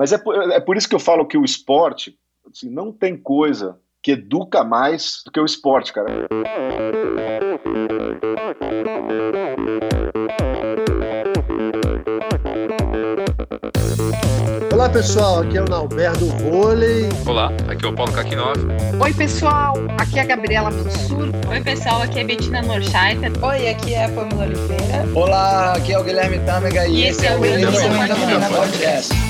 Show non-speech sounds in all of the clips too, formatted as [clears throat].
Mas é por, é por isso que eu falo que o esporte assim, não tem coisa que educa mais do que o esporte, cara. Olá pessoal, aqui é o Nalberto Vôlei. Olá, aqui é o Paulo Kakinov. Oi pessoal, aqui é a Gabriela Mansur. Oi pessoal, aqui é a Bettina Norscheiter. Oi, aqui é a Pamela Oliveira. Olá, aqui é o Guilherme Tâmega e, e esse é o Endorfina Podcast.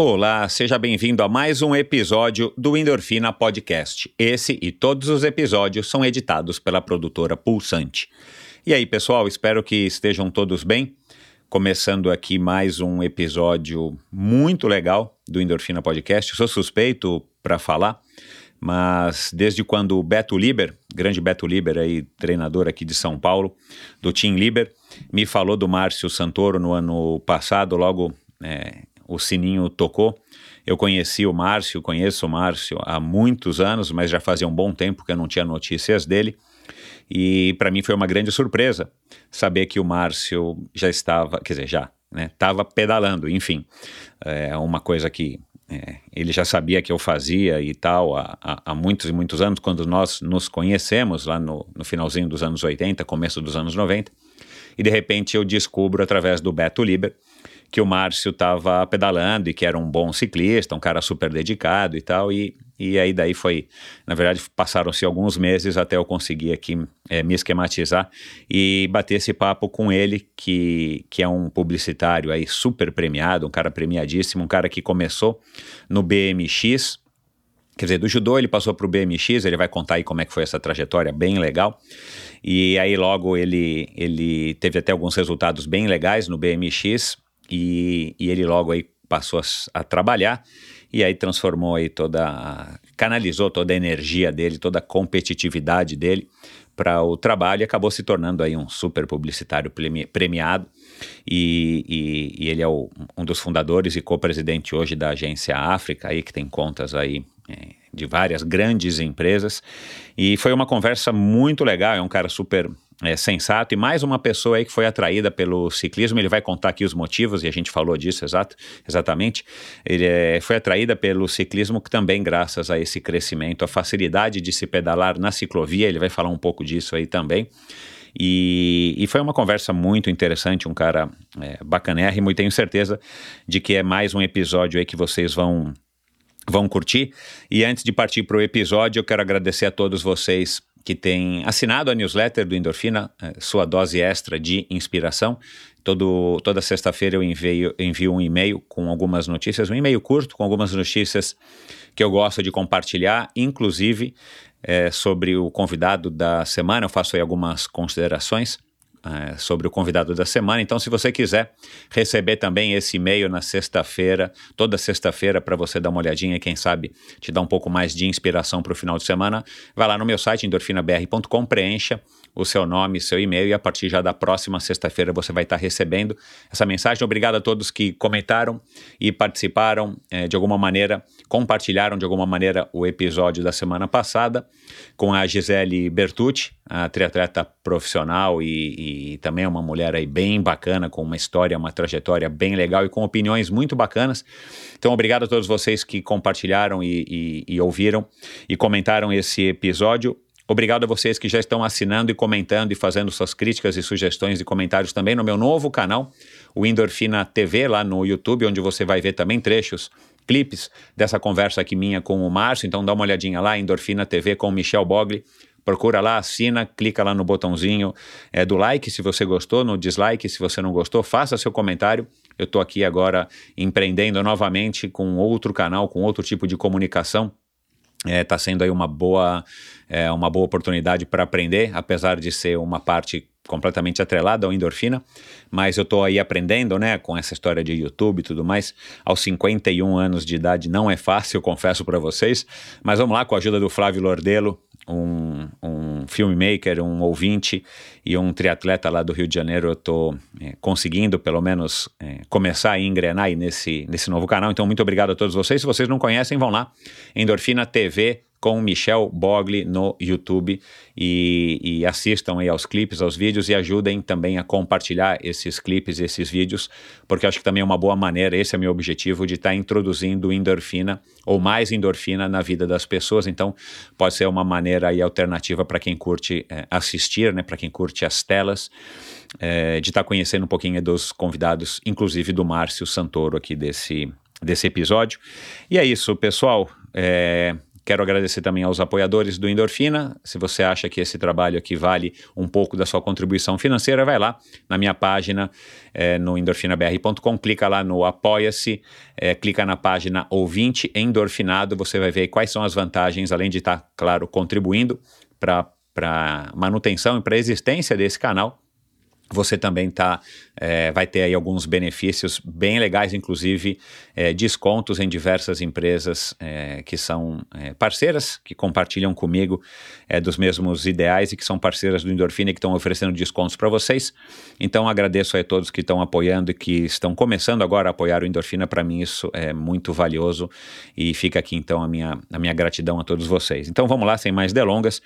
Olá, seja bem-vindo a mais um episódio do Endorfina Podcast. Esse e todos os episódios são editados pela produtora Pulsante. E aí, pessoal, espero que estejam todos bem começando aqui mais um episódio muito legal do Endorfina Podcast. Eu sou suspeito para falar, mas desde quando o Beto Liber, grande Beto Liber aí, treinador aqui de São Paulo, do Team Liber, me falou do Márcio Santoro no ano passado, logo é, o sininho tocou. Eu conheci o Márcio, conheço o Márcio há muitos anos, mas já fazia um bom tempo que eu não tinha notícias dele. E para mim foi uma grande surpresa saber que o Márcio já estava, quer dizer, já, né, estava pedalando, enfim. É uma coisa que é, ele já sabia que eu fazia e tal há, há, há, muitos e muitos anos, quando nós nos conhecemos lá no, no finalzinho dos anos 80, começo dos anos 90. E de repente eu descubro através do Beto Liber que o Márcio estava pedalando e que era um bom ciclista, um cara super dedicado e tal, e, e aí daí foi, na verdade passaram-se alguns meses até eu conseguir aqui é, me esquematizar e bater esse papo com ele, que, que é um publicitário aí super premiado, um cara premiadíssimo, um cara que começou no BMX, quer dizer, do judô ele passou para o BMX, ele vai contar aí como é que foi essa trajetória, bem legal, e aí logo ele, ele teve até alguns resultados bem legais no BMX, e, e ele logo aí passou a, a, trabalhar e aí transformou aí toda, canalizou toda a energia dele, toda a competitividade dele para o trabalho e acabou se tornando aí um super publicitário premiado. E, e, e ele é o, um dos fundadores e co-presidente hoje da agência África aí que tem contas aí é, de várias grandes empresas. E foi uma conversa muito legal, é um cara super é, sensato e mais uma pessoa aí que foi atraída pelo ciclismo. Ele vai contar aqui os motivos e a gente falou disso exato, exatamente. Ele é, foi atraída pelo ciclismo que também, graças a esse crescimento, a facilidade de se pedalar na ciclovia. Ele vai falar um pouco disso aí também. E, e, foi uma conversa muito interessante, um cara é, bacanérrimo, e tenho certeza de que é mais um episódio aí que vocês vão vão curtir. E antes de partir para o episódio, eu quero agradecer a todos vocês que tem assinado a newsletter do Endorfina, eh, sua dose extra de inspiração. Todo, toda sexta-feira eu envio, envio um e-mail com algumas notícias, um e-mail curto com algumas notícias que eu gosto de compartilhar, inclusive é, sobre o convidado da semana. Eu faço aí algumas considerações é, sobre o convidado da semana. Então, se você quiser receber também esse e-mail na sexta-feira, toda sexta-feira, para você dar uma olhadinha e quem sabe te dar um pouco mais de inspiração para o final de semana, vai lá no meu site, endorfinabr.com, preencha o seu nome, seu e-mail e a partir já da próxima sexta-feira você vai estar recebendo essa mensagem. Obrigado a todos que comentaram e participaram é, de alguma maneira, compartilharam de alguma maneira o episódio da semana passada com a Gisele Bertucci, a triatleta profissional e, e também é uma mulher aí bem bacana, com uma história, uma trajetória bem legal e com opiniões muito bacanas. Então, obrigado a todos vocês que compartilharam e, e, e ouviram e comentaram esse episódio. Obrigado a vocês que já estão assinando e comentando e fazendo suas críticas e sugestões e comentários também no meu novo canal, o Endorfina TV, lá no YouTube, onde você vai ver também trechos, clipes dessa conversa aqui minha com o Márcio. Então dá uma olhadinha lá, Endorfina TV com o Michel Bogli. Procura lá, assina, clica lá no botãozinho é, do like se você gostou, no dislike se você não gostou, faça seu comentário. Eu estou aqui agora empreendendo novamente com outro canal, com outro tipo de comunicação está é, tá sendo aí uma boa, é, uma boa oportunidade para aprender, apesar de ser uma parte completamente atrelada ao endorfina, mas eu estou aí aprendendo, né, com essa história de YouTube e tudo mais. Aos 51 anos de idade não é fácil, confesso para vocês, mas vamos lá com a ajuda do Flávio Lordelo, um, um filmmaker, um ouvinte e um triatleta lá do Rio de Janeiro, eu estou é, conseguindo pelo menos é, começar a engrenar aí nesse, nesse novo canal. Então, muito obrigado a todos vocês. Se vocês não conhecem, vão lá, Endorfina TV com Michel Bogli no YouTube e, e, assistam aí aos clipes, aos vídeos e ajudem também a compartilhar esses clipes, esses vídeos, porque acho que também é uma boa maneira, esse é meu objetivo, de estar tá introduzindo endorfina ou mais endorfina na vida das pessoas, então pode ser uma maneira aí alternativa para quem curte é, assistir, né, para quem curte as telas, é, de estar tá conhecendo um pouquinho dos convidados, inclusive do Márcio Santoro aqui desse, desse episódio. E é isso, pessoal. É, Quero agradecer também aos apoiadores do Endorfina. Se você acha que esse trabalho aqui vale um pouco da sua contribuição financeira, vai lá na minha página é, no endorfinabr.com, clica lá no Apoia-se, é, clica na página Ouvinte Endorfinado, você vai ver quais são as vantagens, além de estar, claro, contribuindo para manutenção e para a existência desse canal. Você também tá, é, vai ter aí alguns benefícios bem legais, inclusive é, descontos em diversas empresas é, que são é, parceiras, que compartilham comigo é, dos mesmos ideais e que são parceiras do Endorfina e que estão oferecendo descontos para vocês. Então agradeço a todos que estão apoiando e que estão começando agora a apoiar o Endorfina. Para mim isso é muito valioso e fica aqui então a minha, a minha gratidão a todos vocês. Então vamos lá, sem mais delongas,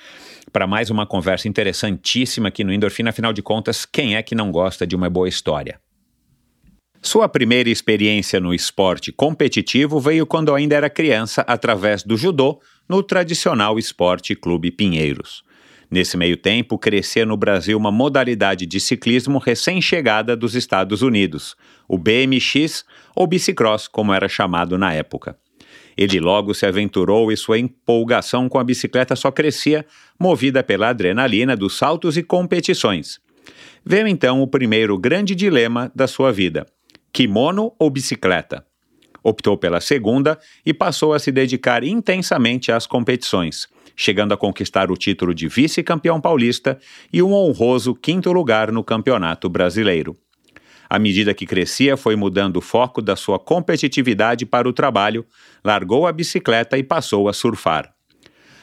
para mais uma conversa interessantíssima aqui no Endorfina. Afinal de contas, quem é que não gosta de uma boa? Sua primeira experiência no esporte competitivo veio quando ainda era criança, através do judô, no tradicional Esporte Clube Pinheiros. Nesse meio tempo, crescia no Brasil uma modalidade de ciclismo recém-chegada dos Estados Unidos, o BMX ou bicicross, como era chamado na época. Ele logo se aventurou e sua empolgação com a bicicleta só crescia, movida pela adrenalina dos saltos e competições. Veio então o primeiro grande dilema da sua vida: kimono ou bicicleta? Optou pela segunda e passou a se dedicar intensamente às competições, chegando a conquistar o título de vice-campeão paulista e um honroso quinto lugar no Campeonato Brasileiro. À medida que crescia, foi mudando o foco da sua competitividade para o trabalho, largou a bicicleta e passou a surfar.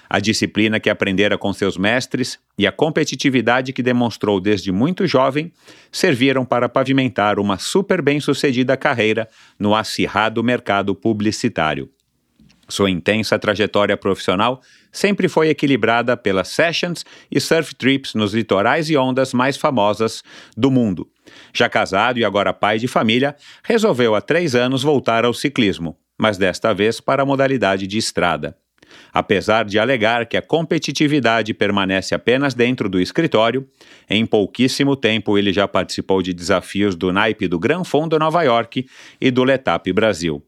A disciplina que aprendera com seus mestres e a competitividade que demonstrou desde muito jovem serviram para pavimentar uma super bem-sucedida carreira no acirrado mercado publicitário. Sua intensa trajetória profissional sempre foi equilibrada pelas sessions e surf trips nos litorais e ondas mais famosas do mundo. Já casado e agora pai de família, resolveu há três anos voltar ao ciclismo, mas desta vez para a modalidade de estrada. Apesar de alegar que a competitividade permanece apenas dentro do escritório, em pouquíssimo tempo ele já participou de desafios do naipe do Gran Fondo Nova York e do Letap Brasil.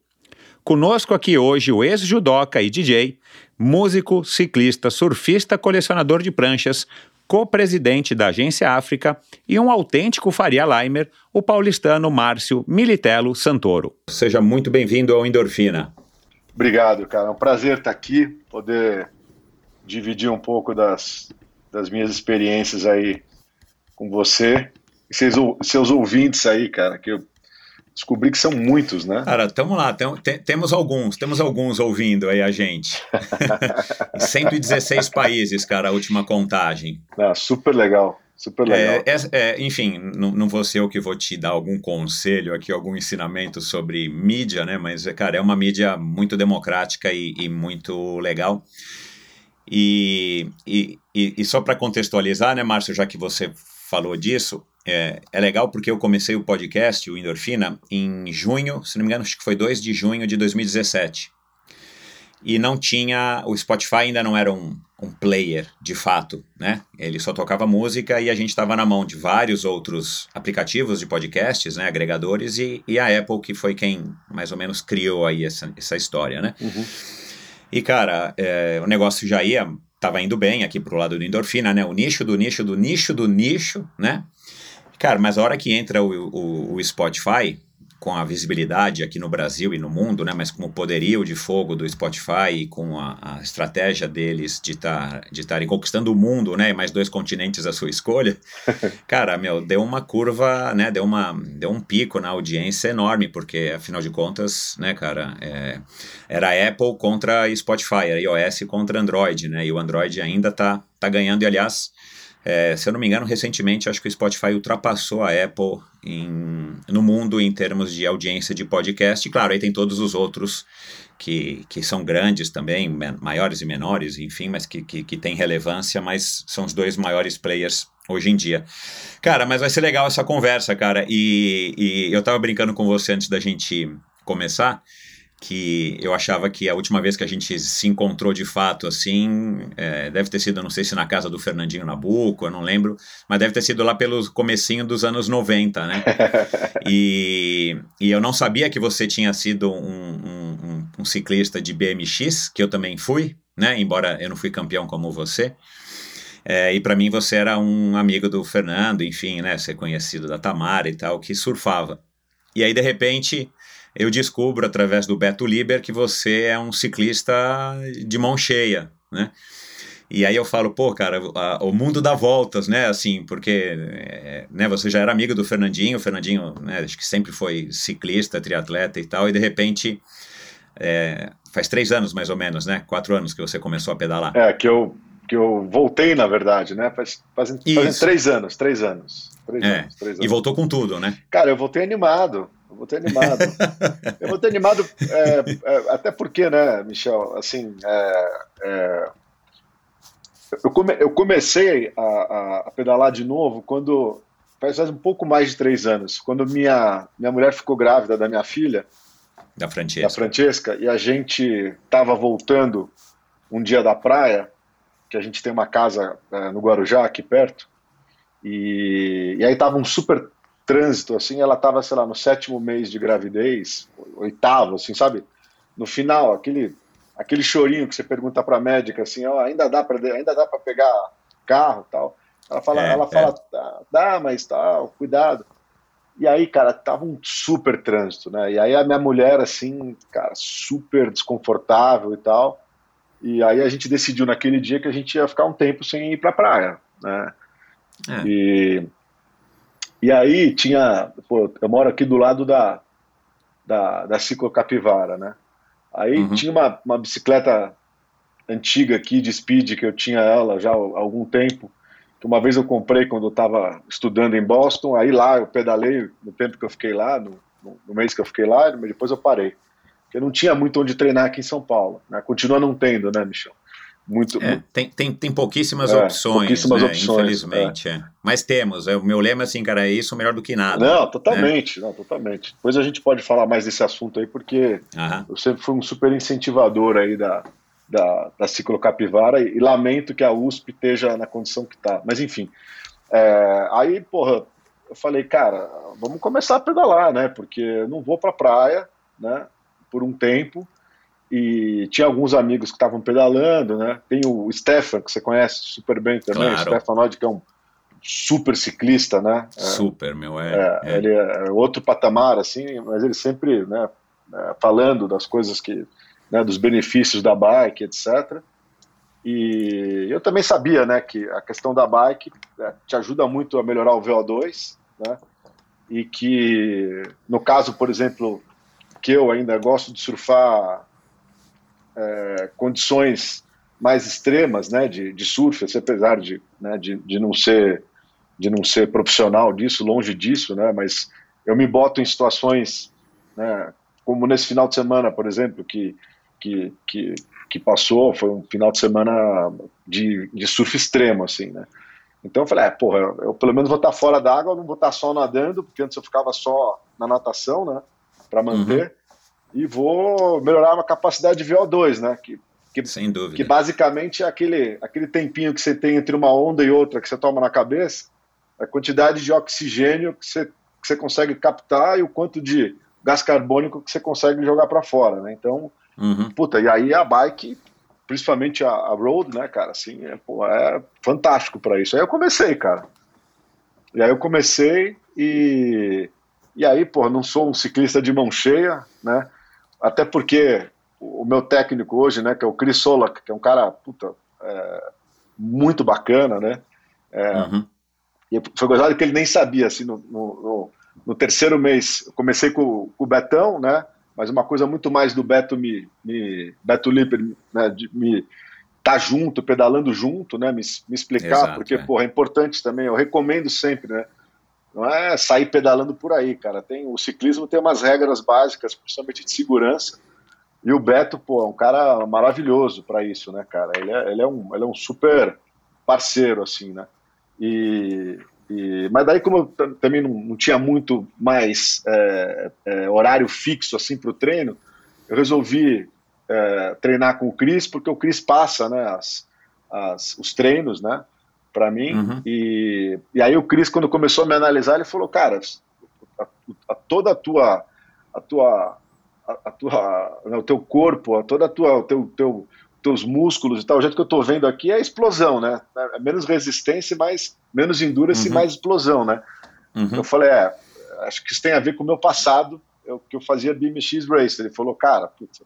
Conosco aqui hoje o ex-judoca e DJ, músico, ciclista, surfista, colecionador de pranchas, co-presidente da Agência África e um autêntico Faria Limer, o paulistano Márcio Militello Santoro. Seja muito bem-vindo ao Endorfina. Obrigado, cara. É um prazer estar aqui, poder dividir um pouco das, das minhas experiências aí com você e seus, seus ouvintes aí, cara, que eu descobri que são muitos, né? Cara, tamo lá, tem, temos alguns, temos alguns ouvindo aí a gente. [laughs] [laughs] 116 países, cara, a última contagem. Ah, super legal. Super legal. É, é, é, enfim, não, não vou ser eu que vou te dar algum conselho aqui, algum ensinamento sobre mídia, né? Mas, cara, é uma mídia muito democrática e, e muito legal. E, e, e só para contextualizar, né, Márcio, já que você falou disso, é, é legal porque eu comecei o podcast, o Endorfina, em junho, se não me engano, acho que foi 2 de junho de 2017 e não tinha. O Spotify ainda não era um, um player de fato, né? Ele só tocava música e a gente estava na mão de vários outros aplicativos de podcasts, né? Agregadores e, e a Apple, que foi quem mais ou menos criou aí essa, essa história, né? Uhum. E cara, é, o negócio já ia. Tava indo bem aqui pro lado do endorfina, né? O nicho do nicho do nicho do nicho, né? Cara, mas a hora que entra o, o, o Spotify, com a visibilidade aqui no Brasil e no mundo, né, mas com o poderio de fogo do Spotify e com a, a estratégia deles de tá, de estarem conquistando o mundo, né, mais dois continentes à sua escolha, [laughs] cara, meu, deu uma curva, né, deu, uma, deu um pico na audiência enorme, porque afinal de contas, né, cara, é, era Apple contra Spotify, era iOS contra Android, né, e o Android ainda tá, tá ganhando, e aliás, é, se eu não me engano, recentemente acho que o Spotify ultrapassou a Apple em, no mundo em termos de audiência de podcast. E, claro, aí tem todos os outros que, que são grandes também, maiores e menores, enfim, mas que, que, que têm relevância, mas são os dois maiores players hoje em dia. Cara, mas vai ser legal essa conversa, cara. E, e eu tava brincando com você antes da gente começar que eu achava que a última vez que a gente se encontrou de fato, assim, é, deve ter sido, não sei se na casa do Fernandinho Nabuco, eu não lembro, mas deve ter sido lá pelo comecinho dos anos 90, né? [laughs] e, e eu não sabia que você tinha sido um, um, um, ciclista de BMX, que eu também fui, né? Embora eu não fui campeão como você. É, e para mim você era um amigo do Fernando, enfim, né? Ser conhecido da Tamara e tal, que surfava. E aí, de repente, eu descubro através do Beto Liber que você é um ciclista de mão cheia, né? E aí eu falo, pô, cara, a, o mundo dá voltas, né? Assim, porque é, né, você já era amigo do Fernandinho, o Fernandinho, né, acho que sempre foi ciclista, triatleta e tal, e de repente, é, faz três anos mais ou menos, né? Quatro anos que você começou a pedalar. É, que eu, que eu voltei, na verdade, né? Faz, fazem, fazem três anos, três anos. Três é, anos, três anos. E voltou com tudo, né? Cara, eu voltei animado. Eu vou ter animado. eu vou ter animado, é, é, até porque, né, Michel, assim, é, é eu, come, eu, comecei a, a, pedalar de novo quando, faz um pouco mais de três anos, quando minha, minha mulher ficou grávida da minha filha, da Francesca, da Francesca e a gente estava voltando um dia da praia, que a gente tem uma casa é, no Guarujá, aqui perto, e, e aí tava um super trânsito, assim, ela estava, sei lá, no sétimo mês de gravidez, oitavo, assim, sabe? No final, aquele, aquele chorinho que você pergunta para a médica, assim, ó, ainda dá para ainda dá para pegar carro, tal. Ela fala, é, ela fala, é. dá, mas tal, cuidado. E aí, cara, tava um super trânsito, né? E aí a minha mulher, assim, cara, super desconfortável e tal. E aí a gente decidiu naquele dia que a gente ia ficar um tempo sem ir pra praia, né? É. E e aí tinha, pô, eu moro aqui do lado da, da, da Ciclo Capivara, né? Aí uhum. tinha uma, uma bicicleta antiga aqui de speed que eu tinha ela já há algum tempo, que uma vez eu comprei quando eu estava estudando em Boston, aí lá eu pedalei no tempo que eu fiquei lá, no, no mês que eu fiquei lá, mas depois eu parei. Porque não tinha muito onde treinar aqui em São Paulo, né? Continua não tendo, né, Michel? Muito, é, tem, tem, tem pouquíssimas é, opções, pouquíssimas né? opções, infelizmente. É. Mas temos, é, o meu lema é assim, cara, é isso melhor do que nada. Não, totalmente, né? não, totalmente. Depois a gente pode falar mais desse assunto aí, porque eu sempre fui um super incentivador aí da, da, da ciclocapivara e, e lamento que a USP esteja na condição que está. Mas enfim, é, aí, porra, eu falei, cara, vamos começar a pedalar, né? Porque eu não vou pra praia, né? Por um tempo e tinha alguns amigos que estavam pedalando, né? Tem o Stefan, que você conhece super bem também, claro. o Stefan Nod, que é um super ciclista, né? É, super, meu, é, é, é, Ele é outro patamar, assim, mas ele sempre, né, é, falando das coisas que, né, dos benefícios da bike, etc. E eu também sabia, né, que a questão da bike é, te ajuda muito a melhorar o VO2, né? E que, no caso, por exemplo, que eu ainda gosto de surfar é, condições mais extremas né, de, de surf, apesar de, né, de, de, não ser, de não ser profissional disso, longe disso, né, mas eu me boto em situações, né, como nesse final de semana, por exemplo, que, que, que, que passou, foi um final de semana de, de surf extremo, assim, né. Então eu falei, é, porra, eu, eu pelo menos vou estar fora d'água, não vou estar só nadando, porque antes eu ficava só na natação, né, para manter. Uhum e vou melhorar a capacidade de VO2, né? Que, que, Sem dúvida. Que basicamente é aquele, aquele tempinho que você tem entre uma onda e outra que você toma na cabeça, a quantidade de oxigênio que você, que você consegue captar e o quanto de gás carbônico que você consegue jogar para fora, né? Então, uhum. puta, e aí a bike, principalmente a, a road, né, cara, assim, é, pô, é fantástico para isso. Aí eu comecei, cara. E aí eu comecei e E aí, pô, não sou um ciclista de mão cheia, né? Até porque o meu técnico hoje, né, que é o Chris Solak, que é um cara, puta, é, muito bacana, né? É, uhum. E foi gozado que ele nem sabia, assim, no, no, no terceiro mês, comecei com, com, o Betão, né? Mas uma coisa muito mais do Beto me, me Beto Lipper, né, de me tá junto, pedalando junto, né? Me, me explicar, Exato, porque, é. porra, é importante também, eu recomendo sempre, né? Não é sair pedalando por aí, cara. Tem, o ciclismo tem umas regras básicas, principalmente de segurança. E o Beto, pô, é um cara maravilhoso para isso, né, cara? Ele é, ele, é um, ele é um super parceiro, assim, né? E, e, mas daí, como eu também não, não tinha muito mais é, é, horário fixo, assim, para o treino, eu resolvi é, treinar com o Cris, porque o Cris passa, né, as, as, os treinos, né? Para mim. Uhum. E, e aí o Cris, quando começou a me analisar, ele falou, cara, a, a, toda a tua, a tua, a, a tua, né, o teu corpo, a toda a tua, o teu, teu, teus músculos e tal, o jeito que eu estou vendo aqui é explosão, né? É menos resistência, mais menos endurance uhum. e mais explosão, né? Uhum. Eu falei, é, acho que isso tem a ver com o meu passado, eu, que eu fazia BMX Race. Ele falou, cara, putz,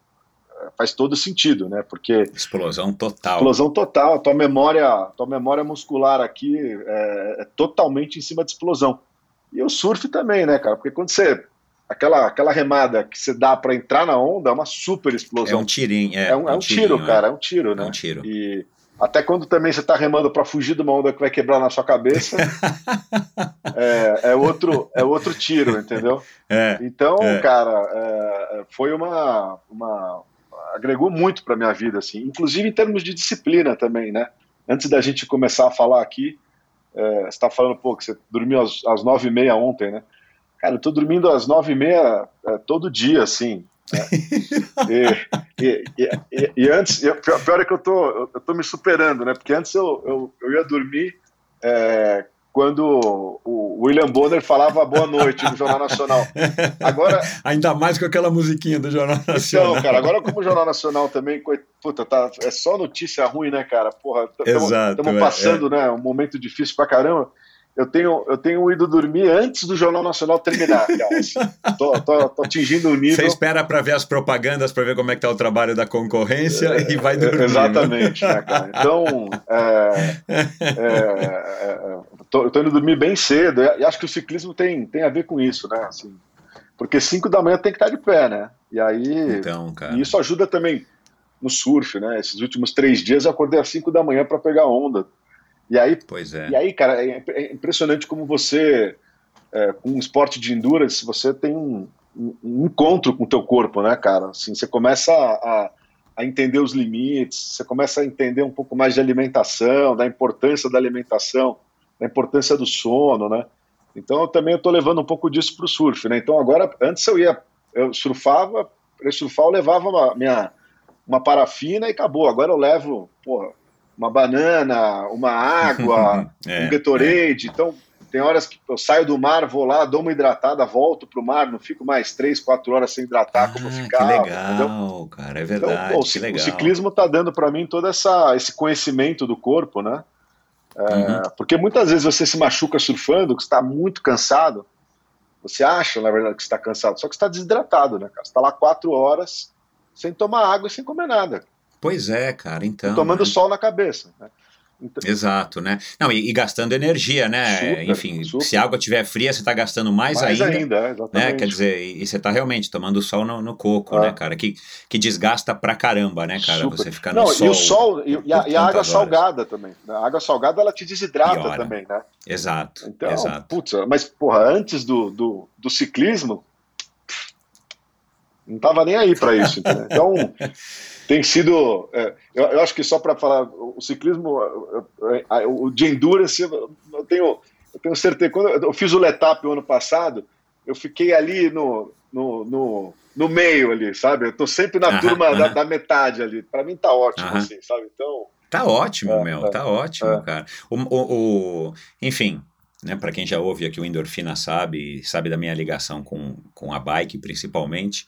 faz todo sentido, né? Porque explosão total. Explosão total. A tua memória, tua memória muscular aqui é, é, totalmente em cima de explosão. E o surf também, né, cara? Porque quando você aquela aquela remada que você dá para entrar na onda é uma super explosão. É um tirinho, é. É um, é um, tiro, é. cara. É um tiro, né? É um tiro. E até quando também você está remando para fugir de uma onda que vai quebrar na sua cabeça, [laughs] é, é, outro, é outro tiro, entendeu? É, então, é. cara, é, foi uma, uma, agregou muito para minha vida, assim, inclusive em termos de disciplina também, né? Antes da gente começar a falar aqui, é, você está falando, pô, que você dormiu às, às nove e meia ontem, né? Cara, eu tô dormindo às nove e meia é, todo dia, assim. Né? [laughs] e, e, e, e, antes, pior é que eu tô, eu tô me superando, né? Porque antes eu, eu, eu ia dormir é, quando o William Bonner falava boa noite no Jornal Nacional. Agora, [laughs] Ainda mais com aquela musiquinha do Jornal então, Nacional. Então, cara, agora como o Jornal Nacional também, puta, tá, é só notícia ruim, né, cara? Porra, estamos é, passando, é. né, um momento difícil pra caramba eu tenho, eu tenho ido dormir antes do Jornal Nacional terminar, [laughs] tô, tô, tô, atingindo o nível. Você espera para ver as propagandas, para ver como é que tá o trabalho da concorrência é, e vai dormir. Exatamente, né, cara? Então, é, é, é, tô, eu tô indo dormir bem cedo e acho que o ciclismo tem, tem a ver com isso, né? Assim, porque 5 da manhã tem que estar de pé, né? E aí, então, e isso ajuda também no surf, né? Esses últimos três dias eu acordei às 5 da manhã para pegar onda e aí, pois é. E aí, cara, é, é impressionante como você, é, com um esporte de endurance, você tem um, um, um, encontro com o teu corpo, né, cara? Assim, você começa a, a, entender os limites, você começa a entender um pouco mais de alimentação, da importância da alimentação, da importância do sono, né? Então, eu também estou levando um pouco disso para o surf, né? Então, agora, antes eu ia, eu surfava, para surfar eu levava uma, minha, uma parafina e acabou. Agora eu levo, porra, uma banana, uma água, [laughs] é, um Gatorade. É. Então, tem horas que eu saio do mar, vou lá, dou uma hidratada, volto pro mar, não fico mais três, quatro horas sem hidratar ah, como eu ficava. Que legal, entendeu? cara, é verdade. Então, pô, o, o, ciclismo tá dando para mim todo essa, esse conhecimento do corpo, né? É, uhum. Porque muitas vezes você se machuca surfando, que está muito cansado. Você acha, na verdade, que está cansado, só que está desidratado, né, Você está lá quatro horas sem tomar água e sem comer nada. Pois é, cara, então. E tomando né? sol na cabeça. Né? Então... Exato, né? Não, e, e gastando energia, né? Super, Enfim, super. se a água estiver fria, você está gastando mais, mais ainda. ainda exatamente. Né? Quer dizer, e, você está realmente tomando sol no, no coco, né, cara? Que, que desgasta pra caramba, né, cara? Super. Você ficar no Não, sol. E o sol, e, e, a, e a, água horas. salgada também. Né? A água salgada, ela te desidrata Piora. também, né? Exato. Então, exato. putz, mas, porra, antes do, do, do ciclismo, não tava nem aí para isso, entendeu? Então. [laughs] tem sido. É, eu, eu, acho que só para falar, o ciclismo, o de endurance, eu tenho, eu tenho certeza. Quando eu fiz o Letap o ano passado, eu fiquei ali no, no, no, no meio ali, sabe? Eu tô sempre na turma da, da, metade ali. Para mim tá ótimo, assim, sabe? Então. Tá ótimo, é, meu, é, tá ótimo, é. cara. O, o, o, enfim, né, para quem já ouve aqui o Endorfina sabe, sabe da minha ligação com, com a bike principalmente,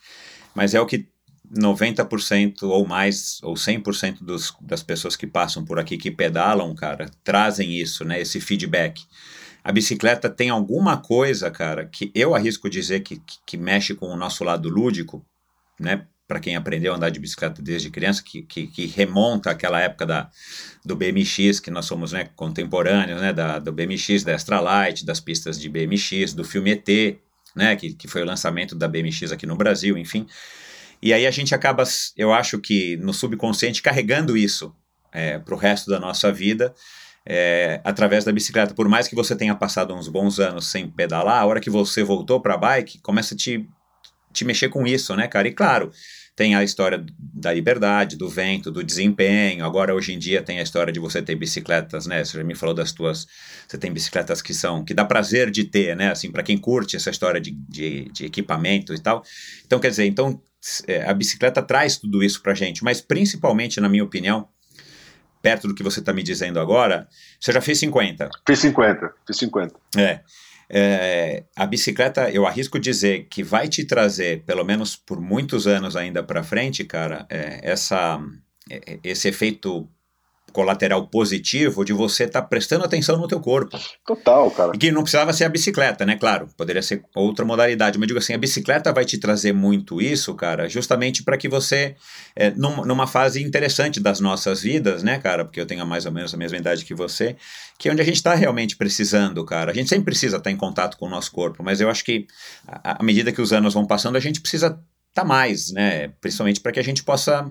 mas é o que 90% ou mais, ou 100% dos, das pessoas que passam por aqui, que pedalam, cara, trazem isso, né? Esse feedback. a bicicleta tem alguma coisa, cara, que eu arrisco dizer que, que, que mexe com o nosso lado lúdico, né? Para quem aprendeu a andar de bicicleta desde criança, que, que, que, remonta àquela época da, do BMX, que nós somos né, contemporâneos, né? Da, do BMX, da Extra Light, das pistas de BMX, do filme ET, né? Que, que foi o lançamento da BMX aqui no Brasil, enfim. E aí a gente acaba, eu acho que no subconsciente, carregando isso é, para o resto da nossa vida é, através da bicicleta. Por mais que você tenha passado uns bons anos sem pedalar, a hora que você voltou para a bike, começa a te, te mexer com isso, né, cara? E claro, tem a história da liberdade, do vento, do desempenho. Agora, hoje em dia, tem a história de você ter bicicletas, né? Você já me falou das tuas. Você tem bicicletas que são. que dá prazer de ter, né? Assim, para quem curte essa história de, de, de, equipamento e tal. Então, quer dizer, então, a bicicleta traz tudo isso pra gente, mas principalmente, na minha opinião, perto do que você está me dizendo agora, você já fez 50. Fiz 50, fiz 50. É. É, a bicicleta, eu arrisco dizer que vai te trazer, pelo menos por muitos anos ainda para frente, cara, é, essa, é, esse efeito colateral positivo de você estar tá prestando atenção no teu corpo. Total, cara. E que não precisava ser a bicicleta, né? Claro, poderia ser outra modalidade, mas digo assim, a bicicleta vai te trazer muito isso, cara, justamente para que você, é, num, numa fase interessante das nossas vidas, né, cara, porque eu tenho mais ou menos a mesma idade que você, que é onde a gente está realmente precisando, cara. A gente sempre precisa estar tá em contato com o nosso corpo, mas eu acho que à medida que os anos vão passando, a gente precisa estar tá mais, né? Principalmente para que a gente possa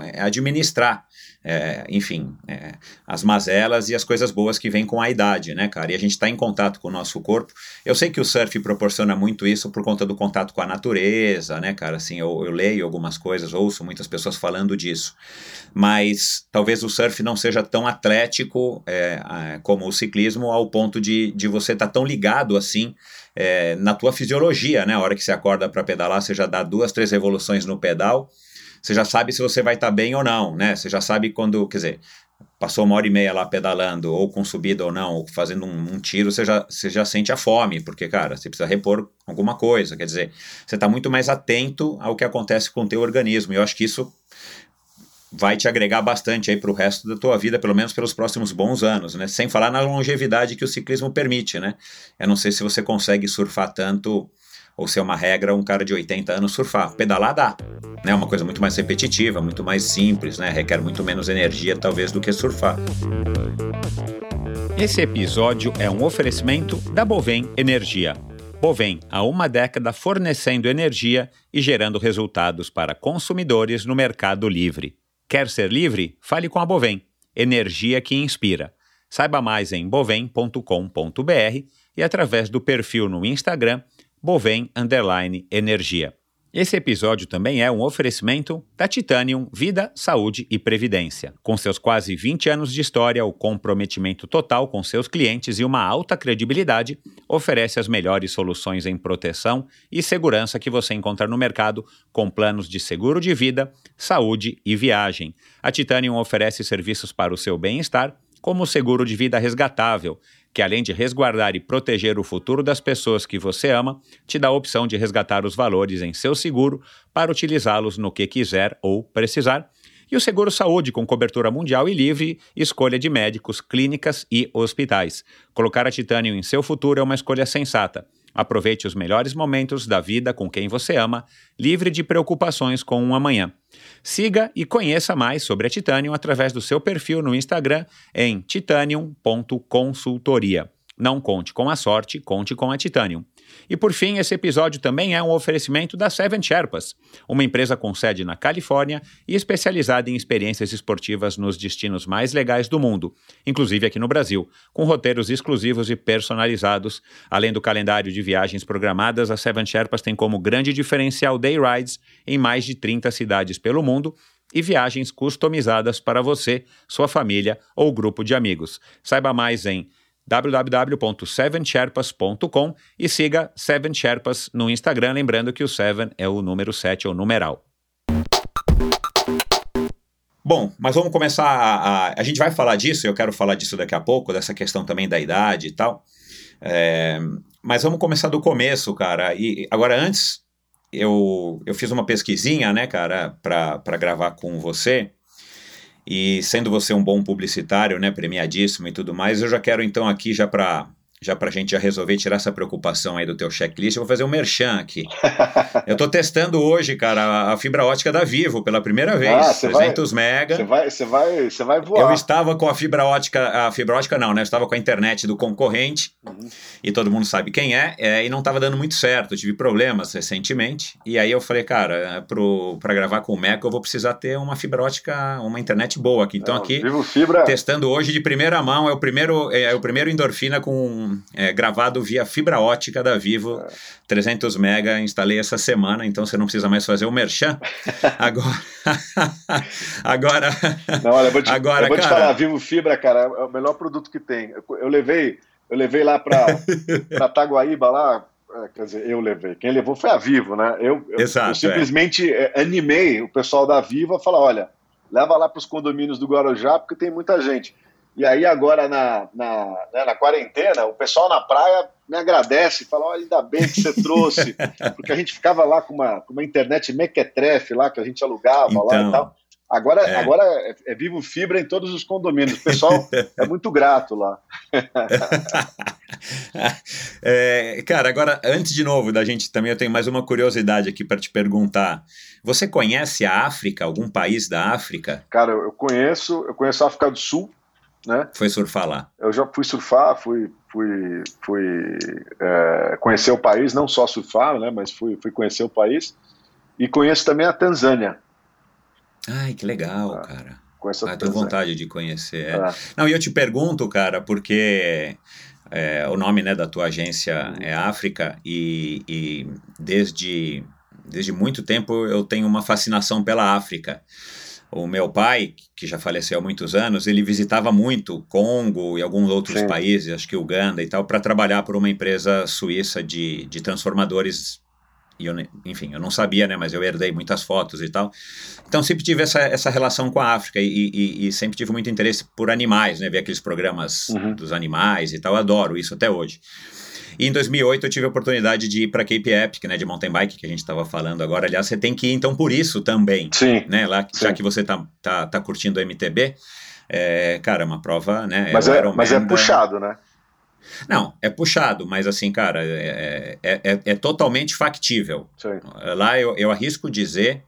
é, administrar, é, enfim, é, as mazelas e as coisas boas que vêm com a idade, né, cara? E a gente está em contato com o nosso corpo. Eu sei que o surf proporciona muito isso por conta do contato com a natureza, né, cara? Assim, eu, eu leio algumas coisas, ouço muitas pessoas falando disso. Mas talvez o surf não seja tão atlético é, como o ciclismo, ao ponto de, de você estar tá tão ligado assim é, na tua fisiologia, né? A hora que você acorda para pedalar, você já dá duas, três revoluções no pedal você já sabe se você vai estar tá bem ou não, né? Você já sabe quando, quer dizer, passou uma hora e meia lá pedalando, ou com subida ou não, ou fazendo um, um, tiro, você já, você já sente a fome, porque, cara, você precisa repor alguma coisa. Quer dizer, você está muito mais atento ao que acontece com o teu organismo. E eu acho que isso vai te agregar bastante aí para o resto da tua vida, pelo menos pelos próximos bons anos, né? Sem falar na longevidade que o ciclismo permite, né? Eu não sei se você consegue surfar tanto ou se é uma regra um cara de 80 anos surfar. Pedalar dá, né? Uma coisa muito mais repetitiva, muito mais simples, né? Requer muito menos energia talvez do que surfar. Esse episódio é um oferecimento da Bovem Energia. Bovem, há uma década fornecendo energia e gerando resultados para consumidores no mercado livre. Quer ser livre? Fale com a Bovem. Energia que inspira. Saiba mais em bovem.com.br e através do perfil no Instagram Bovem Underline Energia. Esse episódio também é um oferecimento da Titanium Vida, Saúde e Previdência. Com seus quase 20 anos de história, o comprometimento total com seus clientes e uma alta credibilidade oferece as melhores soluções em proteção e segurança que você encontra no mercado, com planos de seguro de vida, saúde e viagem. A Titanium oferece serviços para o seu bem-estar, como o seguro de vida resgatável que além de resguardar e proteger o futuro das pessoas que você ama, te dá a opção de resgatar os valores em seu seguro para utilizá-los no que quiser ou precisar. E o seguro saúde com cobertura mundial e livre, escolha de médicos, clínicas e hospitais. Colocar a Titânio em seu futuro é uma escolha sensata. Aproveite os melhores momentos da vida com quem você ama, livre de preocupações com um amanhã. Siga e conheça mais sobre a Titanium através do seu perfil no Instagram em titanium.consultoria. Não conte com a sorte, conte com a Titanium. E por fim, esse episódio também é um oferecimento da Seven Sherpas, uma empresa com sede na Califórnia e especializada em experiências esportivas nos destinos mais legais do mundo, inclusive aqui no Brasil, com roteiros exclusivos e personalizados. Além do calendário de viagens programadas, a Seven Sherpas tem como grande diferencial day rides em mais de 30 cidades pelo mundo e viagens customizadas para você, sua família ou grupo de amigos. Saiba mais em www.sevensherpas.com e siga Seven Sherpas no Instagram, lembrando que o Seven é o número 7, ou numeral. Bom, mas vamos começar a, a, a. gente vai falar disso, eu quero falar disso daqui a pouco, dessa questão também da idade e tal. É, mas vamos começar do começo, cara. E agora, antes, eu, eu fiz uma pesquisinha, né, cara, para gravar com você. E sendo você um bom publicitário, né, premiadíssimo e tudo mais, eu já quero então aqui já para já para a gente já resolver tirar essa preocupação aí do teu checklist, eu vou fazer um merchan aqui. [laughs] eu estou testando hoje, cara, a, fibra ótica da Vivo pela primeira vez, ah, 300 vai, mega. Você vai, você vai, você vai voar. Eu estava com a fibra ótica, a fibra ótica não, né? Eu estava com a internet do concorrente uhum. e todo mundo sabe quem é, é e não estava dando muito certo. Eu tive problemas recentemente e aí eu falei, cara, para gravar com o Mac eu vou precisar ter uma fibra ótica, uma internet boa aqui. Então não, aqui, Vivo Fibra... testando hoje de primeira mão, é o primeiro, é, é o primeiro endorfina com é, gravado via fibra ótica da Vivo, é. 300 mega, instalei essa semana, então você não precisa mais fazer o merchan. [laughs] Agora, agora, não, olha, eu vou te, agora, eu vou cara... te falar, Vivo Fibra, cara, é o melhor produto que tem. Eu levei, eu levei lá para [laughs] Taguaíba lá, é, quer dizer, eu levei. Quem levou foi a Vivo, né? Eu, Exato, eu simplesmente é. animei o pessoal da Vivo a falar, olha, leva lá para os condomínios do Guarujá, porque tem muita gente. E aí agora na, na, né, na quarentena, o pessoal na praia me agradece, fala, oh, ainda bem que você trouxe, [laughs] porque a gente ficava lá com uma, com uma internet mequetrefe lá, que a gente alugava então, lá e então, tal. Agora é, agora é, é, vivo fibra em todos os condomínios. O pessoal é muito grato lá. [laughs] é, cara, agora, antes de novo da gente também, eu tenho mais uma curiosidade aqui para te perguntar. Você conhece a África, algum país da África? Cara, eu conheço, eu conheço a África do Sul, né? Foi surfar lá? Eu já fui surfar, fui, fui, fui é, conhecer o país, não só surfar, né? Mas fui, fui conhecer o país. E conheço também a Tanzânia. Ai, que legal, ah, cara. Ah, tenho vontade de conhecer. É. Ah. Não, e eu te pergunto, cara, porque é, o nome né, da tua agência é África e, e desde, desde muito tempo eu tenho uma fascinação pela África. O meu pai, que já faleceu há muitos anos, ele visitava muito Congo e alguns outros Sim. países, acho que Uganda e tal, para trabalhar por uma empresa suíça de, de transformadores. E eu, enfim, eu não sabia, né, mas eu herdei muitas fotos e tal. Então sempre tive essa, essa relação com a África e, e, e sempre tive muito interesse por animais, né, ver aqueles programas uhum. dos animais e tal. Eu adoro isso até hoje. E em 2008 eu tive a oportunidade de ir para Cape Epic, né, de mountain bike, que a gente estava falando agora. Aliás, você tem que ir então por isso também. Sim. Né, lá, sim. Já que você tá, tá, tá curtindo o MTB. É, cara, é uma prova, né? Mas é, mas é puxado, né? Não, é puxado, mas assim, cara, é, é, é, é totalmente factível. Sim. Lá eu, eu arrisco dizer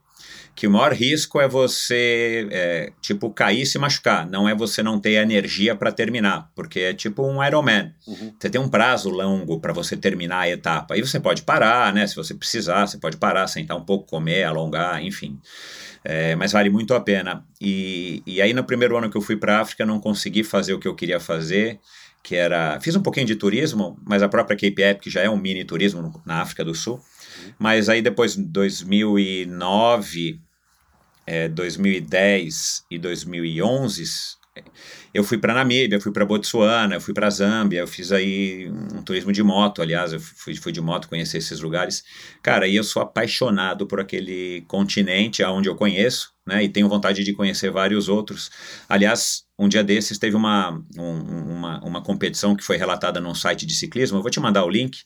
que o maior risco é você, é, tipo, cair e se machucar, não é você não ter energia para terminar, porque é tipo um Ironman. Uhum. Você tem um prazo longo para você terminar a etapa. Aí você pode parar, né? Se você precisar, você pode parar, sentar um pouco, comer, alongar, enfim. É, mas vale muito a pena. E, e aí, no primeiro ano que eu fui para a África, não consegui fazer o que eu queria fazer que era. Fiz um pouquinho de turismo, mas a própria Cape Epic já é um mini turismo na África do Sul. Uhum. Mas aí depois, 2009, é, 2010 e 2011, eu fui para Namíbia, fui para Botsuana, fui para Zâmbia, eu fiz aí um turismo de moto, aliás, eu fui, fui de moto conhecer esses lugares. Cara, e eu sou apaixonado por aquele continente aonde eu conheço, né? E tenho vontade de conhecer vários outros. Aliás, um dia desses teve uma, um, uma, uma competição que foi relatada num site de ciclismo, eu vou te mandar o link,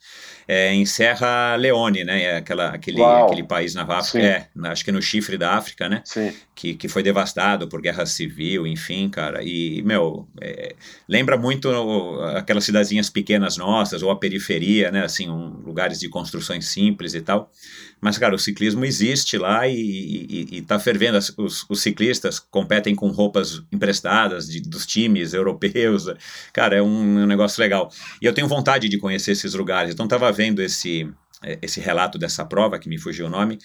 é, em Serra Leone, né? É aquela, aquele, aquele país na África, é, acho que no chifre da África, né? Sim. Que, que foi devastado por guerra civil, enfim, cara. E, meu, é, lembra muito aquelas cidadezinhas pequenas nossas, ou a periferia, né? Assim, um, lugares de construções simples e tal. Mas, cara, o ciclismo existe lá e, e, e tá fervendo. Os, os, ciclistas competem com roupas emprestadas de, dos times europeus. Cara, é um, um, negócio legal. E eu tenho vontade de conhecer esses lugares. Então, tava vendo esse, esse relato dessa prova, que me fugiu o nome,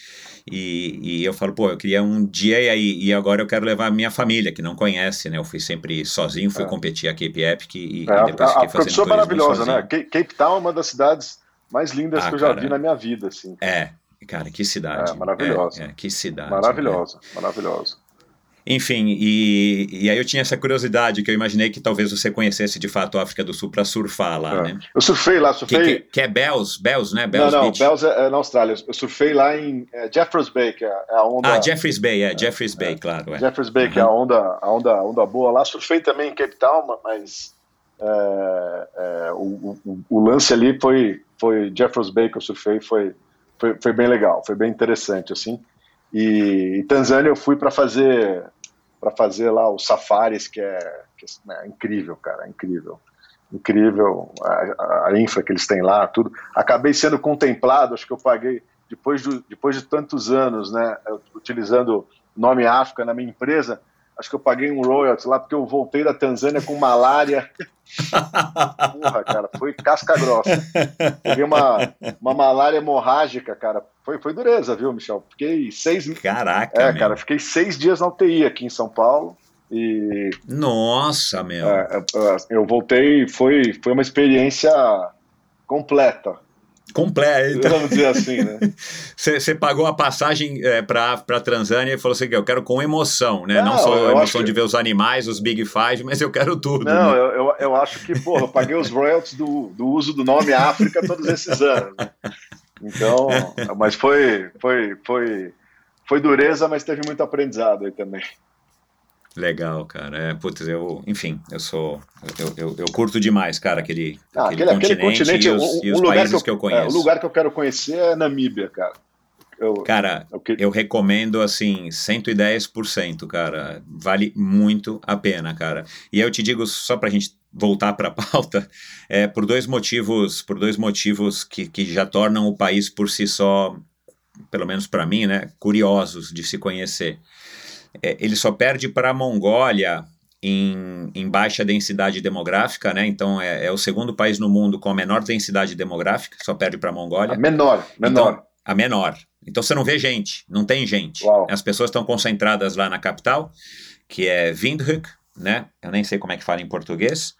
e, e eu falo, pô, eu queria um dia e aí, e agora eu quero levar a minha família, que não conhece, né? Eu fui sempre sozinho, fui é. competir a Cape Epic e, é, e depois a, fiquei fazendo a é maravilhosa, né? sozinho. né? Cape Town é uma das cidades mais lindas ah, que eu já vi na minha vida, assim. É, Cara, que cidade. É, maravilhosa. É, é, que cidade. Maravilhosa, né? maravilhosa. Enfim, e, e aí eu tinha essa curiosidade, que eu imaginei que talvez você conhecesse de fato a África do Sul para surfar lá, é. né? Eu surfei lá, surfei... Que, que, que é Bells, Bells, né? Bells não, não, Beach. Bells é, é, na Austrália. Eu surfei lá em é, Jeffreys Bay, que é, é a onda... Ah, Jeffreys Bay, é, Jeffreys Bay, claro. É. Jeffreys Bay, uhum. que é a onda, a, onda, a onda boa lá. Surfei também em Cape Town, mas o, o, o, lance ali foi, foi Jeffreys Bay que eu surfei, foi foi, foi bem legal, foi bem interessante, assim. E, Tanzânia eu fui para fazer para fazer lá os safaris, que é, que é né, incrível, cara, incrível. incrível, a, a, infra que eles têm lá, tudo. Acabei sendo contemplado, acho que eu paguei, depois de, depois de tantos anos, né, utilizando nome África na minha empresa, acho que eu paguei um royalties lá porque eu voltei da Tanzânia com malária. Porra, cara, foi casca grossa. Peguei uma, uma malária hemorrágica, cara. Foi, foi dureza, viu, Michel? Fiquei seis. Caraca. É, meu. cara, fiquei seis dias na UTI aqui em São Paulo. E. Nossa, meu. É, eu voltei, foi, foi uma experiência completa completa. Vamos dizer assim, né? [laughs] Você pagou a passagem é, para a Tanzânia e falou assim: eu quero com emoção, né? Não, Não só a emoção que... de ver os animais, os Big Five, mas eu quero tudo. Não, né? eu, eu, eu, acho que, porra, eu paguei os royalties do, do uso do nome África todos esses anos. Né? Então, [laughs] mas foi, foi, foi, foi dureza, mas teve muito aprendizado aí também. Legal, cara. É, putz, eu, enfim, eu sou. Eu, eu, eu curto demais, cara, aquele, ah, aquele, aquele, continente, e os, e os países que eu, que eu conheço. É, o lugar que eu quero conhecer é Namíbia, cara. Eu, cara, eu, que... eu recomendo assim 110%, cara. Vale muito a pena, cara. E eu te digo só pra gente voltar para a [laughs] pauta, é por dois motivos, por dois motivos que, que já tornam o país por si só, pelo menos para mim, né, curiosos de se conhecer é, ele só perde para a Mongólia em, em, baixa densidade demográfica, né? Então é, é, o segundo país no mundo com a menor densidade demográfica, só perde para a Mongólia. A menor, menor. Então, a menor. Então você não vê gente, não tem gente. Uau. As pessoas estão concentradas lá na capital, que é Windhoek, né? Eu nem sei como é que fala em português.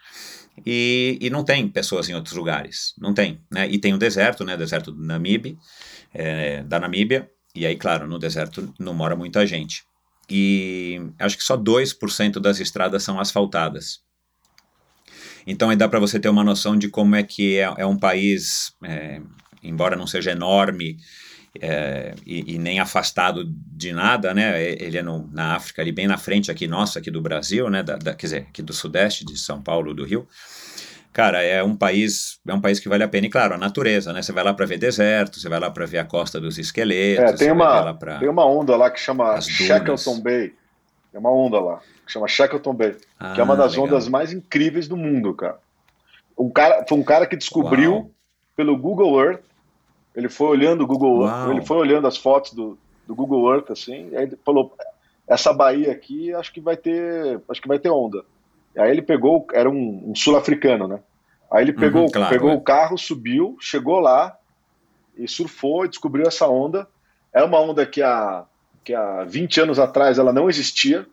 E, e não tem pessoas em outros lugares, não tem, né? E tem o deserto, né? Deserto do Namibe, é, da Namíbia. E aí, claro, no deserto não mora muita gente e acho que só 2% das estradas são asfaltadas. Então aí dá para você ter uma noção de como é que é, é um país, é, embora não seja enorme é, e, e, nem afastado de nada, né? Ele é no, na África, ali bem na frente aqui nossa, aqui do Brasil, né? Da, da, quer dizer, aqui do Sudeste, de São Paulo, do Rio cara, é um país, é um país que vale a pena. E claro, a natureza, né? Você vai lá para ver deserto, você vai lá para ver a costa dos esqueletos. É, tem uma, pra... tem uma onda lá que chama Shackleton Bay. É uma onda lá que chama Shackleton Bay, ah, que é uma das legal. ondas mais incríveis do mundo, cara. Um cara foi um cara que descobriu Uau. pelo Google Earth. Ele foi olhando o Google, Uau. ele foi olhando as fotos do, do Google Earth assim, e aí falou: essa baía aqui, acho que vai ter, acho que vai ter onda. Aí ele pegou, era um, um sul-africano, né? Aí ele pegou, uhum, claro, pegou é. o carro, subiu, chegou lá e surfou e descobriu essa onda. É uma onda que há, que há 20 anos atrás ela não existia,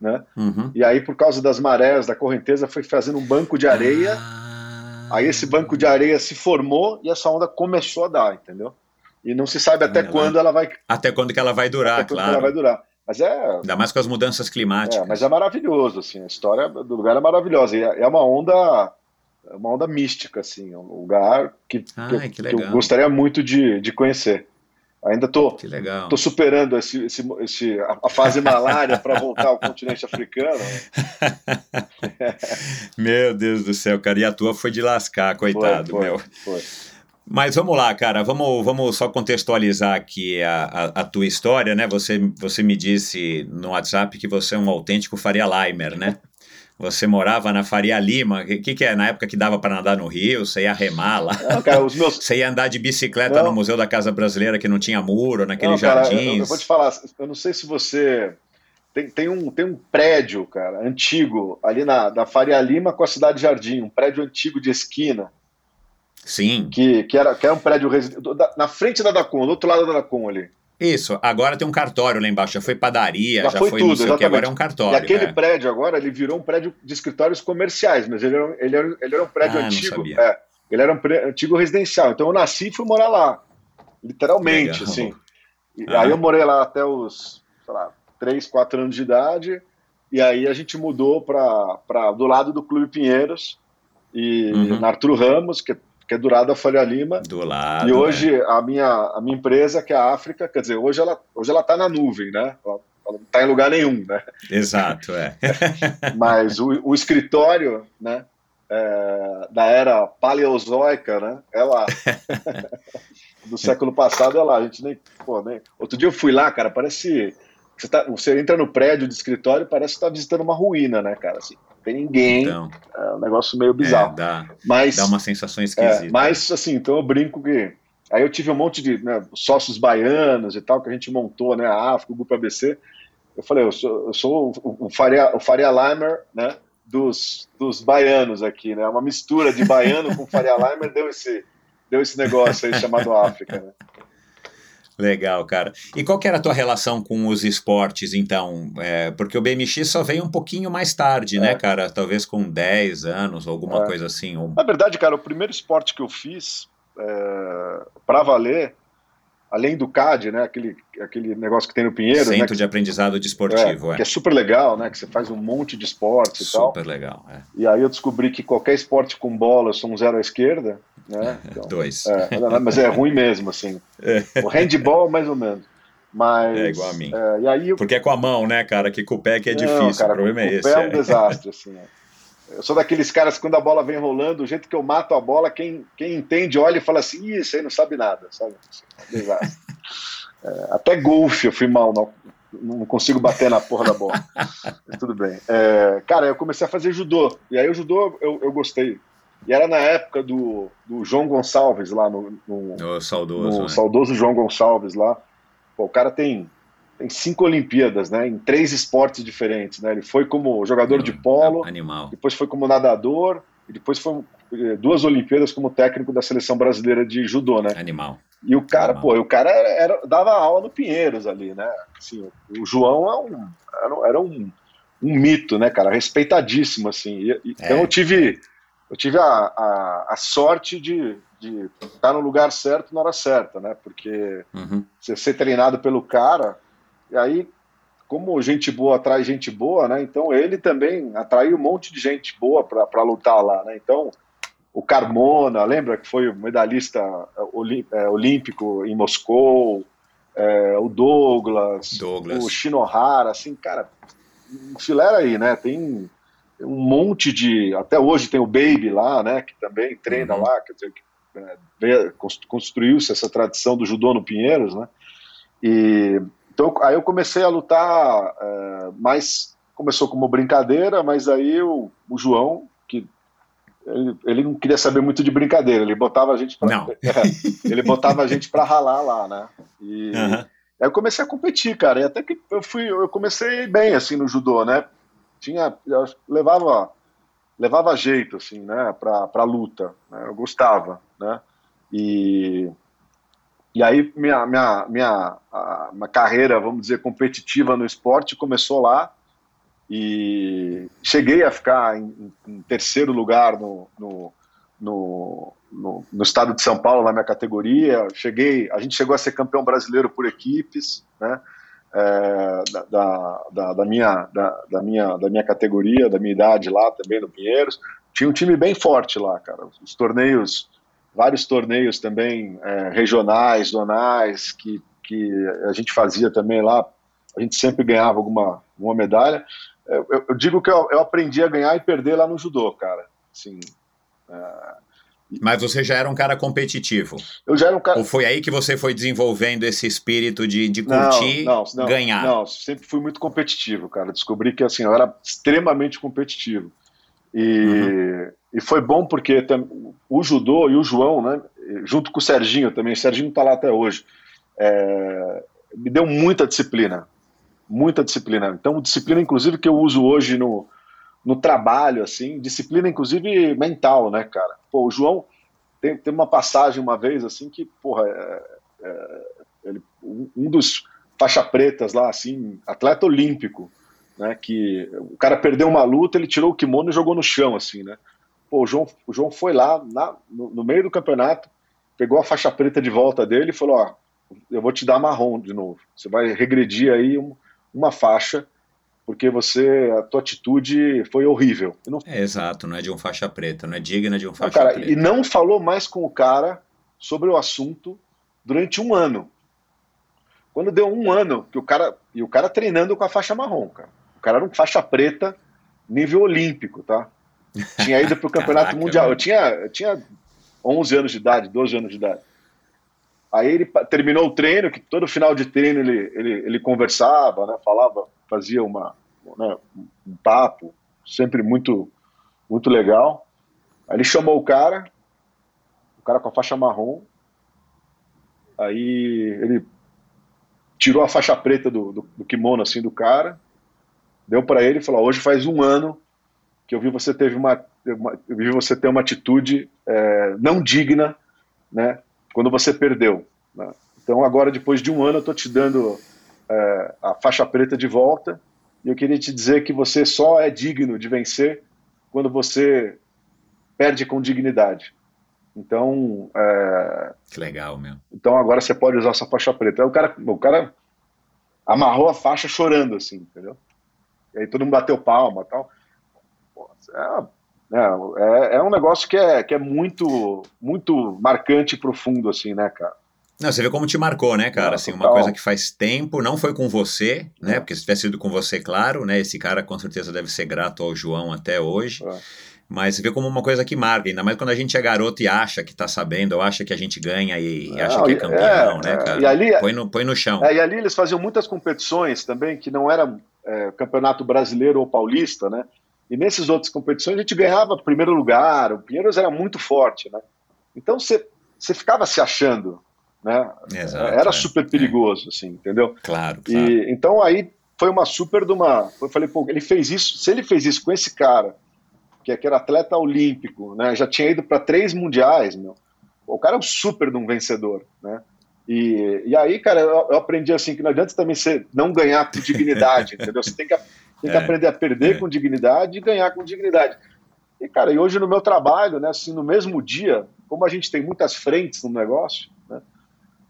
né? Uhum. E aí, por causa das marés, da correnteza, foi fazendo um banco de areia. Ah. Aí esse banco de areia se formou e essa onda começou a dar, entendeu? E não se sabe até ela... quando ela vai. Até quando que ela vai durar, até claro. ela vai durar. Mas é. Ainda mais com as mudanças climáticas. É, mas é maravilhoso, assim, a história do lugar é maravilhosa. E é, é uma onda. É uma onda mística, assim, um lugar que, Ai, que, que, eu gostaria muito de, de conhecer. Ainda tô, tô superando esse, esse, esse a fase malária para voltar ao continente africano. [laughs] meu Deus do céu, cara, e a tua foi de lascar, coitado, foi, foi, meu. Foi. Mas vamos lá, cara, vamos, vamos só contextualizar aqui a, a, a, tua história, né? Você, você me disse no WhatsApp que você é um autêntico Faria Limer, né? Você morava na Faria Lima, o que, que, é? Na época que dava para nadar no Rio, você ia remar lá. Não, cara, os meus... Você ia andar de bicicleta não. no Museu da Casa Brasileira que não tinha muro, cara, jardins. Eu, eu, vou te falar, eu não sei se você. Tem, tem, um, tem um prédio, cara, antigo, ali na da Faria Lima com a Cidade Jardim, um prédio antigo de esquina Sim. Que, que, era, que era um prédio na frente da Dacom, do outro lado da Dacom ali. Isso, agora tem um cartório lá embaixo, já foi padaria, já, já foi, foi tudo, não sei agora é um cartório. E aquele é. prédio agora, ele virou um prédio de escritórios comerciais, mas ele era, ele era, ele era um prédio ah, antigo. É, ele era um prédio, antigo residencial. Então eu nasci e fui morar lá. Literalmente, Legal. assim. Ah. Aí eu morei lá até os, sei lá, 3, 4 anos de idade. E aí a gente mudou para do lado do Clube Pinheiros, e uhum. na Arthur Ramos, que que é do lado da Faria Lima. Do lado. E hoje né? a, minha, a minha empresa, que é a África, quer dizer, hoje ela hoje ela está na nuvem, né? Ela, ela não está em lugar nenhum, né? Exato, é. [laughs] [laughs] Mas o, o escritório, né? É, da era paleozoica, né? Ela [laughs] do século passado é lá. A gente nem, pô, nem. Outro dia eu fui lá, cara. Parece você, tá, você entra no prédio de escritório, parece que está visitando uma ruína, né, cara? Assim, tem ninguém. Então, é um negócio meio bizarro. É, dá, mas, dá uma sensação esquisita. É, mas, assim, então eu brinco que. Aí eu tive um monte de né, sócios baianos e tal, que a gente montou, né? A África, o Grupo ABC. Eu falei, eu sou, eu sou o, o, Faria, o Faria Limer, né? Dos, dos baianos aqui, né? Uma mistura de baiano com Faria [laughs] Limer deu esse, deu esse negócio aí chamado África, né? Legal, cara. E qual que era a tua relação com os esportes, então? É, porque o BMX só veio um pouquinho mais tarde, né, é. né, cara? Talvez com 10 anos, alguma é. coisa assim. Ou... Na verdade, cara, o primeiro esporte que eu fiz é, para valer, além do CAD, né, aquele, aquele negócio que tem no Pinheiro. Centro né, de aprendizado desportivo, é, é. Que é super legal, né, que você faz um monte de esporte e tal. Super legal, é. E aí eu descobri que qualquer esporte com bola eu sou um zero à esquerda, né? [laughs] Então, Dois. É, mas é ruim mesmo, assim. É. O handball, mais ou menos. Mas, é igual a mim. É, e aí, Porque é com a mão, né, cara? Que com o pé que é difícil. Cara, o problema é esse. O pé é um desastre, assim. Eu sou daqueles caras que quando a bola vem rolando, o jeito que eu mato a bola, quem, quem entende olha e fala assim, isso aí não sabe nada, sabe? É desastre. [laughs] É, até golfe eu fui mal, não, não consigo bater na porra da bola. [laughs] Tudo bem. É, cara, eu comecei a fazer judô. E aí o judô eu, eu gostei. E era na época do, do João Gonçalves lá no. no, oh, saudoso, no né? saudoso João Gonçalves lá. Pô, o cara tem, tem cinco Olimpíadas, né? Em três esportes diferentes, né? Ele foi como jogador de polo, animal. depois foi como nadador, e depois foi eh, duas Olimpíadas como técnico da seleção brasileira de judô, né? Animal. E o cara, Animal. pô, o cara era, dava aula no Pinheiros ali, né? Assim, o João é um, era, era um, um mito, né, cara? Respeitadíssimo, assim. E, é. Então eu tive eu tive a, a, a sorte de, de estar no lugar certo na hora certa, né? Porque uhum. você ser treinado pelo cara, e aí, como gente boa atrai gente boa, né? Então ele também atraiu um monte de gente boa para lutar lá, né? Então o Carmona, lembra que foi medalhista é, é, olímpico em Moscou, é, o Douglas, Douglas, o Shinohara, assim, cara, filera aí, né? Tem um monte de. Até hoje tem o Baby lá, né? Que também treina uhum. lá, quer dizer, é, construiu-se essa tradição do judô no Pinheiros, né? E então aí eu comecei a lutar, é, mais começou como brincadeira, mas aí o, o João, que ele, ele, não queria saber muito de brincadeira, ele botava a gente para [laughs] é, ele botava a gente para ralar lá, né? E uhum. aí eu comecei a competir, cara, e até que eu fui, eu comecei bem assim no judô, né? Tinha levava levava jeito assim né para luta né? eu gostava né e e aí minha minha minha a, uma carreira vamos dizer competitiva no esporte começou lá e cheguei a ficar em, em terceiro lugar no, no, no, no, no estado de São Paulo na minha categoria cheguei a gente chegou a ser campeão brasileiro por equipes né é, da, da, da, minha, da, da, minha, da minha categoria, da minha idade lá também no Pinheiros. Tinha um time bem forte lá, cara. Os torneios, vários torneios também é, regionais, zonais, que, que a gente fazia também lá. A gente sempre ganhava alguma, alguma medalha. Eu, eu digo que eu, eu, aprendi a ganhar e perder lá no judô, cara. Assim, é, mas você já era um cara competitivo. Eu já era um cara. Ou foi aí que você foi desenvolvendo esse espírito de, de curtir, não, não, ganhar? Não, sempre fui muito competitivo, cara. Descobri que assim, eu era extremamente competitivo. E, uhum. e foi bom porque o judô e o João, né, junto com o Serginho também, o Serginho está lá até hoje, é, me deu muita disciplina. Muita disciplina. Então, disciplina, inclusive, que eu uso hoje no, no trabalho, assim, disciplina inclusive mental, né, cara? Pô, o João tem, tem uma passagem uma vez, assim, que, porra, é, é, ele, um dos faixa pretas lá, assim, atleta olímpico, né, que o cara perdeu uma luta, ele tirou o kimono e jogou no chão, assim, né? Pô, o João, o João foi lá na, no, no meio do campeonato, pegou a faixa preta de volta dele e falou, ó, eu vou te dar marrom de novo, você vai regredir aí um, uma faixa porque você, a tua atitude foi horrível. Não... É, exato, não é de um faixa preta, não é digna de um faixa não, cara, preta. E não falou mais com o cara sobre o assunto durante um ano. Quando deu um ano, que o cara. E o cara treinando com a faixa marrom, cara. O cara era um faixa preta nível olímpico, tá? Tinha ido pro [laughs] campeonato Caraca, mundial. Eu tinha, eu tinha 11 anos de idade, 12 anos de idade. Aí ele terminou o treino, que todo final de treino ele, ele, ele conversava, né, falava, fazia uma, né, um papo. sempre muito, muito legal. Aí ele chamou o cara, o cara com a faixa marrom, aí ele tirou a faixa preta do, do, do kimono assim do cara, deu para ele e falou: hoje faz um ano que eu vi você teve uma, uma eu vi você ter uma atitude é, não digna, né? Quando você perdeu. Né? Então agora depois de um ano eu estou te dando é, a faixa preta de volta e eu queria te dizer que você só é digno de vencer quando você perde com dignidade. Então. É... Que legal, meu. Então agora você pode usar essa faixa preta. Aí o cara, o cara amarrou a faixa chorando, assim, entendeu? E aí todo mundo bateu palma tal. É, é, é um negócio que é, que é muito, muito marcante e profundo, assim, né, cara? Não, você vê como te marcou, né, cara? assim, uma coisa que faz tempo, não foi com você, né? Porque se tivesse sido com você, claro, né? Esse cara com certeza deve ser grato ao João até hoje. É. Mas vê como uma coisa que marca, ainda mais quando a gente é garoto e acha que tá sabendo, ou acha que a gente ganha e, acha que é campeão, é, né, cara? E ali, põe, no, põe no chão. É, e ali eles faziam muitas competições também, que não era é, campeonato brasileiro ou paulista, né? E nesses outras competições a gente ganhava primeiro lugar, o Pinheiros era muito forte, né? Então você ficava se achando, né? Exato, Era é, super perigoso, é. assim, entendeu? Claro, claro. E, então aí foi uma super de uma. Eu falei, pô, ele fez isso. Se ele fez isso com esse cara, que, é, que era atleta olímpico, né? Já tinha ido para três mundiais, meu. O cara é um super de um vencedor, né? E, e aí, cara, eu, eu aprendi assim que não adianta também ser não ganhar com dignidade, [laughs] entendeu? Você tem que, tem que é, aprender a perder é. com dignidade e ganhar com dignidade. E, cara, e hoje no meu trabalho, né, assim, no mesmo dia, como a gente tem muitas frentes no negócio,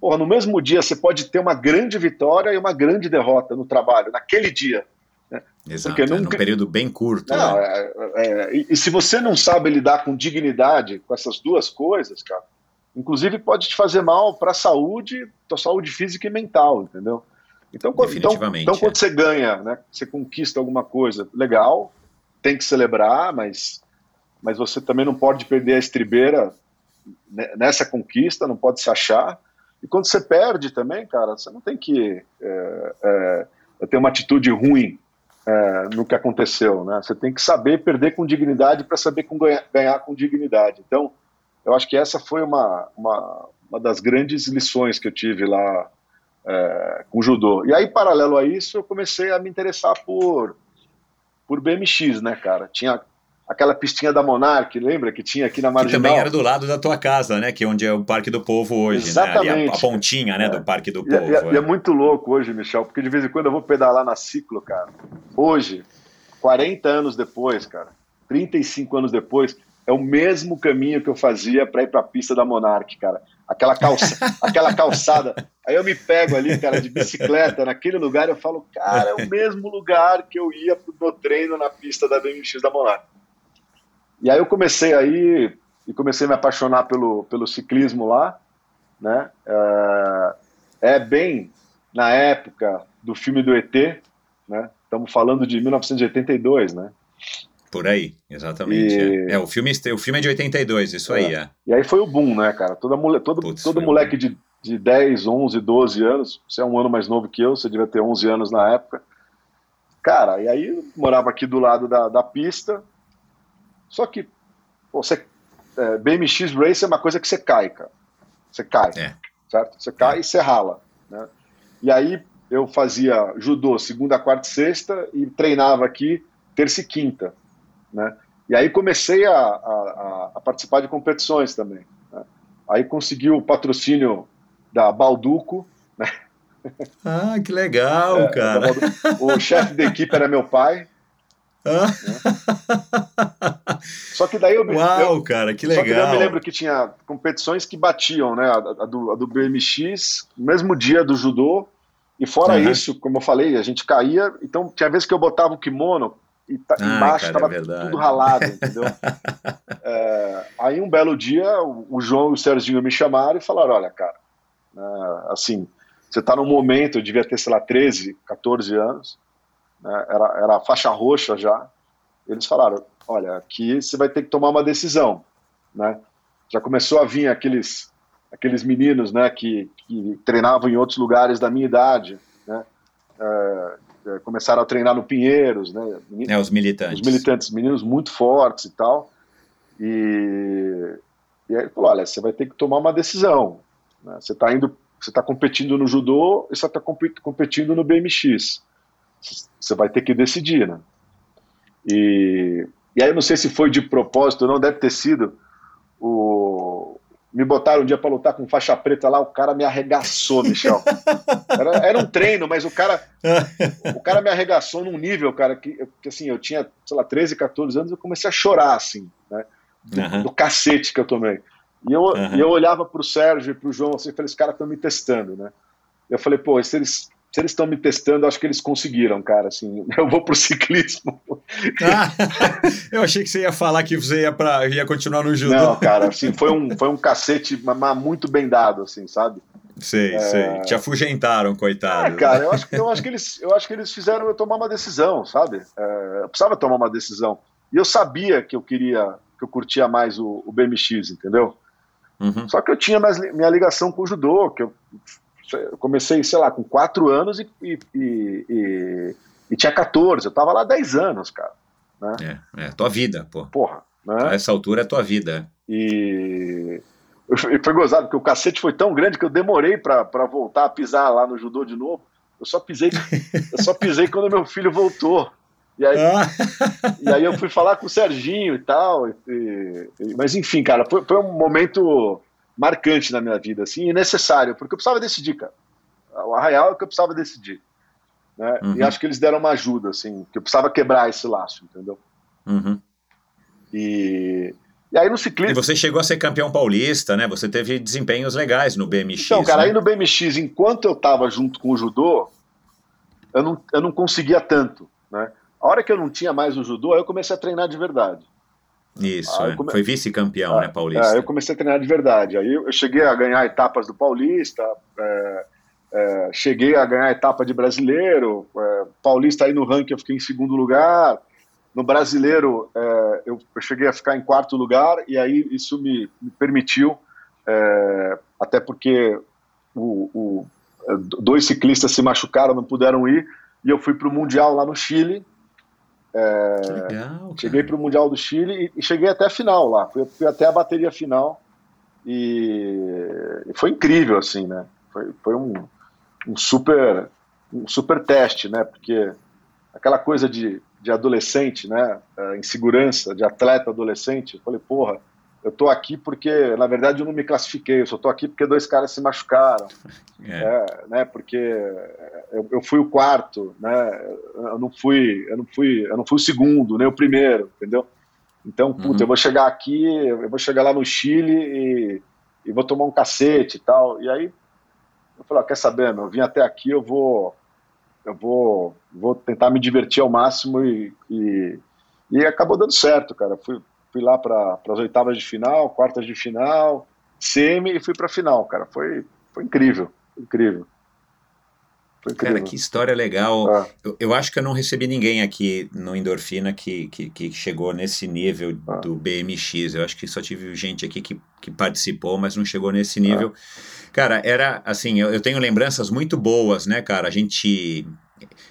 Porra, no mesmo dia você pode ter uma grande vitória e uma grande derrota no trabalho, naquele dia. Né? Exato, Porque é num período bem curto. Não, né? é, é, e, e, se você não sabe lidar com dignidade com essas duas coisas, cara, inclusive pode te fazer mal para a saúde, tua saúde física e mental, entendeu? Então, quando, então, então quando é. você ganha, né, você conquista alguma coisa, legal, tem que celebrar, mas, mas você também não pode perder a estribeira nessa conquista, não pode se achar. E quando você perde também, cara, você não tem que é, é, ter uma atitude ruim é, no que aconteceu, né? Você tem que saber perder com dignidade para saber com ganhar, ganhar, com dignidade. Então, eu acho que essa foi uma, uma, uma das grandes lições que eu tive lá é, com o judô. E aí, paralelo a isso, eu comecei a me interessar por por BMX, né, cara? Tinha aquela pistinha da Monarch, lembra que tinha aqui na Marginal? Que também era do lado da tua casa, né? Que é onde é o Parque do Povo hoje, Exatamente. né? A, a pontinha, né, é. do Parque do e, Povo. E, é. e, é muito louco hoje, Michel, porque de vez em quando eu vou pedalar na ciclo, cara. Hoje, 40 anos depois, cara, 35 anos depois, é o mesmo caminho que eu fazia para ir para a pista da Monarch, cara. Aquela, calça, [laughs] aquela calçada. Aí eu me pego ali, cara, de bicicleta, naquele lugar, eu falo, cara, é o mesmo lugar que eu ia pro meu treino na pista da BMX da Monarch. E aí eu comecei aí e comecei a me apaixonar pelo, pelo ciclismo lá, né? É, é bem na época do filme do ET, né? Estamos falando de 1982, né? Por aí, exatamente. E... É. é. o, filme, o filme é de 82, isso é. aí, é. E aí foi o boom, né, cara? Toda mole, todo Putz, todo moleque de, de 10, 11, 12 anos, você é um ano mais novo que eu, você devia ter 11 anos na época. Cara, e aí morava aqui do lado da, da pista, só que você, é, BMX Race é uma coisa que você cai, cara. Você cai, é. certo? Você cai é. e você rala. Né? E aí eu fazia judô segunda, quarta e sexta e treinava aqui terça e quinta. Né? E aí comecei a, a, a participar de competições também. Né? Aí consegui o patrocínio da Balduco, né? Ah, que legal, é, cara. O chefe da equipe era meu pai, né? [laughs] Só que daí eu me Uau, eu, cara, que legal. Só que daí eu me lembro que tinha competições que batiam, né? A, a, do, a do BMX, mesmo dia do judô. E fora uhum. isso, como eu falei, a gente caía. Então tinha vezes que eu botava o kimono e tá, ah, embaixo estava é tudo ralado, entendeu? [laughs] é, aí um belo dia o, o, João e o Serginho me chamaram e falaram: olha, cara, né, assim, você está num momento, eu devia ter, sei lá, 13, 14 anos né, era, era faixa roxa já. Eles falaram: olha, aqui você vai ter que tomar uma decisão. Né? Já começou a vir aqueles, aqueles meninos né, que, que treinavam em outros lugares da minha idade, né, é, é, começaram a treinar no Pinheiros, né? É, os militantes. Os militantes, meninos muito fortes e tal. E, e aí ele falou: olha, você vai ter que tomar uma decisão. Né? Você está indo, você está competindo no judô você está competindo no BMX. Você vai ter que decidir, né? E, e aí eu não sei se foi de propósito, não deve ter sido. O, me botaram um dia para lutar com faixa preta lá, o cara me arregaçou, Michel. [laughs] Era, era, um treino, mas o cara o cara me arregaçou num nível, cara, que, que assim, eu tinha, sei lá, 13, 14 anos, eu comecei a chorar, assim, né? Do, uhum. do cacete que eu tomei. E eu, uhum. e eu olhava pro Sérgio e pro João assim, e falei, os caras estão me testando, né? Eu falei, pô, se eles se eles estão me testando, acho que eles conseguiram, cara. Assim, [laughs] eu vou pro ciclismo. Ah, [laughs] eu achei que você ia falar que você ia, pra, ia continuar no judô. Não, cara, [laughs] assim, foi um, foi um cacete muito bem dado, assim, sabe? Sei, é... sei. Te afugentaram, coitado. É, cara, eu acho, eu, acho que eles, eu acho que eles fizeram eu tomar uma decisão, sabe? É, eu precisava tomar uma decisão. E eu sabia que eu queria, que eu curtia mais o, o BMX, entendeu? Uhum. Só que eu tinha mais minha ligação com o judô, que eu comecei, sei lá, com 4 anos e, e, e, e, tinha 14. Eu tava lá 10 anos, cara. Né? É, é tua vida, pô. Porra. Né? A essa altura é tua vida. E foi gozado, porque o cacete foi tão grande que eu demorei para voltar a pisar lá no judô de novo. Eu só pisei, eu só pisei quando meu filho voltou. E aí, ah. e aí eu fui falar com o Serginho e tal. E, e, mas enfim, cara, foi, foi um momento marcante na minha vida, assim, e necessário, porque eu precisava decidir, cara. O Arraial é que eu precisava decidir. Né? Uhum. E acho que eles deram uma ajuda, assim, que eu precisava quebrar esse laço, entendeu? Uhum. E, e aí no ciclismo. E você chegou a ser campeão paulista, né? Você teve desempenhos legais no BMX. Então, cara, né? aí no BMX, enquanto eu tava junto com o judô, eu não, eu não conseguia tanto, né? A hora que eu não tinha mais o judô, aí eu comecei a treinar de verdade. Isso, é. come... foi vice-campeão, né, Paulista? É, eu comecei a treinar de verdade. Aí eu cheguei a ganhar etapas do Paulista, é, é, cheguei a ganhar etapa de brasileiro, é, Paulista aí no ranking eu fiquei em segundo lugar, no brasileiro é, eu, eu, cheguei a ficar em quarto lugar, e aí isso me, me permitiu, até porque o, o, dois ciclistas se machucaram, não puderam ir, e eu fui para o Mundial lá no Chile, é, legal, cheguei para o Mundial do Chile e, e, cheguei até a final lá. Fui, fui até a bateria final e, e, foi incrível, assim, né? Foi, foi um, um, super, um super teste, né? Porque aquela coisa de, de adolescente, né? É, insegurança, de atleta adolescente. Eu falei, porra, eu tô aqui porque, na verdade, eu não me classifiquei, eu só tô aqui porque dois caras se machucaram, [laughs] é. É, né, porque eu, eu, fui o quarto, né, eu não fui, eu não fui, eu não fui o segundo, nem o primeiro, entendeu? Então, puta, uhum. eu vou chegar aqui, eu vou chegar lá no Chile e, e vou tomar um cacete e tal, e aí eu falei, ah, quer saber, meu, eu vim até aqui, eu vou, eu vou, vou tentar me divertir ao máximo e, e, e acabou dando certo, cara, fui fui lá para as oitavas de final, quartas de final, semi e fui para final, cara. Foi, foi incrível, incrível. Foi incrível. Cara, que história legal. Ah. Eu, eu, acho que eu não recebi ninguém aqui no Endorfina que, que, que chegou nesse nível ah. do BMX. Eu acho que só tive gente aqui que, que participou, mas não chegou nesse nível. Ah. Cara, era assim, eu, eu tenho lembranças muito boas, né, cara? A gente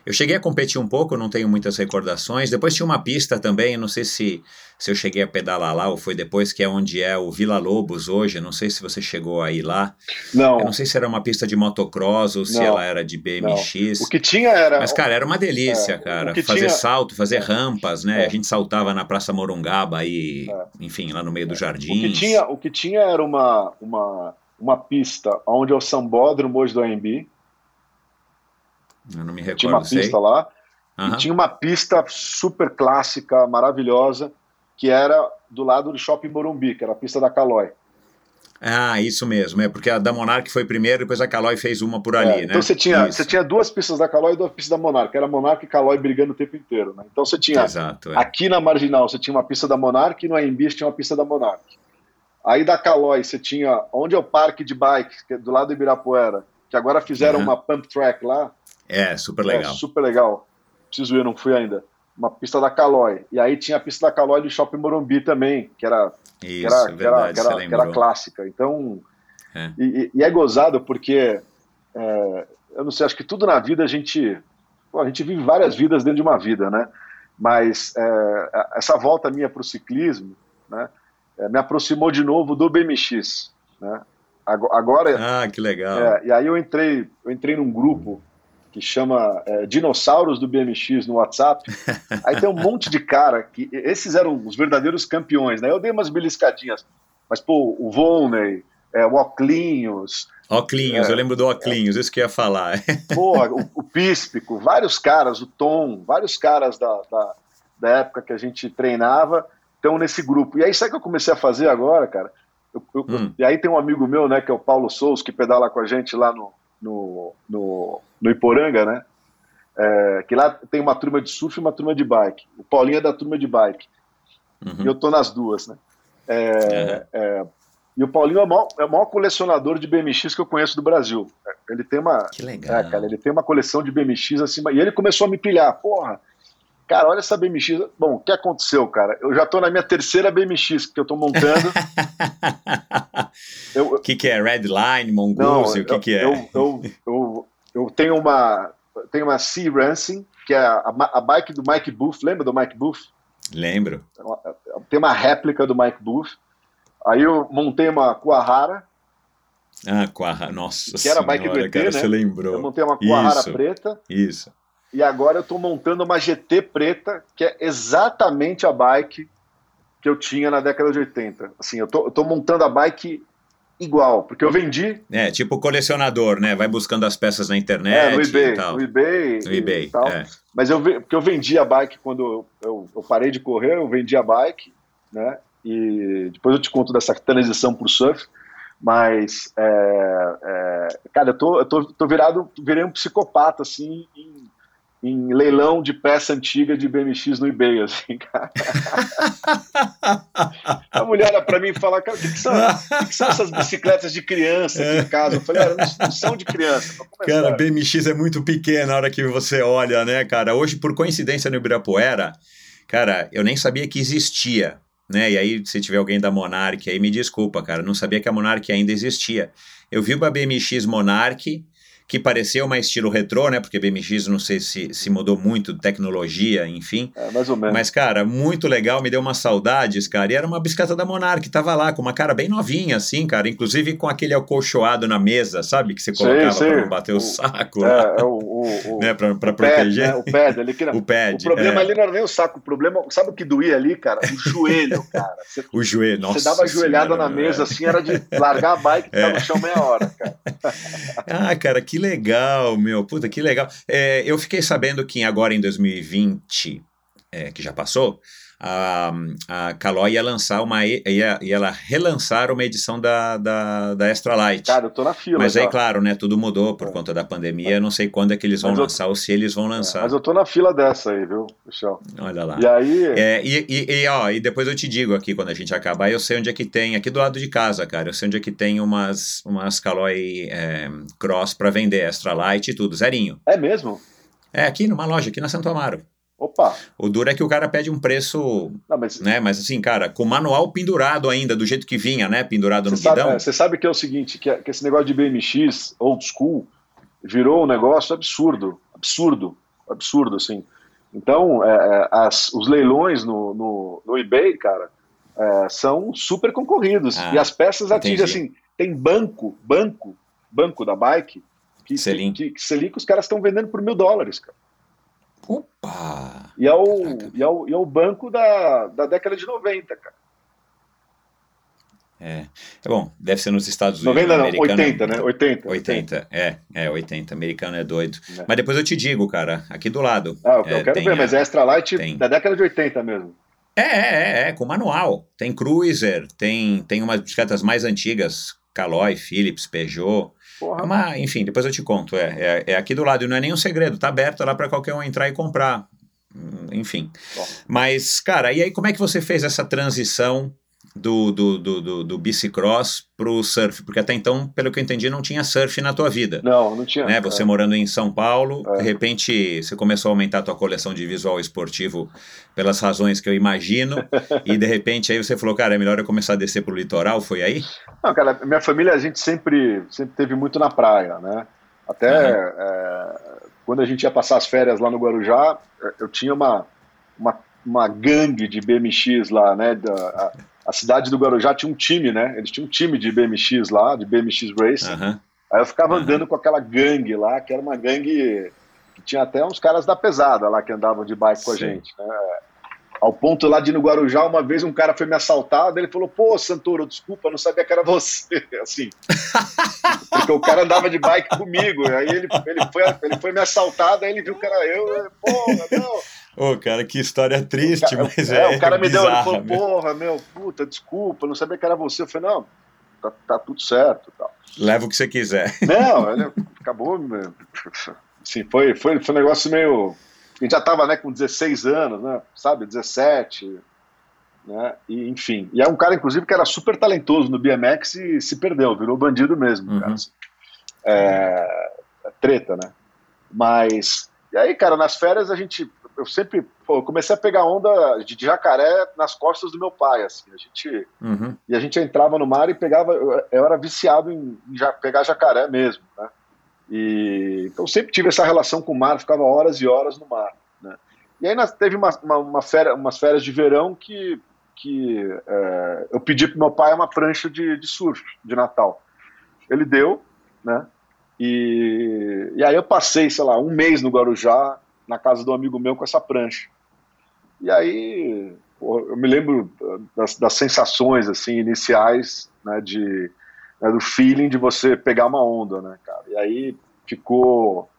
eu cheguei a competir um pouco, não tenho muitas recordações. Depois tinha uma pista também, não sei se, se eu cheguei a pedalar lá ou foi depois, que é onde é o Vila Lobos hoje. não sei se você chegou aí lá. Não. Eu não sei se era uma pista de motocross ou se não, ela era de BMX. Não. O que tinha era. Mas, cara, era uma delícia, é, cara. Fazer tinha... salto, fazer é. rampas, né? É. A gente saltava na Praça Morungaba aí, é. enfim, lá no meio do jardim. O que tinha, o que tinha era uma, uma, uma pista onde é o sambódromo hoje do AMB eu não me recordo. Tinha uma pista sei. lá. Uhum. E tinha uma pista super clássica, maravilhosa, que era do lado do Shopping Morumbi, que era a pista da Calói. Ah, isso mesmo, é porque a da Monarch foi primeiro, depois a Calói fez uma por ali, é, né? Então você tinha, você tinha duas pistas da Calói e duas pistas da Monarch, era Monarch e Calói brigando o tempo inteiro, né? Então você tinha, Exato, é. aqui na Marginal você tinha uma pista da Monarch e no AMB tinha uma pista da Monarch. Aí da Calói você tinha, onde é o parque de bike, que é do lado do Ibirapuera, que agora fizeram uhum. uma pump track lá, é, super legal. É, super legal. Preciso ir, não fui ainda. Uma pista da Calói. E aí tinha a pista da Calói do Shopping Morumbi também, que era, Isso, que era, verdade, que era, que era, que era clássica. Então, é. E, e, é gozado porque, é, eu não sei, acho que tudo na vida a gente, pô, a gente vive várias vidas dentro de uma vida, né? Mas é, essa volta minha para o ciclismo, né? É, me aproximou de novo do BMX, né? Agora. Ah, que legal. É, e aí eu entrei, eu entrei num grupo que chama é, Dinossauros do BMX no WhatsApp. [laughs] Aí tem um monte de cara que esses eram os verdadeiros campeões, né? Eu dei umas beliscadinhas, mas pô, o Volney, é, o Oclinhos. Oclinhos, é, eu lembro do Oclinhos, isso que eu ia falar. [laughs] Porra, o, o Píspico, vários caras, o Tom, vários caras da, da, da época que a gente treinava estão nesse grupo. E aí, sabe o que eu comecei a fazer agora, cara? Eu, eu, hum. E aí tem um amigo meu, né, que é o Paulo Souza, que pedala com a gente lá no, no, no, no Iporanga, né? É, que lá tem uma turma de surf e uma turma de bike. O Paulinho é da turma de bike. Uhum. E eu tô nas duas, né? É, é, e o Paulinho é o, maior, é o maior colecionador de BMX que eu conheço do Brasil. Ele tem uma. Que legal. É, cara, ele tem uma coleção de BMX assim. E ele começou a me pilhar. Porra, Cara, olha essa BMX. Bom, o que aconteceu, cara? Eu já tô na minha terceira BMX que eu tô montando. [laughs] O que, que é? Redline, Mongoose? o que, eu, que é? Eu, eu, eu, eu, tenho uma tenho uma Sea Racing, que é a, a bike do Mike Booth. Lembra do Mike Booth? Lembro. Tem uma réplica do Mike Booth. Aí eu montei uma Kuahara. Ah, Kuahara, nossa Que era a bike do ET, cara, né? Você lembrou. Eu montei uma Kuahara preta. Isso. E agora eu estou montando uma GT preta, que é exatamente a bike que eu tinha na década de 80. Assim, eu tô montando a bike igual, porque eu vendi. É, tipo colecionador, né? Vai buscando as peças na internet. É, no eBay. E tal. No eBay. No eBay. E tal. É. Mas eu, porque eu vendi a bike quando eu, eu, parei de correr, eu vendi a bike, né? E depois eu te conto dessa transição para o surf. Mas, é, é, cara, eu tô, eu tô, tô virado, virei um psicopata, assim, em em leilão de peça antiga de BMX no eBay, assim, cara. [laughs] a mulher olha pra mim e fala, cara, o que, que, são, que, que são essas [laughs] bicicletas de criança aqui em casa? Eu falei, não, não são de criança. Cara, BMX é muito pequena na hora que você olha, né, cara? Hoje, por coincidência, no Ibirapuera, cara, eu nem sabia que existia, né? E aí, se tiver alguém da Monarch aí, me desculpa, cara, não sabia que a Monarch ainda existia. Eu vi uma BMX Monarch que parecia uma estilo retrô, né? Porque BMX não sei se, se mudou muito, tecnologia, enfim. É, mais ou menos. Mas, cara, muito legal, me deu umas saudades, cara. E era uma bicicleta da Monarch, tava lá, com uma cara bem novinha, assim, cara. Inclusive com aquele acolchoado na mesa, sabe? Que você colocava para não bater o, o saco. É, é o, o, o, né? Pra, pra proteger. Pad, né? O pad ali que não, [laughs] O pad. O problema é. ali não era nem o saco, o problema, sabe o que doía ali, cara? O joelho, [laughs] cara. Você, o joelho, nossa. Você dava joelhada na mesa, assim, era de largar a bike e [laughs] ficar É. no chão meia hora, cara. Ah, cara, que legal, meu. Puta, que legal. É, eu fiquei sabendo que agora em 2020, é, que já passou, a, a Caloi ia lançar uma. ia, ia ela relançar uma edição da, da, da Extra Light. Cara, eu tô na fila. Mas já. aí, claro, né? Tudo mudou por conta da pandemia. Eu não sei quando é que eles vão Mas eu- lançar ou se eles vão lançar. Mas eu tô na fila dessa aí, viu, Michel? Olha lá. E aí, É, e, e, e, ó, e depois eu te digo aqui, quando a gente acabar, eu sei onde é que tem, aqui do lado de casa, cara, eu sei onde é que tem umas, umas Caloi é, Cross pra vender, Extra Light e tudo, zerinho. é mesmo? É, aqui numa loja, aqui na Santo Amaro. Opa, O duro é que o cara pede um preço, não, mas né, mas assim, cara, com o manual pendurado ainda, do jeito que vinha, né, pendurado no Você sabe, guidão. é, você sabe que é o seguinte, que, que esse negócio de BMX old school virou um negócio absurdo, absurdo, absurdo, assim. Então, é, é, as- os leilões no, no, no eBay, cara, é, são super concorridos. Ah, e as peças atingem, assim, tem banco, banco, banco da bike, que, Selim. que, que, selim que os caras estão vendendo por mil dólares, cara. Opa! E é o, Caraca. e é o, e é o banco da, da década de 90, cara. É. É bom, deve ser nos Estados Unidos. 90 não, americano- 80, né? 80. 80, é, é, 80. Americano é doido. É. Mas depois eu te digo, cara, aqui do lado. Ah, eu, É, eu quero tem ver, a- mas é Extra Light tem. da década de 80 mesmo. É, é, é, com manual. Tem Cruiser, tem, tem umas bicicletas mais antigas, Caloi, Philips, Peugeot. É Porra, uma, enfim, depois eu te conto. É, é, é aqui do lado e não é nenhum segredo, tá aberto lá para qualquer um entrar e comprar. Hum, Enfim. Bom. Mas, cara, e aí como é que você fez essa transição do, do, do, do, do bicicross pro surf? Porque até então, pelo que eu entendi, não tinha surf na tua vida. Não, não tinha. Né? Você morando em São Paulo, É. de repente você começou a aumentar a tua coleção de visual esportivo pelas razões que eu imagino, [laughs] e de repente aí você falou, cara, é melhor eu começar a descer pro litoral, foi aí? Não, cara, minha família a gente sempre, sempre teve muito na praia, né? Até Aham. é, quando a gente ia passar as férias lá no Guarujá, eu tinha uma, uma, uma gangue de BMX lá, né? Da, a, cidade do Guarujá tinha um time, né? Eles tinham um time de BMX lá, de BMX Racing. Uhum. Aí eu ficava uhum. andando com aquela gangue lá, que era uma gangue que tinha até uns caras da pesada lá que andavam de bike Sim. com a gente. Né? Ao ponto lá de ir no Guarujá, uma vez um cara foi me assaltar, ele falou, pô, Santoro, desculpa, não sabia que era você, [laughs] assim. Porque o cara andava de bike comigo, aí ele, ele, foi, ele foi me assaltar, daí ele viu que era eu, porra, não... Ô, oh, cara, que história triste, cara, mas é. é o cara me deu, ele falou, porra, meu, puta, desculpa, não sabia que era você. Eu falei, não, tá, tá tudo certo tal. Leva o que você quiser. Não, ele acabou. Assim, foi, foi, foi um negócio meio a gente já estava né, com 16 anos, né, sabe, 17, né, e, enfim. E é um cara, inclusive, que era super talentoso no BMX e se perdeu, virou bandido mesmo, uhum. cara. É, é, treta, né? Mas, e aí, cara, nas férias a gente, eu sempre, eu comecei a pegar onda de jacaré nas costas do meu pai, assim, a gente, uhum. e a gente entrava no mar e pegava, eu, era viciado em, em já, pegar jacaré mesmo, né? E, então sempre tive essa relação com o mar, ficava horas e horas no mar. Né? E aí nós, teve uma, uma, uma férias, umas férias de verão que, que é, eu pedi para meu pai uma prancha de, de surf de Natal. Ele deu, né? E, e aí eu passei, sei lá, um mês no Guarujá, na casa do amigo meu com essa prancha. E aí eu me lembro das, das sensações assim iniciais, né, de né, do feeling de você pegar uma onda, né, cara? E aí ficou,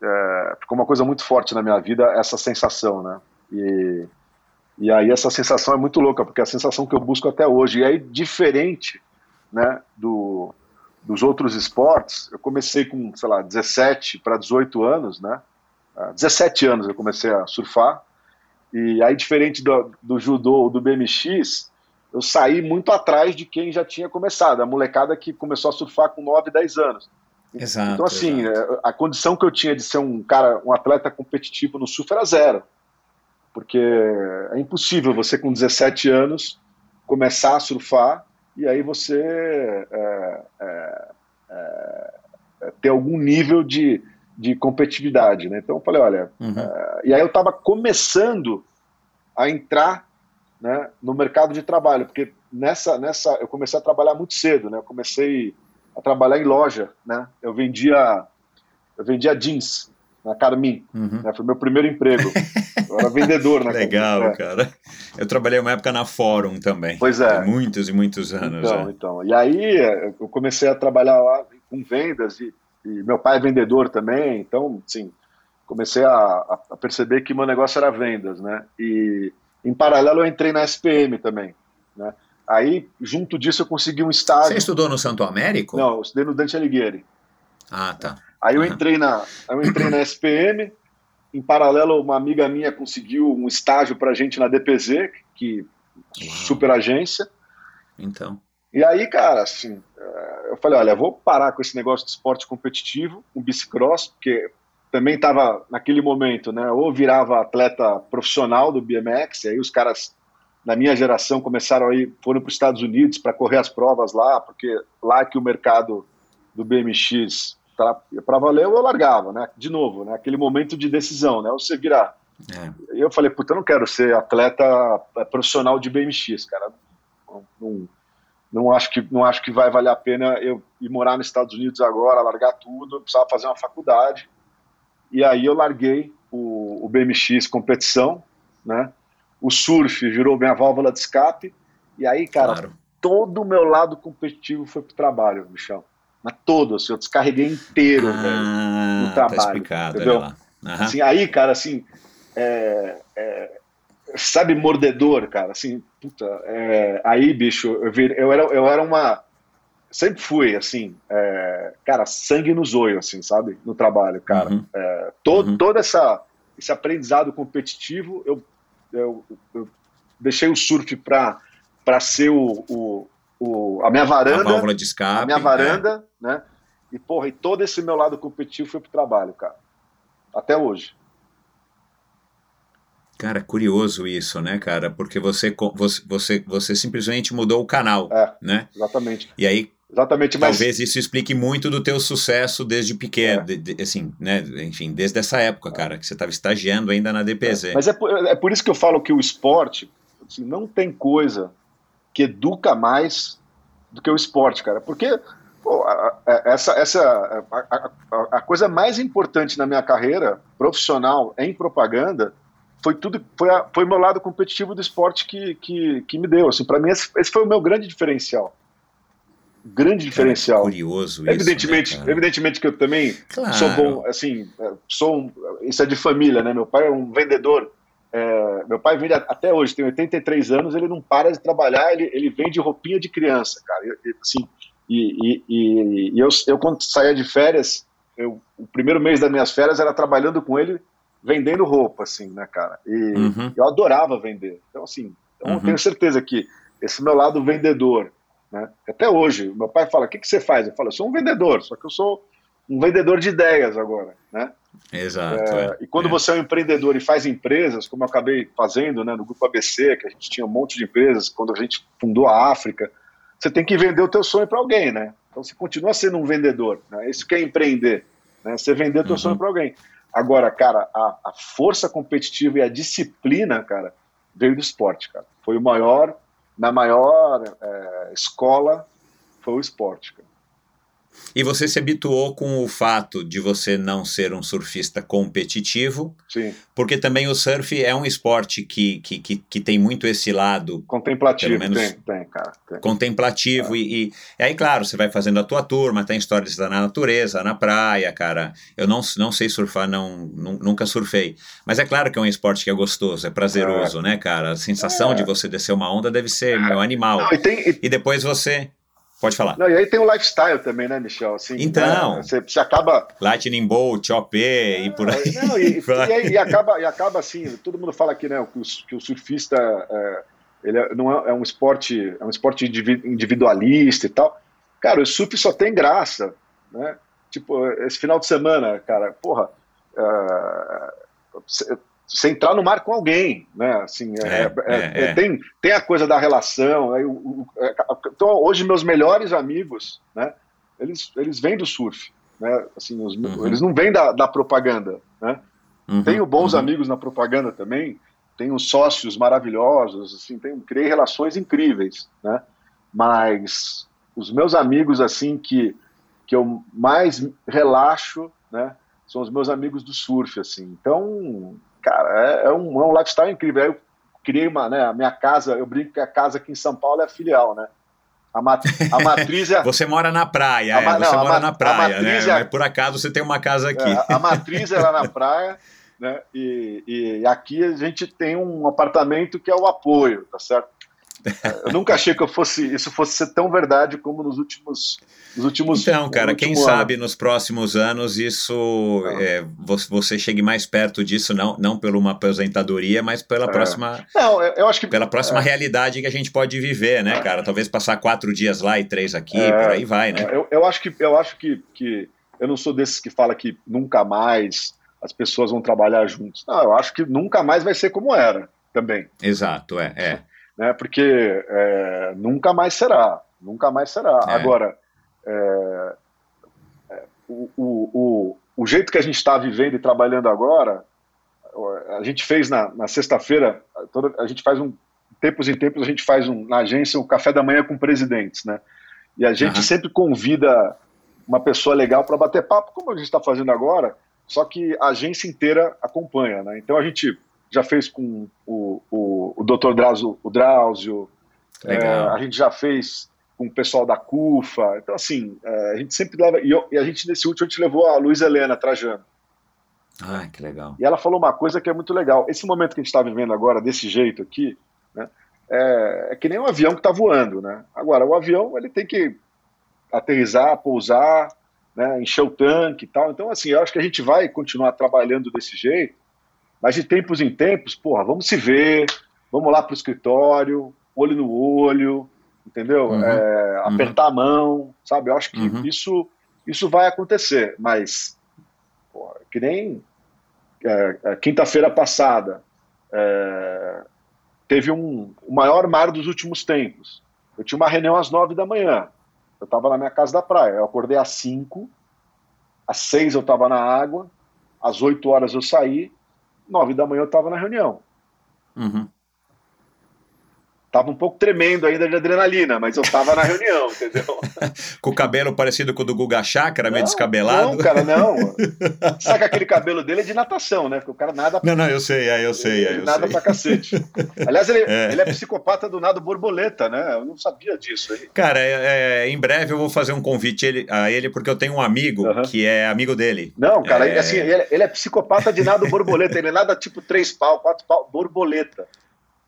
é, ficou uma coisa muito forte na minha vida, essa sensação, né? E, e aí essa sensação é muito louca, porque é a sensação que eu busco até hoje. E aí, diferente né, do, dos outros esportes, eu comecei com, sei lá, 17 para 18 anos, né? 17 anos eu comecei a surfar, e aí, diferente do, do judô ou do BMX, eu saí muito atrás de quem já tinha começado, a molecada que começou a surfar com 9, 10 anos. Exato, então, assim, exato. É, a condição que eu tinha de ser um cara, um atleta competitivo no surf era zero. Porque é impossível você, com 17 anos, começar a surfar e aí você é, é, é, é ter algum nível de, de competitividade. Né? Então eu falei, olha. Uhum. É, e aí eu estava começando a entrar né, no mercado de trabalho, porque nessa, nessa eu comecei a trabalhar muito cedo, né, eu comecei a trabalhar em loja, né, eu vendia, eu vendia jeans na Carmin, uhum. né, foi meu primeiro emprego, eu era vendedor [laughs] na Legal, Carmin, cara. Eu trabalhei uma época na Fórum também, pois é, muitos e mutos anos. Então, é. então, e aí eu comecei a trabalhar lá com vendas e, e meu pai é vendedor também, então, sim, comecei a, a perceber que meu negócio era vendas, né, e em paralelo, eu entrei na SPM também. Né? Aí, junto disso, eu consegui um estágio. Você estudou no Santo Américo? Não, eu estudei no Dante Alighieri. Ah, tá. Aí eu entrei na, eu entrei na SPM. Em paralelo, uma amiga minha conseguiu um estágio para gente na DPZ, que Uau. super agência. Então. E aí, cara, assim, eh, eu falei, olha, vou parar com esse negócio de esporte competitivo, com bicicross, porque também estava naquele momento, né? Ou virava atleta profissional do BMX, e aí os caras da minha geração começaram aí, foram para os Estados Unidos para correr as provas lá, porque lá que o mercado do BMX para valer eu largava, né? De novo, né? Aquele momento de decisão, né? Você virar. É. Eu falei, puta, eu não quero ser atleta é, profissional de BMX, cara. Não, não, não, acho que não acho que vai valer a pena eu ir morar nos Estados Unidos agora, largar tudo. Eu precisava fazer uma faculdade e aí eu larguei o, o BMX competição, né? O surf virou minha válvula de escape. E aí, cara, claro. todo o meu lado competitivo foi pro trabalho, bichão. Mas todo, assim, eu descarreguei inteiro, ah, velho, no tá trabalho. Tá explicado, entendeu? Assim, aí, cara, assim, é, é, sabe, mordedor, cara, assim, puta, é, aí, bicho, eu, vir, eu, era, eu era uma, sempre fui, assim, é, cara, sangue no zoio, assim, sabe? No trabalho, cara. Uhum. É, todo, uhum. todo essa, esse aprendizado competitivo, eu, eu, eu deixei o surf para ser o, o, o, a minha varanda. A válvula de escape. A minha varanda, é. né? E, porra, e todo esse meu lado competitivo foi pro trabalho, cara. Até hoje. Cara, curioso isso, né, cara? Porque você, você, você, você simplesmente mudou o canal, é, né? Exatamente. E aí Exatamente, mas... Talvez isso explique muito do teu sucesso desde pequeno, é. de, de, assim, né, enfim, desde essa época, cara, que você estava estagiando ainda na DPZ. É. Mas é por, é por, isso que eu falo que o esporte, assim, não tem coisa que educa mais do que o esporte, cara, porque pô, a, a, essa, essa a, a, coisa mais importante na minha carreira profissional em propaganda foi tudo foi, foi meu lado competitivo do esporte que, que, que me deu, assim, para mim esse, esse foi o meu grande diferencial grande diferencial. Cara, curioso isso. Evidentemente, né, evidentemente que eu também claro. sou bom, assim, é, sou um, isso é de família, né? Meu pai é um vendedor. É, meu pai vende até hoje, tem 83 anos, ele não para de trabalhar, ele, ele vende roupinha de criança, cara. E, assim, e, e, e eu, eu, quando saía de férias, eu, o primeiro mês das minhas férias era trabalhando com ele, vendendo roupa, assim, né, cara? E uhum. eu adorava vender. Então, assim, então uhum. eu tenho certeza que esse meu lado vendedor, né? Até hoje, meu pai fala: o que, que você faz? Eu falo: eu sou um vendedor, só que eu sou um vendedor de ideias agora. Né? Exato. É, é, e quando é. você é um empreendedor e faz empresas, como eu acabei fazendo né, no Grupo ABC, que a gente tinha um monte de empresas, quando a gente fundou a África, você tem que vender o teu sonho para alguém, né? Então você continua sendo um vendedor. Né? Isso que é empreender, né? Você vender o teu uhum. sonho para alguém. Agora, cara, a, a força competitiva e a disciplina, cara, veio do esporte, cara. Foi o maior na maior é, escola foi o esporte. Cara. E você se habituou com o fato de você não ser um surfista competitivo, Sim. porque também o surf é um esporte que, que, que, que tem muito esse lado... Contemplativo, menos, tem, tem, cara. Tem. Contemplativo, é. e, e, aí, claro, você vai fazendo a tua turma, tem histórias da natureza, na praia, cara. Eu não, não sei surfar, não, nunca surfei. Mas é claro que é um esporte que é gostoso, é prazeroso, é. né, cara? A sensação de é. você descer uma onda deve ser, meu, animal. Não, e, tem, e... e depois você Pode falar. Não, e aí tem o lifestyle também, né, Michel? Assim, então, né? você, você, acaba. Lightning Bolt, OP é, e por aí. Não, e, [laughs] e, e, acaba, e acaba assim, todo mundo fala aqui, né, que o, que o surfista é, ele é, não é, é, um esporte, é um esporte individualista e tal. Cara, o surf só tem graça, né? Tipo, esse final de semana, cara, porra, uh, você entrar no mar com alguém, né? Assim, é, é, é, é, é, tem, tem a coisa da relação. Aí, o, é, então, hoje meus melhores amigos, né? Eles, eles vêm do surf, né? Assim, os, uhum. eles não vêm da, da propaganda, né? Uhum. Tenho bons uhum. amigos na propaganda também, tenho sócios maravilhosos, assim, tenho, criei relações incríveis, né? Mas os meus amigos, assim, que, que eu mais relaxo, né? São os meus amigos do surf, assim. Então, cara, é, é, um, é um lifestyle incrível. Aí eu criei uma, né, a minha casa, eu brinco que a casa aqui em São Paulo é a filial, né? A, mat a [laughs] matriz é. você mora na praia, é, você não, mora na praia, né? É... Por acaso você tem uma casa aqui. É, a matriz é lá na praia, né? E, e aqui a gente tem um apartamento que é o apoio, tá certo? Eu nunca achei que eu fosse, isso fosse ser tão verdade como nos últimos, nos últimos Então, cara, quem ano. sabe nos próximos anos isso é, você chegue mais perto disso, não, não por uma aposentadoria, mas pela é. próxima. Não, eu acho que pela próxima é. realidade que a gente pode viver, né, cara? Talvez passar quatro dias lá e três aqui, é. por aí vai, né? Eu, eu acho que eu acho que, que eu não sou desses que fala que nunca mais as pessoas vão trabalhar juntos. Não, eu acho que nunca mais vai ser como era também. Exato, é, é né? Porque é, nunca mais será, nunca mais será. É. Agora, é, é o, o, o, jeito que a gente está vivendo e trabalhando agora, a gente fez na, na sexta-feira, a gente faz um tempos em tempos a gente faz um, na agência um café da manhã com presidentes, né? E a gente uhum. sempre convida uma pessoa legal para bater papo, como a gente está fazendo agora, só que a agência inteira acompanha, né? Então a gente já fez com o, o, o Dr. Drauzio, o Drauzio é, a gente já fez com o pessoal da CUFA. Então, assim, é, a gente sempre leva. E, eu, e, a gente, nesse último, a gente levou a Luiz Helena Trajano. Ah, que legal. E ela falou uma coisa que é muito legal. Esse momento que a gente está vivendo agora, desse jeito aqui, né, é, é, que nem um avião que está voando. Né? Agora, o avião ele tem que aterrizar, pousar, né, encher o tanque e tal. Então, assim, eu acho que a gente vai continuar trabalhando desse jeito mas de tempos em tempos, porra, vamos se ver, vamos lá para o escritório, olho no olho, entendeu? Uhum. É, uhum. apertar uhum. a mão, sabe? Eu acho que uhum. isso, isso vai acontecer, mas porra, que nem é, é, quinta-feira passada é, teve um, o maior mar dos últimos tempos. Eu tinha uma reunião às nove da manhã. eu estava na minha casa da praia. Eu acordei às 5, às 6 eu estava na água, às 8 horas eu saí, 9 da manhã eu estava na reunião. Uhum. Tava um pouco tremendo ainda de adrenalina, mas eu tava na reunião, [laughs] entendeu? com o cabelo parecido com o do Guga Chakra, meio descabelado? Não, cara, não. [laughs] Sabe que aquele cabelo dele é de natação, né? Porque o cara nada. Não, não, eu sei, é, eu sei. É, eu nada sei. pra cacete. Aliás, ele é. ele é psicopata do nado borboleta, né? Eu não sabia disso aí. Cara, é, é, em breve eu vou fazer um convite ele, a ele, porque eu tenho um amigo uhum. que é amigo dele. Não, cara, ele, assim, ele, ele é psicopata de nado borboleta. Ele nada tipo três pau, quatro pau, borboleta.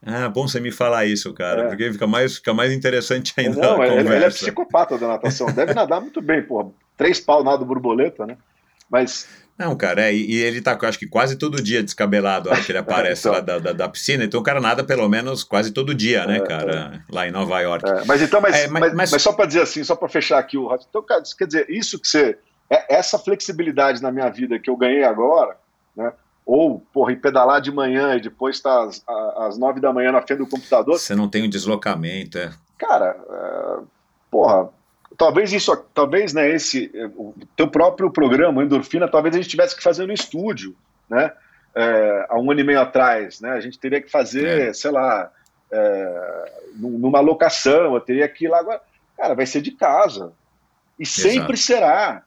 Ah, bom você me falar isso, cara, é. porque fica mais, fica mais interessante ainda. Não, ele, ele, é psicopata da natação, deve nadar muito bem, porra. Três pau nado borboleta, né? Mas. Não, cara, é, e ele tá, acho que quase todo dia descabelado a hora que ele [laughs] aparece então, lá da, da, da, piscina, então o cara nada pelo menos quase todo dia, né, é, cara, é. lá em Nova York. mas então, mas, mas, mas, mas, só para dizer assim, só para fechar aqui o então, cara, quer dizer, isso que você. essa flexibilidade na minha vida que eu ganhei agora, né? Ou, porra, ir pedalar de manhã e depois estar tá às, às nove da manhã na frente do computador. Você não tem o um deslocamento, é. Cara, é, porra, talvez isso, talvez, né, esse, o teu próprio programa, Endorfina, talvez a gente tivesse que fazer no estúdio, né, é, há um ano e meio atrás, né, a gente teria que fazer, é. sei lá, é, numa locação, eu teria que ir lá agora, cara, vai ser de casa, e Exato. sempre será,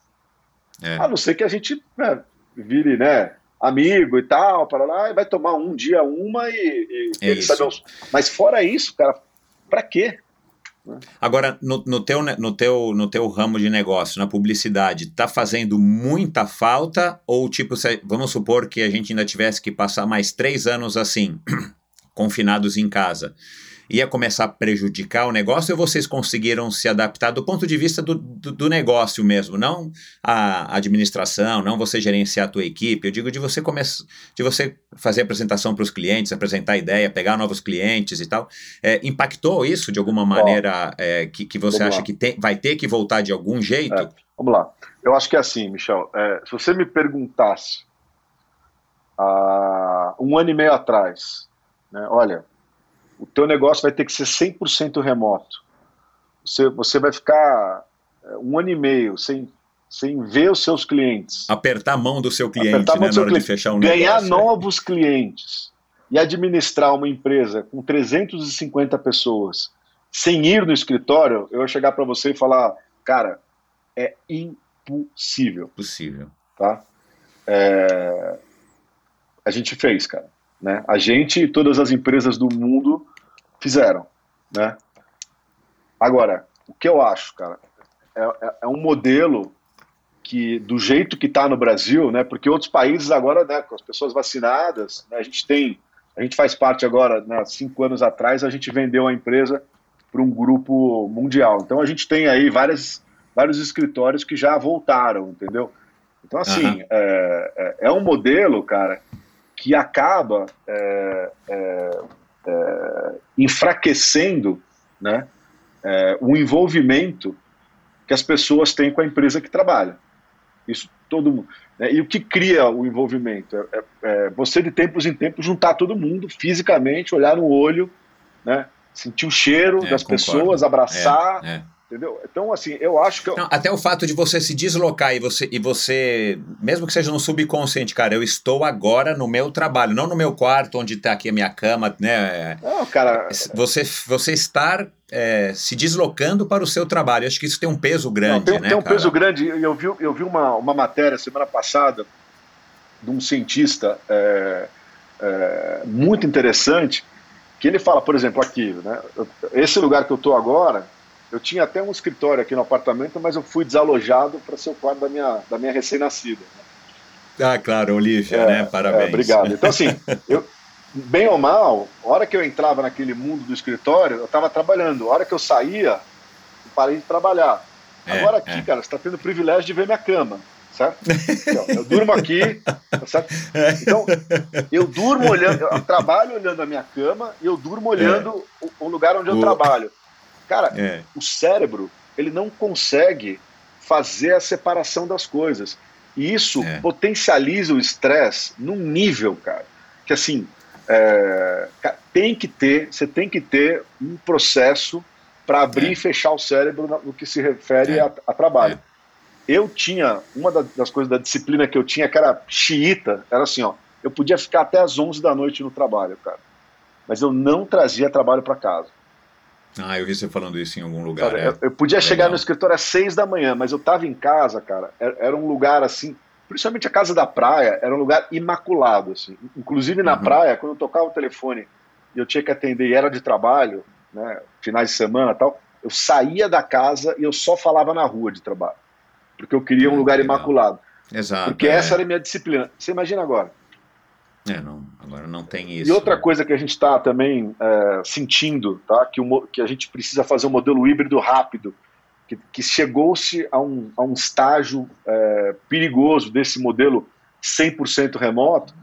é. a não ser que a gente né, vire, né, amigo e tal, para lá, e vai tomar um dia uma e, e é sabe, Mas fora isso, cara, para quê? Agora, no, no, teu, no, teu, no teu ramo de negócio, na publicidade, tá fazendo muita falta? Ou, tipo, se, vamos supor que a gente ainda tivesse que passar mais três anos assim, [clears throat] confinados em casa ia começar a prejudicar o negócio ou vocês conseguiram se adaptar do ponto de vista do, do, do, negócio mesmo, não a administração, não você gerenciar a tua equipe, eu digo de você começar, de você fazer apresentação para os clientes, apresentar ideia, pegar novos clientes e tal, é, impactou isso de alguma maneira é, que, que você acha lá. que tem, vai ter que voltar de algum jeito? É, vamos lá, eu acho que é assim, Michel, é, se você me perguntasse há um ano e meio atrás, né, olha, o teu negócio vai ter que ser 100% remoto. Você, você vai ficar é, um ano e meio sem, sem ver os seus clientes. Apertar a mão do seu cliente, né, do seu cliente. fechar um Ganhar negócio, é. novos é. clientes e administrar uma empresa com 350 pessoas sem ir no escritório, eu vou chegar para você e falar, cara, é impossível. Possível. Tá? É... A gente fez, cara. Né? A gente e todas as empresas do mundo fizeram, né? Agora, o que eu acho, cara, é, é, é um modelo que, do jeito que está no Brasil, né? Porque outros países agora, né, com as pessoas vacinadas, né, a gente tem, a gente faz parte agora, né, cinco anos atrás, a gente vendeu a empresa para um grupo mundial. Então a gente tem aí várias, vários escritórios que já voltaram, entendeu? Então, assim, uhum. é, é, é, um modelo, cara, que acaba é, é, é, enfraquecendo né, é, o envolvimento que as pessoas têm com a empresa que trabalha. Isso todo mundo. Né, e o que cria o envolvimento? É, é, você, de tempos em tempos, juntar todo mundo fisicamente, olhar no olho, né, sentir o cheiro das concordo. pessoas, abraçar Entendeu? Então, assim, eu acho que. Eu... Não, até o fato de você se deslocar e você, e você, mesmo que seja no subconsciente, cara, eu estou agora no meu trabalho, não no meu quarto, onde está aqui a minha cama, né? Não, cara. Você, você estar é, se deslocando para o seu trabalho. Acho que isso tem um peso grande. Não, tem, né, tem um cara? peso grande. Eu vi, eu vi uma, uma matéria semana passada de um cientista é, é, muito interessante que ele fala, por exemplo, aqui, né? Esse lugar que eu estou agora eu tinha até um escritório aqui no apartamento, mas eu fui desalojado para ser o quarto da minha, da minha recém-nascida. Ah, claro, Olivia, é, né? Parabéns. É, obrigado. Então, assim, eu, bem ou mal, a hora que eu entrava naquele mundo do escritório, eu estava trabalhando. A hora que eu saía, eu parei de trabalhar. É, Agora aqui, é. cara, você está tendo o privilégio de ver minha cama, certo? Então, eu durmo aqui, tá certo? Então, eu durmo olhando, eu trabalho olhando a minha cama e eu durmo olhando é. o, o, lugar onde eu o... trabalho. Cara, é. o cérebro, ele não consegue fazer a separação das coisas. E isso é. potencializa o estresse num nível, cara, que assim, é, tem que ter, você tem que ter um processo para abrir é. e fechar o cérebro no, que se refere é. a, a, trabalho. É. Eu tinha, uma das coisas da disciplina que eu tinha, que era xiita, era assim, ó, eu podia ficar até as 11 da noite no trabalho, cara. Mas eu não trazia trabalho para casa. Ah, eu vi você falando isso em algum lugar. é. eu, eu, podia Legal. chegar no escritório às 6 da manhã, mas eu tava em casa, cara. Era, era, um lugar assim, principalmente a casa da praia, era um lugar imaculado, assim. Inclusive na uhum. praia, quando eu tocava o telefone e eu tinha que atender e era de trabalho, né, finais de semana tal, eu saía da casa e eu só falava na rua de trabalho porque eu queria um lugar imaculado. Exato. Porque é. essa era a minha disciplina. Você imagina agora. É, não, agora não tem isso. E outra né? coisa que a gente está também é, sentindo, tá? que, o, que a gente precisa fazer um modelo híbrido rápido, que, que chegou-se a um, a um estágio é, perigoso desse modelo 100% remoto,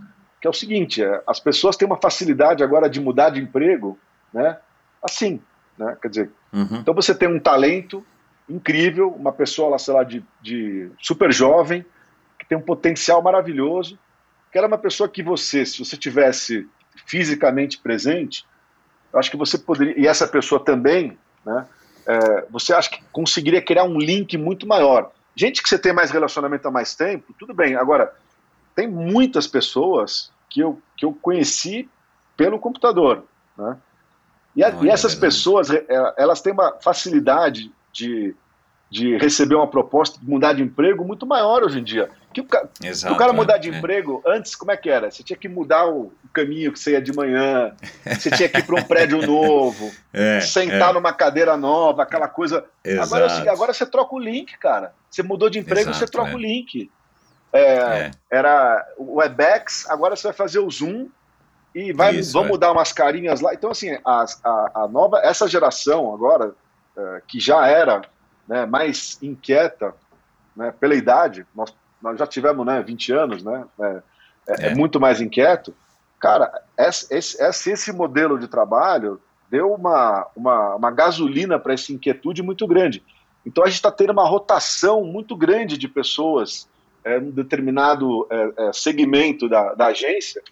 que é o seguinte, é, as pessoas têm uma facilidade agora de mudar de emprego, né? assim, né? quer dizer, uhum. então você tem um talento, incrível, uma pessoa, sei lá, de, de super jovem, que tem um potencial maravilhoso, que era uma pessoa que você, se você tivesse fisicamente presente, eu acho que você poderia, e essa pessoa também, né, é, você acha que conseguiria criar um link muito maior. Gente que você tem mais relacionamento há mais tempo, tudo bem. Agora, tem muitas pessoas que eu, que eu conheci pelo computador, né? E, a, e essas é pessoas, é, elas têm uma facilidade de, de receber uma proposta de mudar de emprego muito maior hoje em dia. Que o, ca Exato, o cara mudar de é. emprego, antes, como é que era? Você tinha que mudar o, caminho que você ia de manhã, [laughs] você tinha que ir para um prédio novo, é, sentar é. numa cadeira nova, aquela coisa. Agora, assim, agora você troca o link, cara. Você mudou de emprego, Exato, você troca é. o link. É, é. Era o Webex, agora você vai fazer o Zoom e vai, Isso, vamos mudar umas carinhas lá. Então, assim, a, a, a nova, essa geração agora, é, que já era né, mais inquieta né, pela idade, nós, nós já tivemos né, 20 anos, né, é, é, é. muito mais inquieto. Cara, esse, esse, esse modelo de trabalho deu uma, uma, uma gasolina para essa inquietude muito grande. Então a gente está tendo uma rotação muito grande de pessoas é, um determinado é, é, segmento da, da agência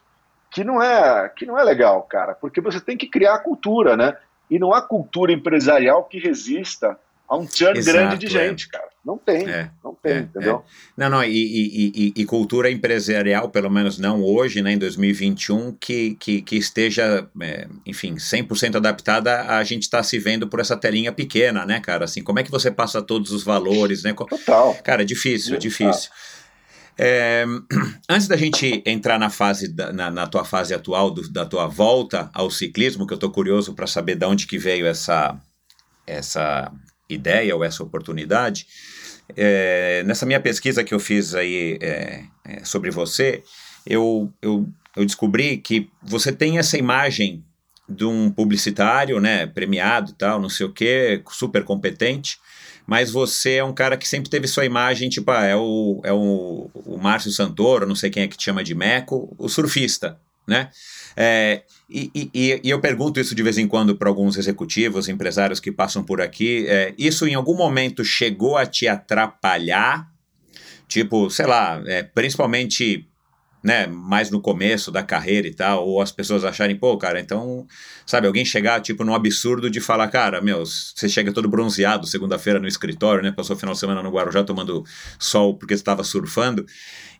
que não é que não é legal, cara, porque você tem que criar cultura, né? E não há cultura empresarial que resista a um churn Exato, grande de é. gente, cara. Não tem, é, não tem, é, entendeu? É. Não, não, e, e, e, e, cultura empresarial, pelo menos não hoje, né, em 2021, que, que, que esteja, é, enfim, 100% adaptada a gente estar tá se vendo por essa telinha pequena, né, cara? Assim, como é que você passa todos os valores, né? Total. Cara, difícil, é difícil. É, [clears throat] antes da gente entrar na fase da, na, na, tua fase atual do, da tua volta ao ciclismo, que eu estou curioso para saber de onde que veio essa essa ideia ou essa oportunidade, é, nessa minha pesquisa que eu fiz aí é, é, sobre você, eu, eu, eu descobri que você tem essa imagem de um publicitário, né, premiado e tal, não sei o quê, super competente, mas você é um cara que sempre teve sua imagem, tipo, ah, é o, é o, o Márcio Santoro, não sei quem é que te chama de Meco, o surfista, né? É, e, e, e, eu pergunto isso de vez em quando para alguns executivos, empresários que passam por aqui. É, isso em algum momento chegou a te atrapalhar? Tipo, sei lá, é, principalmente né, mais no começo da carreira e tal, ou as pessoas acharem, pô, cara, então, sabe, alguém chegar, tipo, num absurdo de falar, cara, meu, você chega todo bronzeado segunda-feira no escritório, né, passou o final de semana no Guarujá tomando sol porque estava surfando,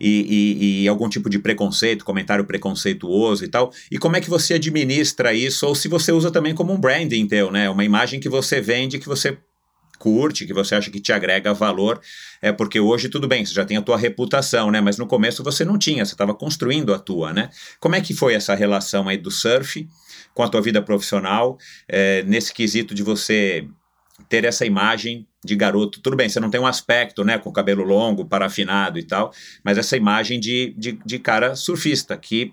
e, e, e, algum tipo de preconceito, comentário preconceituoso e tal, e como é que você administra isso, ou se você usa também como um branding teu, né, uma imagem que você vende, que você curte, que você acha que te agrega valor, é porque hoje tudo bem, você já tem a tua reputação, né? Mas no começo você não tinha, você estava construindo a tua, né? Como é que foi essa relação aí do surf com a tua vida profissional, é, nesse quesito de você ter essa imagem de garoto. Tudo bem, você não tem um aspecto, né, com cabelo longo, parafinado e tal, mas essa imagem de, de, de cara surfista, que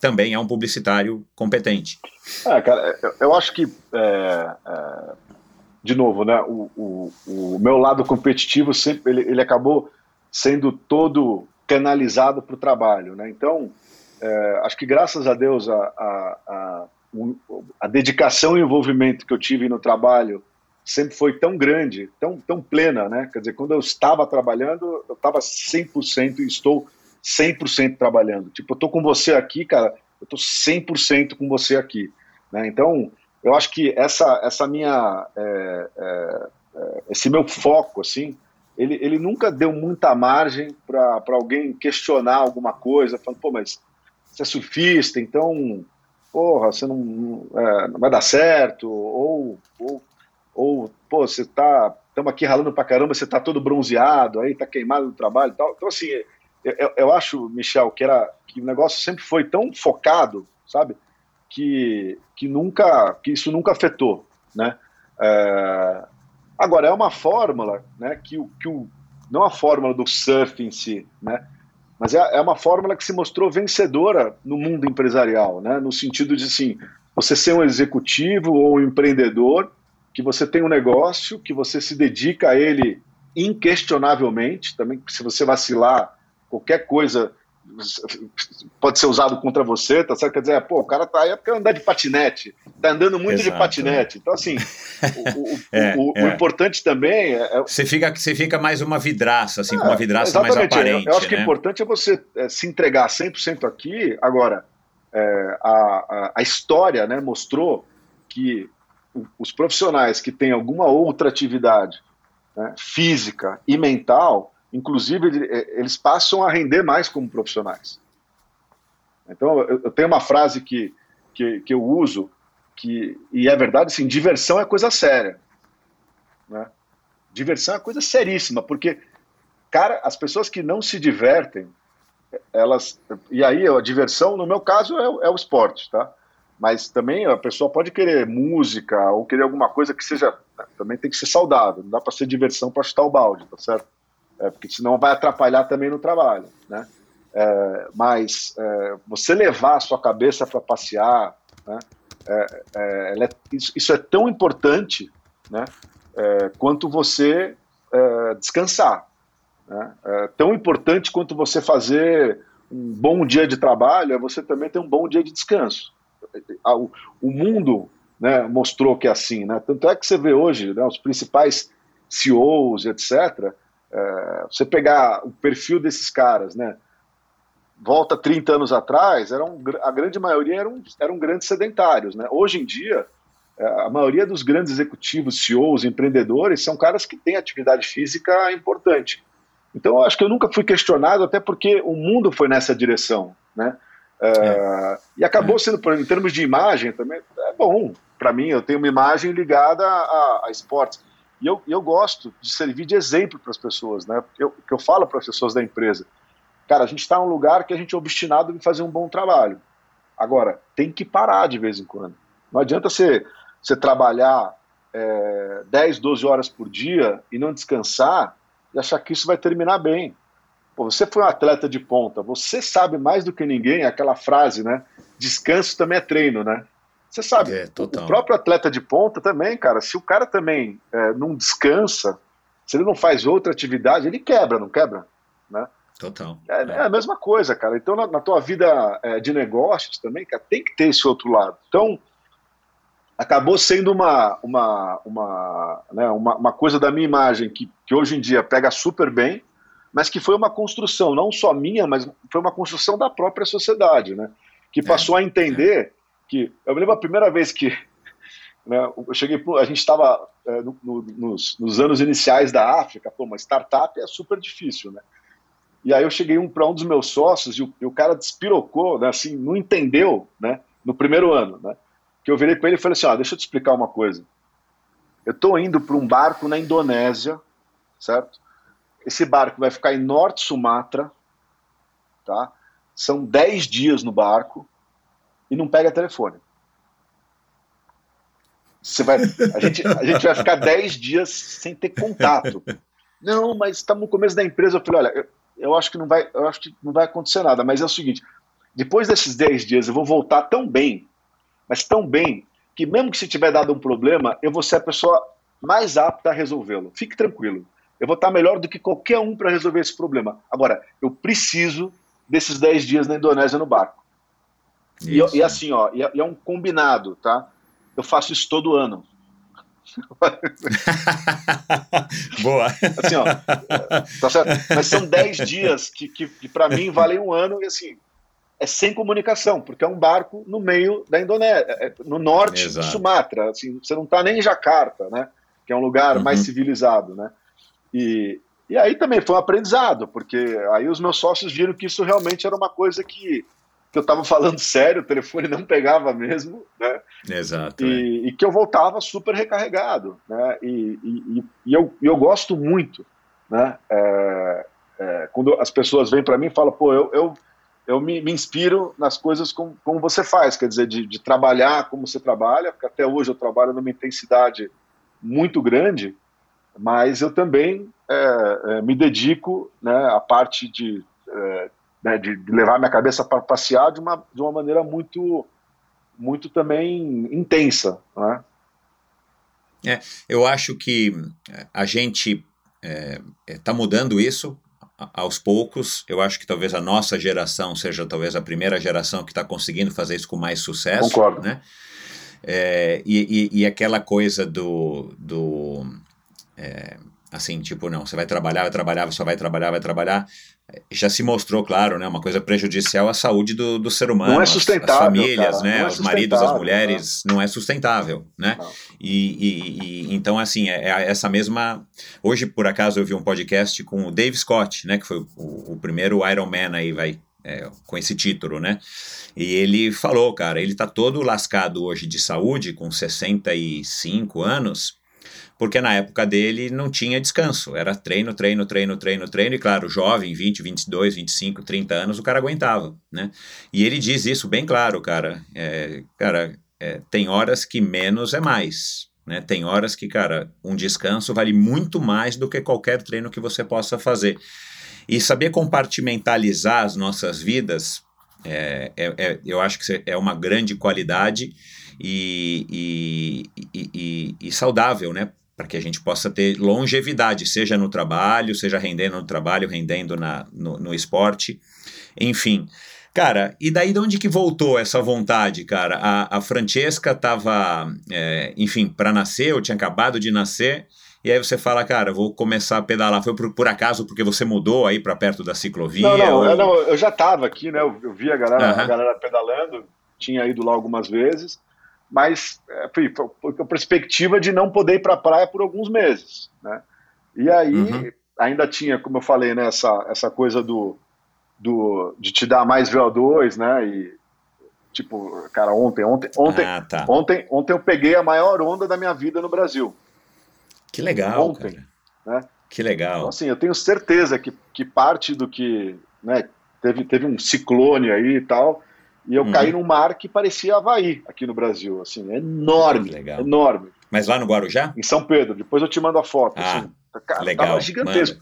também é um publicitário competente. É, cara, eu, eu acho que é, é, de novo, né, o, o, o meu lado competitivo sempre ele, ele acabou sendo todo canalizado para o trabalho, né? Então, é, acho que graças a Deus a, a, a, a, dedicação e envolvimento que eu tive no trabalho sempre foi tão grande, tão, tão plena, né? Quer dizer, quando eu estava trabalhando, eu estava 100% e estou 100% trabalhando. Tipo, eu estou com você aqui, cara, eu estou 100% com você aqui. Né? Então, eu acho que essa, essa minha, é, é, é esse meu foco, assim, ele, ele nunca deu muita margem para alguém questionar alguma coisa, falando, pô, mas você é surfista, então, porra, você não, é, não vai dar certo, ou, ou, ou pô, você tá, estamos aqui ralando pra caramba, você tá todo bronzeado, aí tá queimado no trabalho e tal. Então, assim, eu, eu acho, Michel, que, era, que o negócio sempre foi tão focado, sabe, que, que, nunca, que isso nunca afetou, né? É, agora, é uma fórmula, né, que, que o, não a fórmula do surf em si, né, mas é, é uma fórmula que se mostrou vencedora no mundo empresarial, né, no sentido de, assim, você ser um executivo ou um empreendedor, que você tem um negócio, que você se dedica a ele inquestionavelmente, também se você vacilar, qualquer coisa pode ser usado contra você, tá certo? Quer dizer, pô, o cara tá aí é porque andar de patinete, tá andando muito Exato, de patinete. Então, assim, o, o, [laughs] é, o, é. o, importante também é, é. Você fica, você fica mais uma vidraça, assim, com uma vidraça mais aparente. Eu, eu acho que o né? importante é você é, se entregar 100% aqui. Agora, é, a, a, a história né, mostrou que os profissionais que têm alguma outra atividade né, física e mental inclusive é, eles passam a render mais como profissionais. Então, eu, tenho uma frase que, que, que eu uso, que, e é verdade, assim, diversão é coisa séria. Né? Diversão é coisa seríssima, porque, cara, as pessoas que não se divertem, elas. E aí, a diversão, no meu caso, é, é o esporte, tá? Mas também a pessoa pode querer música ou querer alguma coisa que seja. Também tem que ser saudável, não dá para ser diversão para chutar o balde, tá certo? É, porque senão vai atrapalhar também no trabalho, né? É, mas é, você levar a sua cabeça para passear, né? É, é, isso, isso, é tão importante, né? É, quanto você descansar, né? É tão importante quanto você fazer um bom dia de trabalho é você também ter um bom dia de descanso. O, o mundo né, mostrou que é assim, né? Tanto é que você vê hoje né, os principais CEOs, etc., é, você pegar o perfil desses caras, né? Volta 30 anos atrás, eram, a grande maioria eram, eram grandes sedentários. Né? Hoje em dia, é, a maioria dos grandes executivos, CEOs, empreendedores, são caras que têm atividade física importante. Então, eu acho que eu nunca fui questionado, até porque o mundo foi nessa direção. Né? É, é. E acabou sendo, em termos de imagem, também é bom. Para mim, eu tenho uma imagem ligada a, a esportes. E eu, eu gosto de servir de exemplo para as pessoas, né? Eu, que eu falo para as pessoas da empresa. Cara, a gente está num lugar que a gente é obstinado em fazer um bom trabalho. Agora, tem que parar de vez em quando. Não adianta você, você trabalhar é, 10, 12 horas por dia e não descansar e achar que isso vai terminar bem. Pô, você foi um atleta de ponta, você sabe mais do que ninguém aquela frase, né? Descanso também é treino, né? Você sabe, é, o próprio atleta de ponta também, cara, se o cara também é, não descansa, se ele não faz outra atividade, ele quebra, não quebra? Né? Total. É, é. a mesma coisa, cara. Então, na, na tua vida é, de negócios também, cara, tem que ter esse outro lado. Então, acabou sendo uma, uma, uma, né, uma, uma, coisa da minha imagem que, que hoje em dia pega super bem, mas que foi uma construção, não só minha, mas foi uma construção da própria sociedade, né? Que é, passou a entender que eu me lembro a primeira vez que [laughs] né, eu cheguei, a gente estava é, no, no, nos, nos, anos iniciais da África, pô, uma startup é super difícil, né? E aí eu cheguei um, para um dos meus sócios e o, e o, cara despirocou, né, assim, não entendeu, né, no primeiro ano, né? Que eu virei para ele e falei assim, ó, deixa eu te explicar uma coisa. Eu estou indo para um barco na Indonésia, certo? Esse barco vai ficar em Norte Sumatra, tá? São 10 dias no barco, e não pega telefone. Você vai, a, gente, a gente vai ficar 10 dias sem ter contato. Não, mas estamos no começo da empresa. Eu falei, olha, eu, eu, acho que não vai, eu acho que não vai acontecer nada, mas é o seguinte: depois desses 10 dias eu vou voltar tão bem, mas tão bem, que mesmo que se tiver dado um problema, eu vou ser a pessoa mais apta a resolvê-lo. Fique tranquilo. Eu vou estar melhor do que qualquer um para resolver esse problema. Agora, eu preciso desses 10 dias na Indonésia no barco. E, e, assim, ó, e é, e é um combinado, tá? Eu faço isso todo ano. [laughs] Boa. Assim, ó, tá certo? Mas são 10 dias que, que, que para mim valem um ano e assim, é sem comunicação, porque é um barco no meio da Indonésia, é, é, no norte Exato. de Sumatra. Assim, você não está nem em Jacarta, né? Que é um lugar uhum. mais civilizado, né? E, e aí também foi um aprendizado, porque aí os meus sócios viram que isso realmente era uma coisa que, que eu estava falando [laughs] sério, o telefone não pegava mesmo, né? Exato. E, é. e que eu voltava super recarregado, né? E, e, e eu, eu gosto muito, né? É, é, quando as pessoas vêm para mim e falam, pô, eu, eu, eu me, me, inspiro nas coisas como, como você faz, quer dizer, de, de, trabalhar como você trabalha, porque até hoje eu trabalho numa intensidade muito grande, mas eu também é, é, me dedico né, à parte de, é, né, de levar minha cabeça para passear de uma, de uma maneira muito, muito também intensa. Né? É, eu acho que a gente está é, mudando isso aos poucos. Eu acho que talvez a nossa geração seja talvez a primeira geração que está conseguindo fazer isso com mais sucesso. Concordo. Né? É, e, e, e, aquela coisa do. do é, assim, tipo, não, você vai trabalhar, vai trabalhar, só vai trabalhar, vai trabalhar. Já se mostrou, claro, né, uma coisa prejudicial à saúde do, do ser humano. Não é sustentável. As famílias, cara, né, é os maridos, as mulheres, não, não é sustentável, né? E, e, e, então, assim, é, é, essa mesma. Hoje, por acaso, eu vi um podcast com o Dave Scott, né, que foi o, o primeiro Iron Man aí, vai, é, com esse título, né? E ele falou, cara, ele tá todo lascado hoje de saúde, com 65 anos, porque na época dele não tinha descanso, era treino, treino, treino, treino, treino, e claro, jovem, 20, 22, 25, 30 anos, o cara aguentava, né? E ele diz isso bem claro, cara, é, cara, é, tem horas que menos é mais, né? Tem horas que, cara, um descanso vale muito mais do que qualquer treino que você possa fazer. E saber compartimentalizar as nossas vidas, é, é, é eu acho que é uma grande qualidade e, e, e, e saudável, né? Para que a gente possa ter longevidade, seja no trabalho, seja rendendo no trabalho, rendendo na, no, no esporte, enfim. Cara, e daí de onde que voltou essa vontade, cara? A, a Francesca estava, é, enfim, para nascer, eu tinha acabado de nascer, e aí você fala, cara, vou começar a pedalar. Foi por, por acaso porque você mudou aí para perto da ciclovia? Não, não, ou... eu, não eu já estava aqui, né? Eu, eu vi a galera, uhum. a galera pedalando, tinha ido lá algumas vezes mas é, foi, foi a perspectiva de não poder ir para a praia por alguns meses, né? E aí uhum. ainda tinha, como eu falei, né, essa, essa coisa do, do de te dar mais VO2, né? E tipo, cara, ontem, ontem, ontem, ah, tá. ontem, ontem eu peguei a maior onda da minha vida no Brasil. Que legal, ontem, cara. né? Que legal. Então, assim, eu tenho certeza que, que parte do que, né, teve, teve um ciclone aí e tal, e eu uhum. caí num mar que parecia Havaí aqui no Brasil, assim, enorme, legal. enorme. Mas lá no Guarujá? Em São Pedro, depois eu te mando a foto. Ah, assim, cara, legal. Tava gigantesco.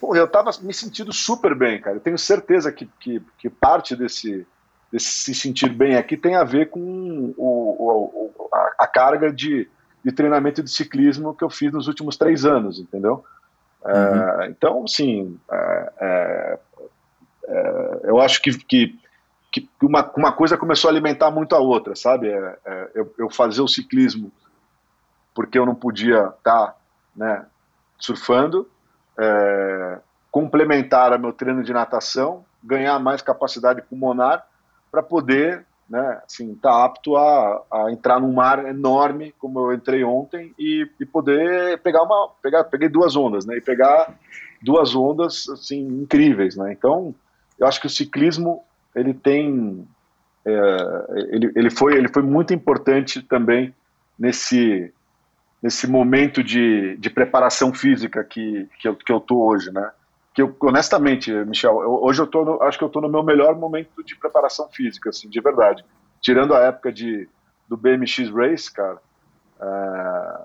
Pô, eu tava me sentindo super bem, cara. Eu tenho certeza que, que, que parte desse, desse se sentir bem aqui tem a ver com o, o, a, a, carga de, de treinamento de ciclismo que eu fiz nos últimos três anos, entendeu? É, uhum. É, então, sim, é, é, é, eu acho que, que que uma, uma coisa começou a alimentar muito a outra, sabe? É, é, eu, eu fazer o ciclismo porque eu não podia estar tá, né, surfando, é, complementar a meu treino de natação, ganhar mais capacidade pulmonar para poder né, assim, tá apto a, a, entrar num mar enorme como eu entrei ontem e, e, poder pegar uma pegar peguei duas ondas né e pegar duas ondas assim incríveis né então eu acho que o ciclismo ele tem é, ele, ele, foi, ele foi muito importante também nesse, nesse momento de, de preparação física que, que, eu, que eu tô hoje, né? Que eu, honestamente, Michel, eu, hoje eu tô no, acho que eu tô no meu melhor momento de preparação física, assim, de verdade. Tirando a época de, do BMX Race, cara, é,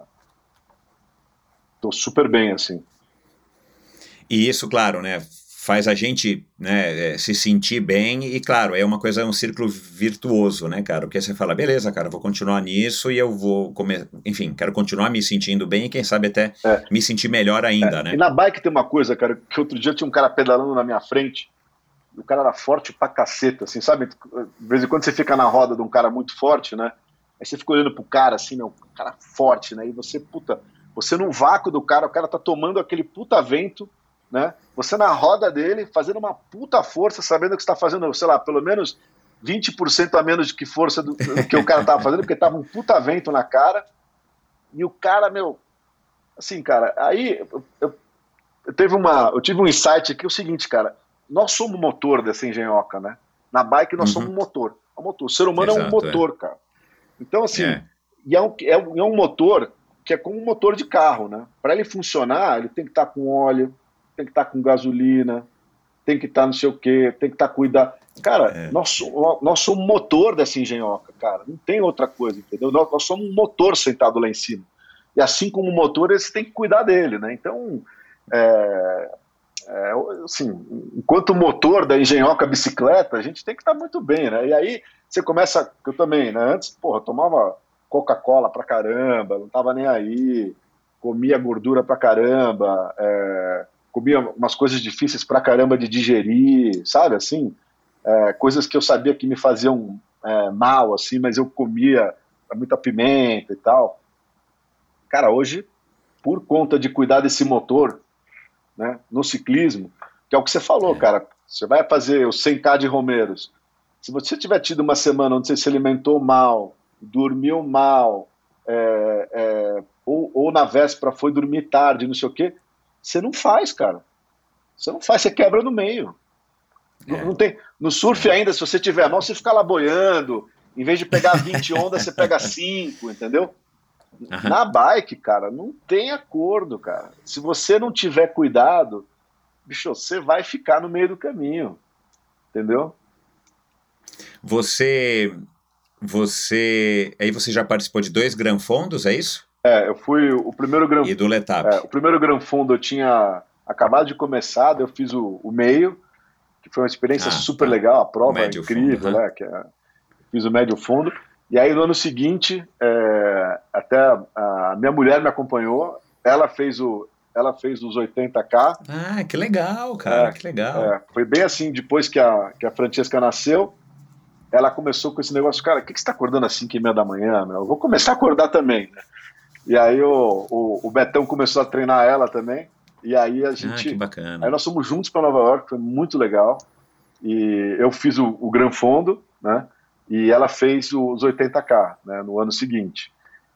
tô super bem, assim. E isso, claro, né? Faz a gente né, é, se sentir bem e claro é uma coisa é um círculo virtuoso né cara porque você fala beleza cara vou continuar nisso e eu vou comer enfim quero continuar me sentindo bem e quem sabe até é. me sentir melhor ainda é. né e na bike tem uma coisa cara que outro dia tinha um cara pedalando na minha frente o cara era forte pra caceta assim sabe de vez em quando você fica na roda de um cara muito forte né aí você fica olhando pro cara assim meu cara forte né e você puta você num vácuo do cara o cara tá tomando aquele puta vento né? Você na roda dele, fazendo uma puta força, sabendo que está fazendo, sei lá, pelo menos 20% a menos de que força do, do que o cara tava fazendo, porque tava um puta vento na cara. E o cara, meu, assim, cara, aí eu, eu, eu, teve uma, eu tive um insight aqui, é o seguinte, cara, nós somos motor dessa engenhoca, né? Na bike nós uhum. somos motor. É um motor. O ser humano Exato, é um motor, é. cara. Então, assim, é. E é um, é, é um motor que é como um motor de carro, né? Para ele funcionar, ele tem que estar tá com óleo, tem que estar tá com gasolina, tem que estar tá não sei o quê, tem que estar tá cuidado. Cara, é. nós, nós somos motor dessa engenhoca, cara. Não tem outra coisa, entendeu? Nós, nós somos um motor sentado lá em cima. E assim como o motor, eles têm que cuidar dele, né? Então, é, é, assim, enquanto motor da engenhoca bicicleta, a gente tem que estar muito bem, né? E aí você começa, eu também, né? Antes, porra, tomava Coca-Cola pra caramba, não tava nem aí, comia gordura pra caramba, é, comia umas coisas difíceis pra caramba de digerir, sabe, assim, é, coisas que eu sabia que me faziam é, mal, assim, mas eu comia muita pimenta e tal. Cara, hoje, por conta de cuidar desse motor, né, no ciclismo, que é o que você falou, é. cara, você vai fazer os 100k de Romeiros, se você tiver tido uma semana onde você se alimentou mal, dormiu mal, é, é, ou, ou, na véspera foi dormir tarde, não sei o quê, você não faz, cara. Você não faz, você quebra no meio. É. Não, não, tem, no surf ainda, se você tiver mal, você fica lá boiando. Em vez de pegar 20 [laughs] ondas, você pega 5, entendeu? Uhum. Na bike, cara, não tem acordo, cara. Se você não tiver cuidado, bicho, você vai ficar no meio do caminho. Entendeu? Você você. Aí você já participou de dois Gran Fondos, é isso? É, eu fui o primeiro Gran E do Letap. É, o primeiro Gran Fundo eu tinha acabado de começar, eu fiz o, o meio, que foi uma experiência ah, super tá. legal, a prova é incrível, fundo, né? Que é, fiz o médio fundo. E aí no ano seguinte, é, até a minha mulher me acompanhou, ela fez o, ela fez os 80K. Ah, que legal, cara, é, que legal. É, foi bem assim, depois que a, que a Francesca nasceu, ela começou com esse negócio, cara, o que, que você está acordando às 5 e meia da manhã? Meu? Eu vou começar a acordar também. Né? E aí o, o, o, Betão começou a treinar ela também. E aí a gente. Ah, que bacana. Aí nós fomos juntos para Nova York, foi muito legal. E eu fiz o, o Gran Fondo, né? E ela fez os 80K, né? No ano seguinte.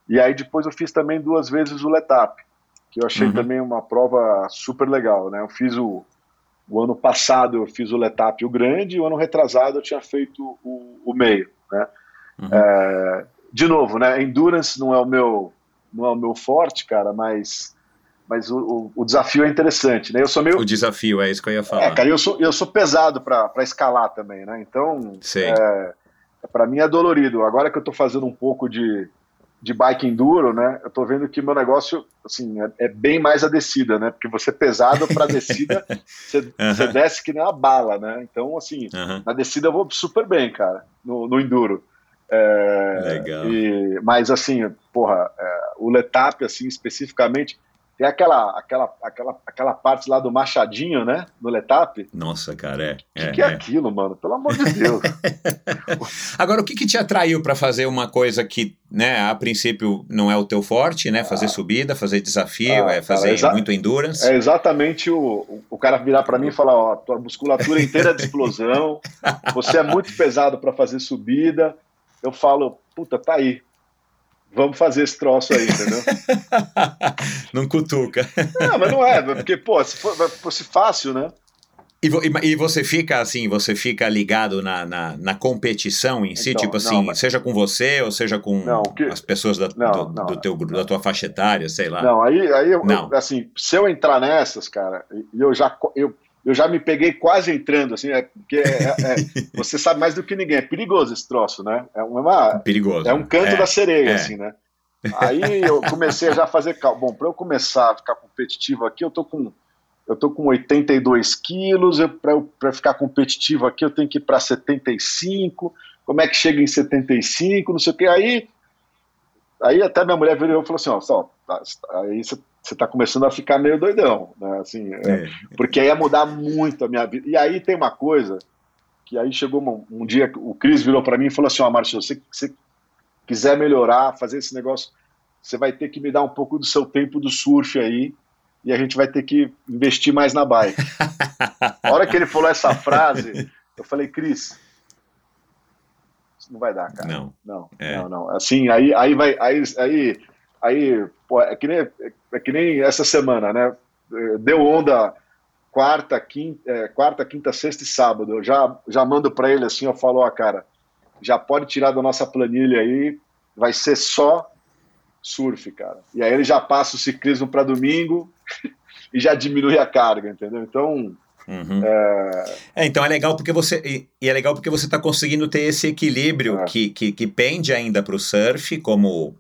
E aí depois eu fiz também duas vezes o Letap, que eu achei uhum. também uma prova super legal, né? Eu fiz o, o ano passado eu fiz o Letap o grande, e o ano retrasado eu tinha feito o, o meio, né? Uhum. É, de novo, né? Endurance não é o meu não é o meu forte, cara, mas mas o, o, desafio é interessante, né? Eu sou meio o desafio é isso que eu ia falar. É, cara, eu sou eu sou pesado para escalar também, né? Então, é, para mim é dolorido. Agora que eu estou fazendo um pouco de de bike enduro, né? Eu tô vendo que meu negócio, assim, é, é bem mais a descida, né? Porque você é pesado para descida, [laughs] você, uhum. você, desce que nem uma bala, né? Então, assim, uhum. na descida eu vou super bem, cara, no, no enduro. É, Legal. E, mas, assim, porra, é, o Letap, assim, especificamente, tem aquela, aquela, aquela, aquela parte lá do Machadinho, né? No Letap. Nossa, cara, é. O que, é, que é, é, aquilo, mano? Pelo amor de Deus. [laughs] Agora, o que, que te atraiu para fazer uma coisa que, né, a princípio não é o teu forte, né? Fazer ah. subida, fazer desafio, ah, é fazer cara, muito endurance. É exatamente o, o cara virar para mim e falar: ó, tua musculatura inteira é de explosão, você é muito pesado para fazer subida. Eu falo, puta, tá aí vamos fazer esse troço aí, entendeu? [laughs] não cutuca. Não, mas não é, porque, pô, se fosse fácil, né? E, e, você fica assim, você fica ligado na, na, na competição em si, então, tipo assim, não, mas... seja com você ou seja com não, que... as pessoas da, não, do, do, teu, da tua faixa etária, sei lá. Não, aí, aí eu, eu, assim, se eu entrar nessas, cara, eu já, eu, eu já me peguei quase entrando, assim, é, porque é, é, [laughs] você sabe mais do que ninguém, é perigoso esse troço, né? É uma, perigoso. É um canto é, da sereia, é. assim, né? Aí eu comecei a já fazer bom, para eu começar a ficar competitivo aqui, eu tô com eu tô com 82 quilos, para ficar competitivo aqui eu tenho que ir para 75, como é que chega em 75, não sei o que, aí aí até minha mulher virou e falou assim, ó, só, tá, aí você você está começando a ficar meio doidão, né? Assim, é, é. Porque aí ia mudar muito a minha vida. E aí tem uma coisa que aí chegou um, um dia, o Cris virou para mim e falou assim, ó, oh, Márcio, se você quiser melhorar, fazer esse negócio, você vai ter que me dar um pouco do seu tempo do surf aí. e a gente vai ter que investir mais na bike. a hora que ele falou essa frase, eu falei, Cris, isso não vai dar, cara. Não. Não, é. não, não. Assim, aí, aí vai. Aí, aí, aí pô, é, que nem, é que nem essa semana, né? Deu onda quarta, quinta, é, quarta, quinta, sexta e sábado. Eu já, já mando para ele assim, eu falo, ó, cara, já pode tirar da nossa planilha aí, vai ser só surf, cara. E aí ele já passa o ciclismo para domingo [laughs] e já diminui a carga, entendeu? Então. Uhum. É... é... então é legal porque você e, e é legal porque você está conseguindo ter esse equilíbrio é. que, que, que pende ainda para o surf como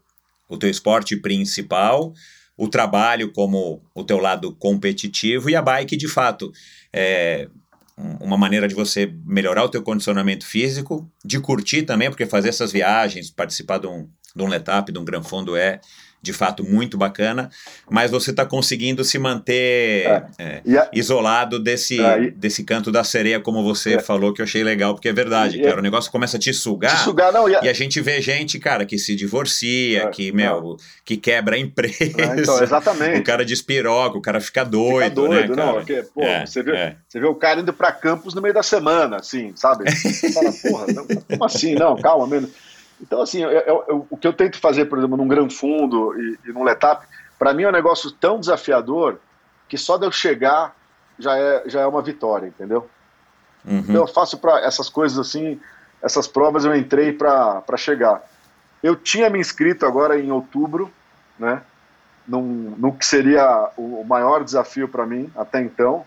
o teu esporte principal, o trabalho como o teu lado competitivo e a bike de fato é uma maneira de você melhorar o teu condicionamento físico, de curtir também, porque fazer essas viagens, participar de um, de um letap, de um Gran Fondo é de fato muito bacana, mas você está conseguindo se manter é. É, isolado desse, é, desse canto da sereia, como você é. falou, que eu achei legal, porque é verdade, cara, o negócio começa a te sugar, te sugar não, e, a, gente vê gente, cara, que se divorcia, é, que, meu, que quebra a empresa, ah, então, exatamente. o cara despiroca, o cara fica doido, fica doido né, não, porque, pô, você, vê, você vê o cara indo para campos no meio da semana, assim, sabe? [laughs] Você fala, porra, como assim? Não, calma, menos então, assim, eu, eu, o que eu tento fazer, por exemplo, num Gran Fundo e, e num Letap, para mim é um negócio tão desafiador que só de eu chegar já é, já é uma vitória, entendeu? Uhum. Então eu faço para essas coisas assim, essas provas eu entrei para chegar. Eu tinha me inscrito agora em outubro, né? Num, num que seria o maior desafio para mim até então,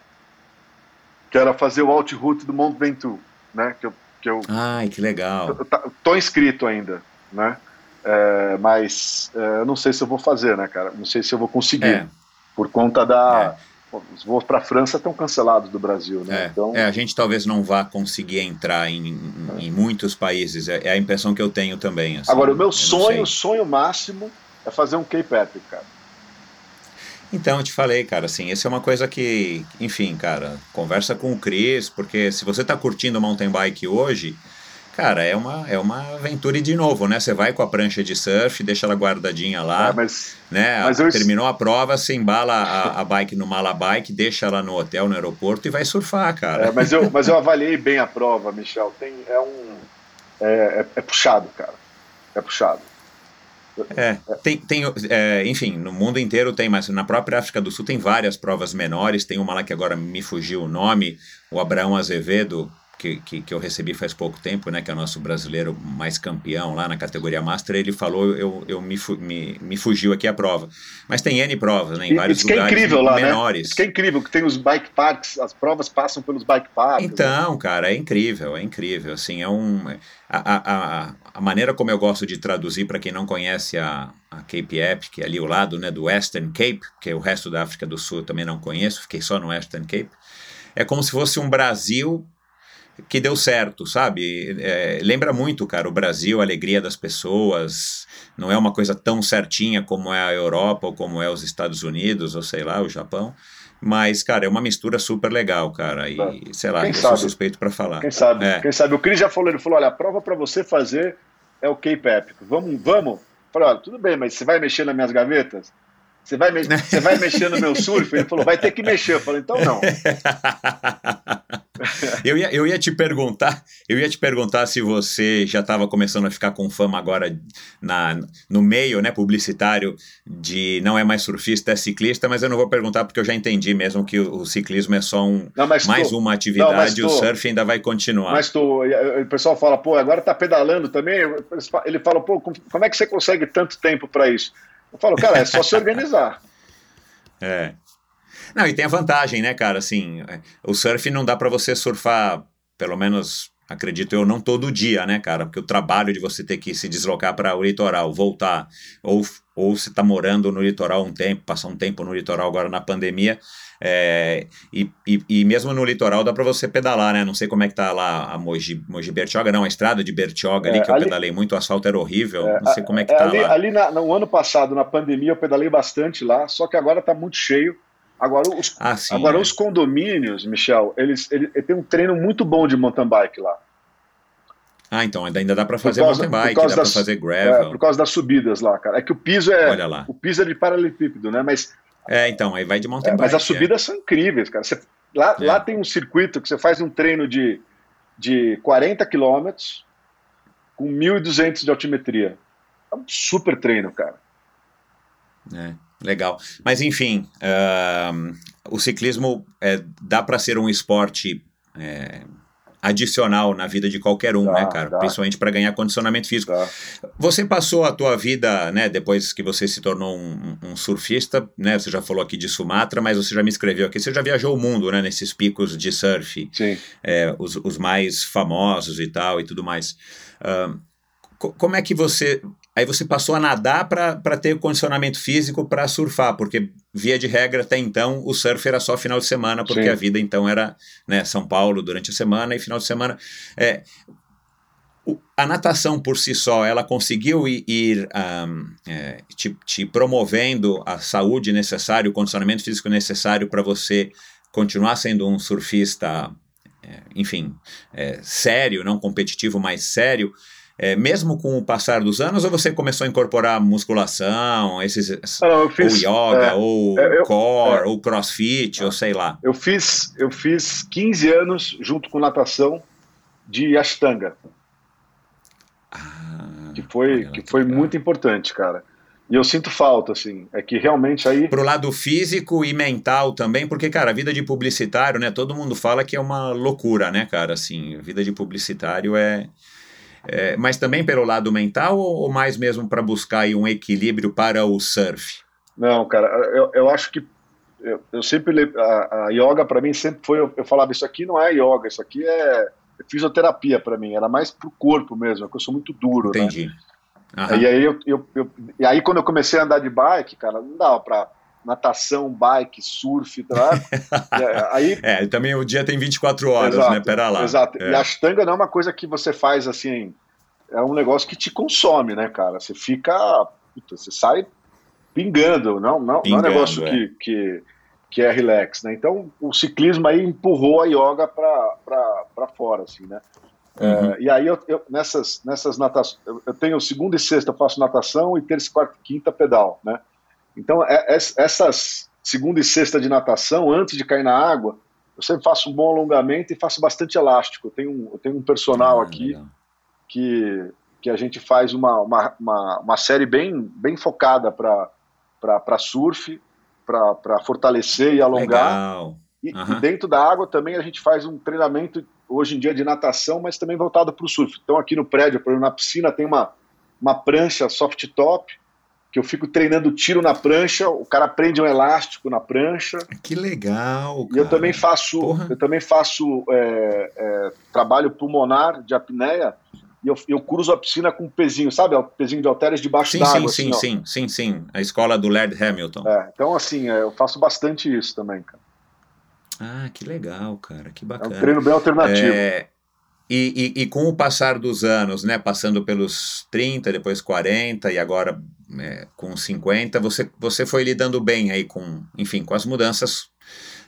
que era fazer o Route do Mont Ventoux, né? Que eu que eu Ai, que legal. Tô inscrito ainda, né? É, mas é, não sei se eu vou fazer, né, cara? Não sei se eu vou conseguir. É. Por conta da. É. Os voos para a França estão cancelados do Brasil, né? É. Então... É, a gente talvez não vá conseguir entrar em, em muitos países. É, é, a impressão que eu tenho também. Assim, Agora, o meu sonho, sonho máximo é fazer um Cape Epic, cara. Então, eu te falei, cara, assim, isso é uma coisa que, enfim, cara, conversa com o Cris, porque se você tá curtindo mountain bike hoje, cara, é uma, é uma aventura de novo, né? Você vai com a prancha de surf, deixa ela guardadinha lá, é, mas, né? Mas eu... Terminou a prova, você embala a, a bike no mala bike, deixa ela no hotel, no aeroporto e vai surfar, cara. É, mas, eu, mas eu avaliei bem a prova, Michel. Tem, é um. É, é, é puxado, cara. É puxado. É, tem, tem é, enfim, no mundo inteiro tem, mas na própria África do Sul tem várias provas menores. Tem uma lá que agora me fugiu o nome, o Abraão Azevedo, que, que, que, eu recebi faz pouco tempo, né, que é o nosso brasileiro mais campeão lá na categoria Master, ele falou, eu, eu me, me, me fugiu aqui a prova. Mas tem N provas, né, em vários Isso lugares que é incrível lá, né? menores. Né? Isso que é incrível, que tem os bike parks, as provas passam pelos bike parks. Então, né? cara, é incrível, é incrível, assim, é um... A, a, a maneira como eu gosto de traduzir para quem não conhece a, a Cape Epic, que é ali ao lado, né, do Western Cape, que é o resto da África do Sul eu também não conheço, fiquei só no Western Cape, é como se fosse um Brasil que deu certo, sabe? É, lembra muito, cara, o Brasil, a alegria das pessoas. Não é uma coisa tão certinha como é a Europa ou como é os Estados Unidos ou sei lá, o Japão. Mas, cara, é uma mistura super legal, cara. E, é. sei lá, Quem eu sabe? sou suspeito para falar. Quem sabe? É. Quem sabe? O Cris já falou, ele falou: olha, a prova para você fazer é o Cape Epic. Vamos, vamos? Falei, olha, tudo bem, mas você vai mexer nas minhas gavetas? Você vai, me... você vai mexer no meu surf? Ele falou, vai ter que mexer. Eu falei, então não. [laughs] eu, ia, eu ia te perguntar, eu ia te perguntar se você já estava começando a ficar com fama agora na, no meio né, publicitário de não é mais surfista, é ciclista, mas eu não vou perguntar porque eu já entendi mesmo que o, o ciclismo é só um, não, mais tô, uma atividade e o surf ainda vai continuar. Mas tô, o pessoal fala, pô, agora tá pedalando também. Ele fala, pô, como é que você consegue tanto tempo para isso? Eu falo, cara, é só se organizar. [laughs] É. Não, e tem a vantagem, né, cara? Assim, é, o surf não dá para você surfar, pelo menos acredito eu, não todo dia, né, cara? Porque o trabalho de você ter que se deslocar para o litoral, voltar, ou, ou você tá morando no litoral um tempo, passar um tempo no litoral agora na pandemia, é, e, e, e, mesmo no litoral dá para você pedalar, né? Não sei como é que tá lá a Mogi, Mogi Bertioga, não, a estrada de Bertioga ali, é, que eu ali, pedalei muito, o asfalto era horrível, é, não sei como é que é, tá ali, lá. Ali na, no ano passado, na pandemia, eu pedalei bastante lá, só que agora tá muito cheio, Agora, os, ah, sim, agora é. os condomínios, Michel, eles, eles, eles têm um treino muito bom de mountain bike lá. Ah, então ainda dá para fazer causa, mountain bike, dá para fazer gravel. É, por causa das subidas lá, cara. É que o piso é o piso é de paralelepípedo, né? Mas É, então, aí vai de mountain é, bike. Mas as subidas é. são incríveis, cara. Você, lá, é. lá tem um circuito que você faz um treino de, de 40 quilômetros com 1.200 de altimetria. É um super treino, cara. É, legal. Mas, enfim, uh, o ciclismo é, dá para ser um esporte é, adicional na vida de qualquer um, né, cara? Dá. Principalmente para ganhar condicionamento físico. Você passou a tua vida, né, depois que você se tornou um, um, surfista, né? Você já falou aqui de Sumatra, mas você já me escreveu aqui, você já viajou o mundo, né, nesses picos de surf. Sim. É, os, os mais famosos e tal e tudo mais. Uh, como é que você Aí você passou a nadar para ter condicionamento físico para surfar, porque via de regra até então o surf era só final de semana, porque Sim. a vida então era né, São Paulo durante a semana e final de semana. É, a natação por si só, ela conseguiu ir, ir um, é, te, te, promovendo a saúde necessária, o condicionamento físico necessário para você continuar sendo um surfista, é, enfim, é, sério, não competitivo, mas sério é, mesmo com o passar dos anos, ou você começou a incorporar musculação, esses, não, fiz, ou yoga, é, ou é, eu, core, é. ou crossfit, ou sei lá? Eu fiz, eu fiz 15 anos junto com natação de Ashtanga. Ah, que foi, que foi muito importante, cara. E eu sinto falta, assim, é que realmente aí... Pro lado físico e mental também, porque, cara, a vida de publicitário, né, todo mundo fala que é uma loucura, né, cara, assim, a vida de publicitário é... É, mas também pelo lado mental ou mais mesmo para buscar um equilíbrio para o surf? Não, cara, eu, eu acho que eu, eu sempre a, a yoga para mim sempre foi eu, eu, falava isso aqui não é yoga, isso aqui é fisioterapia para mim, era mais pro corpo mesmo, porque eu sou muito duro, né? Entendi. Né? E aí eu, eu, eu, e aí quando eu comecei a andar de bike, cara, não dava para natação, bike, surf, tá? [laughs] aí é, também o dia tem 24 horas, né? exato, né? Pera lá. Exato. É. E a ashtanga não é uma coisa que você faz assim, é um negócio que te consome, né, cara? Você fica, puta, você sai pingando, não, não, pingando, não é um negócio é. Que, que, que é relax, né? Então o ciclismo aí empurrou a yoga para fora, assim, né? Uhum. É, e aí eu, eu, nessas nessas natações, eu tenho segunda e sexta eu faço natação e terça, quarta e quinta pedal, né? Então, é, é, essas segunda e sexta de natação, antes de cair na água, eu sempre faço um bom alongamento e faço bastante elástico. Eu tenho, um, eu tenho um personal ah, aqui que, que a gente faz uma, uma, uma, uma série bem, bem focada para surf, para fortalecer e alongar. Legal. E, uhum. e, dentro da água também a gente faz um treinamento hoje em dia de natação, mas também voltado para o surf. Então aqui no prédio, por exemplo, na piscina tem uma, uma prancha soft top que eu fico treinando tiro na prancha, o cara prende um elástico na prancha. Que legal! Cara. E eu também faço, Porra. eu também faço é, é, trabalho pulmonar de apneia e eu, eu cruzo a piscina com um pezinho, sabe? O pezinho de halteres debaixo d'água. Sim, assim, sim, sim, sim, sim. A escola do Laird Hamilton. É, então, assim, é, eu faço bastante isso também, cara. Ah, que legal, cara, que bacana. É um treino bem alternativo. É, e, e, e, com o passar dos anos, né, passando pelos 30, depois 40 e agora é, com 50, você, você foi lidando bem aí com, enfim, com as mudanças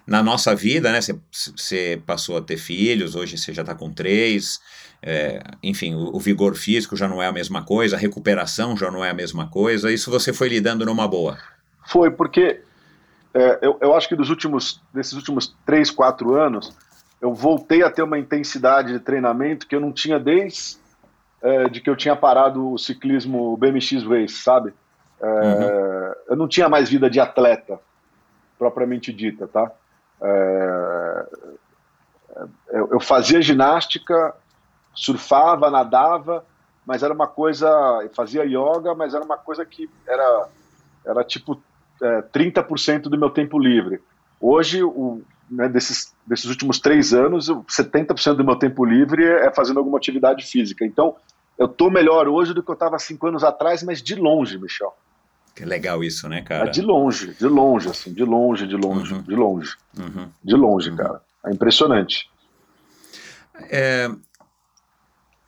na nossa vida, né? Você, passou a ter filhos, hoje você já está com três, é, enfim, o, o, vigor físico já não é a mesma coisa, a recuperação já não é a mesma coisa, isso você foi lidando numa boa? Foi, porque é, eu, eu acho que dos últimos, desses últimos três, quatro anos, eu voltei a ter uma intensidade de treinamento que eu não tinha desde é, de que eu tinha parado o ciclismo BMX Race, sabe? É, uhum. Eu não tinha mais vida de atleta, propriamente dita, tá? É, eu, eu fazia ginástica, surfava, nadava, mas era uma coisa, fazia yoga, mas era uma coisa que era, era tipo é, 30% do meu tempo livre. Hoje, o, né, desses, desses últimos três anos, 70% do meu tempo livre é fazendo alguma atividade física. Então, eu tô melhor hoje do que eu estava cinco anos atrás, mas de longe, Michel. Que legal isso, né, cara? É de longe, de longe, assim, de longe, de longe, uhum. de longe. Uhum. De longe, uhum. cara. É impressionante. É,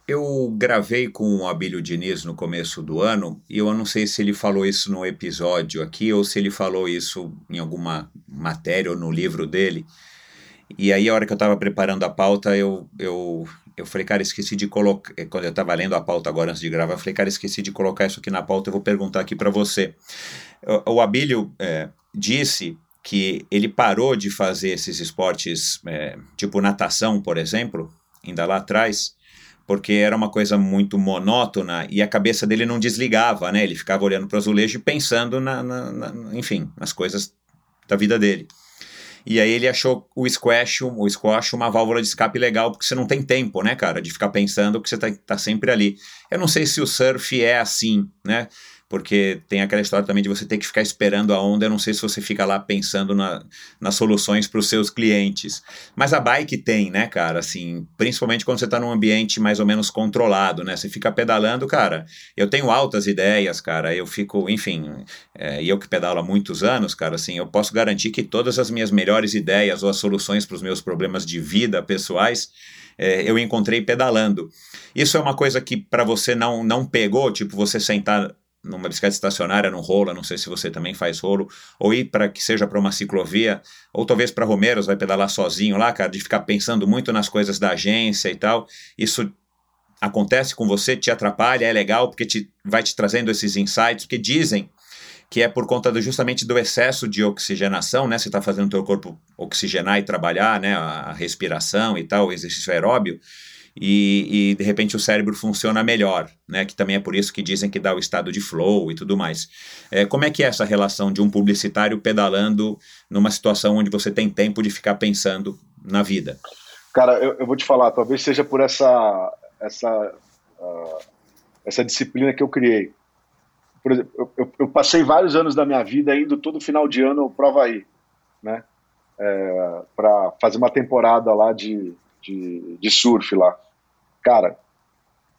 eu gravei com o Abílio Diniz no começo do ano e eu não sei se ele falou isso no episódio aqui ou se ele falou isso em alguma matéria ou no livro dele. E aí, a hora que eu estava preparando a pauta, eu, eu, eu falei, cara, esqueci de colocar. Eh, quando eu estava lendo a pauta agora antes de gravar, eu falei, cara, esqueci de colocar isso aqui na pauta, eu vou perguntar aqui para você. O, o Abílio é, disse que ele parou de fazer esses esportes, é, tipo natação, por exemplo, ainda lá atrás, porque era uma coisa muito monótona e a cabeça dele não desligava, né? Ele ficava olhando para o azulejo e pensando, na, na, na, enfim, nas coisas da vida dele. E aí ele achou o squash, o squash uma válvula de escape legal, porque você não tem tempo, né, cara, de ficar pensando que você tá, tá sempre ali. Eu não sei se o surf é assim, né? Porque tem aquela história também de você ter que ficar esperando a onda. Eu não sei se você fica lá pensando na, nas soluções para os seus clientes. Mas a bike tem, né, cara? Assim, principalmente quando você está num ambiente mais ou menos controlado, né? Você fica pedalando, cara. Eu tenho altas ideias, cara. Eu fico, enfim, é, eu que pedalo há muitos anos, cara, assim, eu posso garantir que todas as minhas melhores ideias ou as soluções para os meus problemas de vida pessoais. É, eu encontrei pedalando. Isso é uma coisa que para você não, não pegou, tipo, você sentar numa bicicleta estacionária, num rolo, não sei se você também faz rolo, ou ir para que seja para uma ciclovia, ou talvez para Romeiros, vai pedalar sozinho lá, cara, de ficar pensando muito nas coisas da agência e tal. Isso acontece com você, te atrapalha, é legal, porque te, vai te trazendo esses insights, porque dizem que é por conta do, justamente do excesso de oxigenação, né? Você está fazendo o teu corpo oxigenar e trabalhar, né? A respiração e tal, o exercício aeróbio e, e, de repente o cérebro funciona melhor, né? Que também é por isso que dizem que dá o estado de flow e tudo mais. É, como é que é essa relação de um publicitário pedalando numa situação onde você tem tempo de ficar pensando na vida? Cara, eu, eu vou te falar, talvez seja por essa essa uh, essa disciplina que eu criei. Por exemplo, eu, eu, passei vários anos da minha vida indo todo final de ano para o Havaí, né? É, para fazer uma temporada lá de, de, de surf lá. Cara,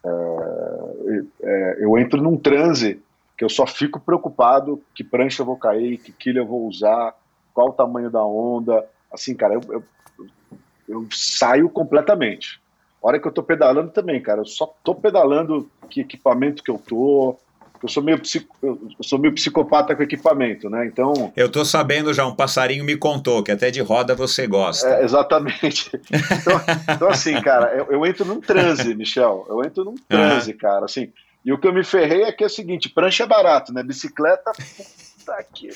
é, é, eu entro num transe que eu só fico preocupado que prancha eu vou cair, que quilha eu vou usar, qual o tamanho da onda. Assim, cara, eu, eu, eu saio completamente. A hora que eu tô pedalando também, cara, eu só tô pedalando que equipamento que eu tô, eu sou meio, psico, eu sou meio psicopata com equipamento, né? Então. Eu tô sabendo já, um passarinho me contou que até de roda você gosta. É, exatamente. Então, então, assim, cara, eu, eu, entro num transe, Michel. Eu entro num transe, uhum. cara. Assim, e o que eu me ferrei é que é o seguinte: prancha é barato, né? Bicicleta. Puta que [laughs]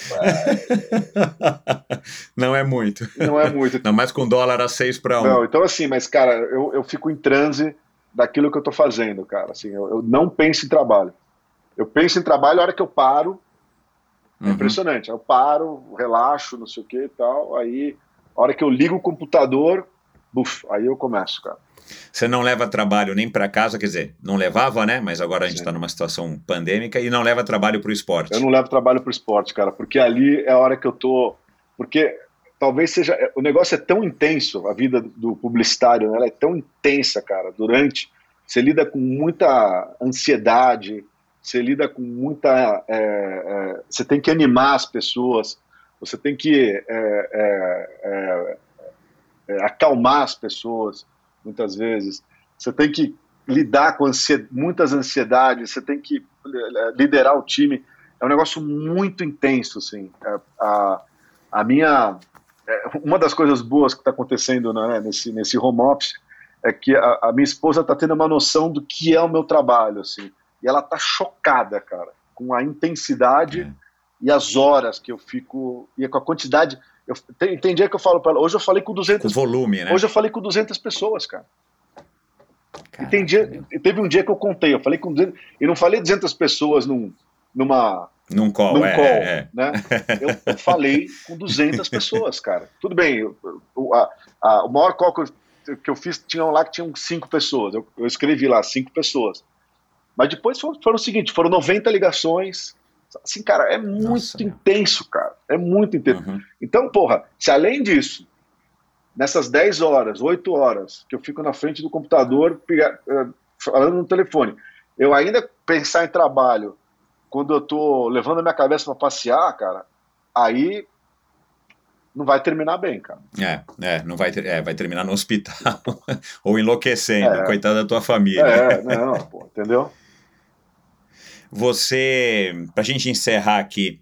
Não é muito. Não é muito. Não, mais com dólar a 6 para 1. Não, então assim, mas, cara, eu, eu fico em transe daquilo que eu tô fazendo, cara. Assim, eu, eu não penso em trabalho. Eu penso em trabalho a hora que eu paro. É uhum. impressionante. Eu paro, relaxo, não sei o que e tal. Aí, a hora que eu ligo o computador, buf, aí eu começo, cara. Você não leva trabalho nem para casa, quer dizer, não levava, né? Mas agora a gente está numa situação pandêmica e não leva trabalho para o esporte. Eu não levo trabalho para o esporte, cara, porque ali é a hora que eu tô. Porque talvez seja. O negócio é tão intenso, a vida do publicitário, né? ela é tão intensa, cara, durante. Você lida com muita ansiedade, você lida com muita. É, é, você tem que animar as pessoas, você tem que é, é, é, acalmar as pessoas, muitas vezes. Você tem que lidar com muitas ansiedades, você tem que liderar o time. É um negócio muito intenso, assim. a, a minha. Uma das coisas boas que está acontecendo né, nesse, nesse home office é que a, a minha esposa está tendo uma noção do que é o meu trabalho, assim e ela tá chocada, cara, com a intensidade é. e as horas que eu fico e com a quantidade. Eu, tem, tem dia que eu falo para ela, hoje eu falei com 200 com volume, né? Hoje eu falei com 200 pessoas, cara. Caraca, e tem dia, teve um dia que eu contei, eu falei com 200, e não falei 200 pessoas num, numa num call, num é, call é, né? Eu, eu, falei com 200 [laughs] pessoas, cara. Tudo bem, eu, a, a, o maior call que eu, que eu fiz tinha lá que tinham cinco pessoas. Eu, eu escrevi lá cinco pessoas. Mas depois foram, foram o seguinte: foram 90 ligações. Assim, cara, é muito Nossa, intenso, cara. É muito intenso. Uhum. Então, porra, se além disso, nessas 10 horas, 8 horas, que eu fico na frente do computador eh, falando no telefone, eu ainda pensar em trabalho quando eu tô levando a minha cabeça para passear, cara, aí não vai terminar bem, cara. É, é, não vai, ter, é, vai terminar no hospital [laughs] ou enlouquecendo, é, coitada da tua família. É, não, pô, entendeu? Você, para a gente encerrar aqui,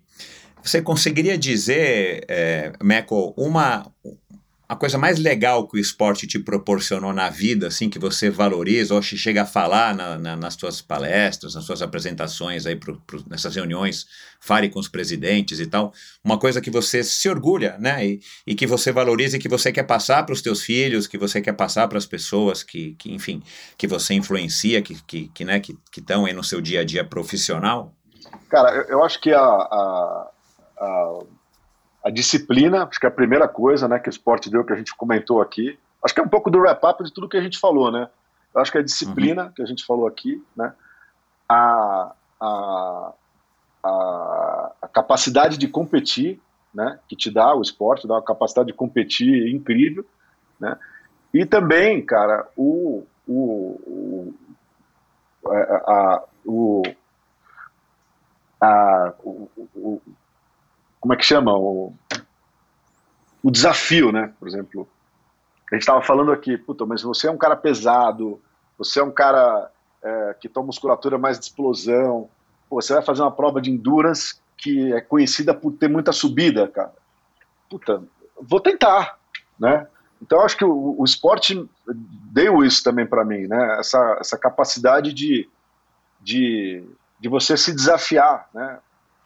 você conseguiria dizer, é, Meco, uma, a coisa mais legal que o esporte te proporcionou na vida, assim, que você valoriza ou chega a falar na, na, nas suas palestras, nas suas apresentações aí pro, pro, nessas reuniões, fale com os presidentes e tal, uma coisa que você se orgulha, né, e, e que você valoriza e que você quer passar para os teus filhos, que você quer passar para as pessoas que, que, enfim, que você influencia, que, que, que né, que estão aí no seu dia a dia profissional? Cara, eu, eu acho que a, a, a a disciplina, acho que é a primeira coisa né, que o esporte deu, que a gente comentou aqui. Acho que é um pouco do wrap-up de tudo que a gente falou, né? Eu acho que é a disciplina uhum. que a gente falou aqui, né? A, a, a, a, capacidade de competir, né? Que te dá o esporte, dá uma capacidade de competir incrível, né? E também, cara, o, o, o, a, a, o, a, o, o como é que chama? O, o desafio, né? Por exemplo, a gente estava falando aqui, puta, mas você é um cara pesado, você é um cara é, que tem musculatura mais de explosão, Pô, você vai fazer uma prova de endurance que é conhecida por ter muita subida, cara. Puta, vou tentar, né? Então acho que o, o esporte deu isso também para mim, né? Essa, essa capacidade de, de, de você se desafiar, né?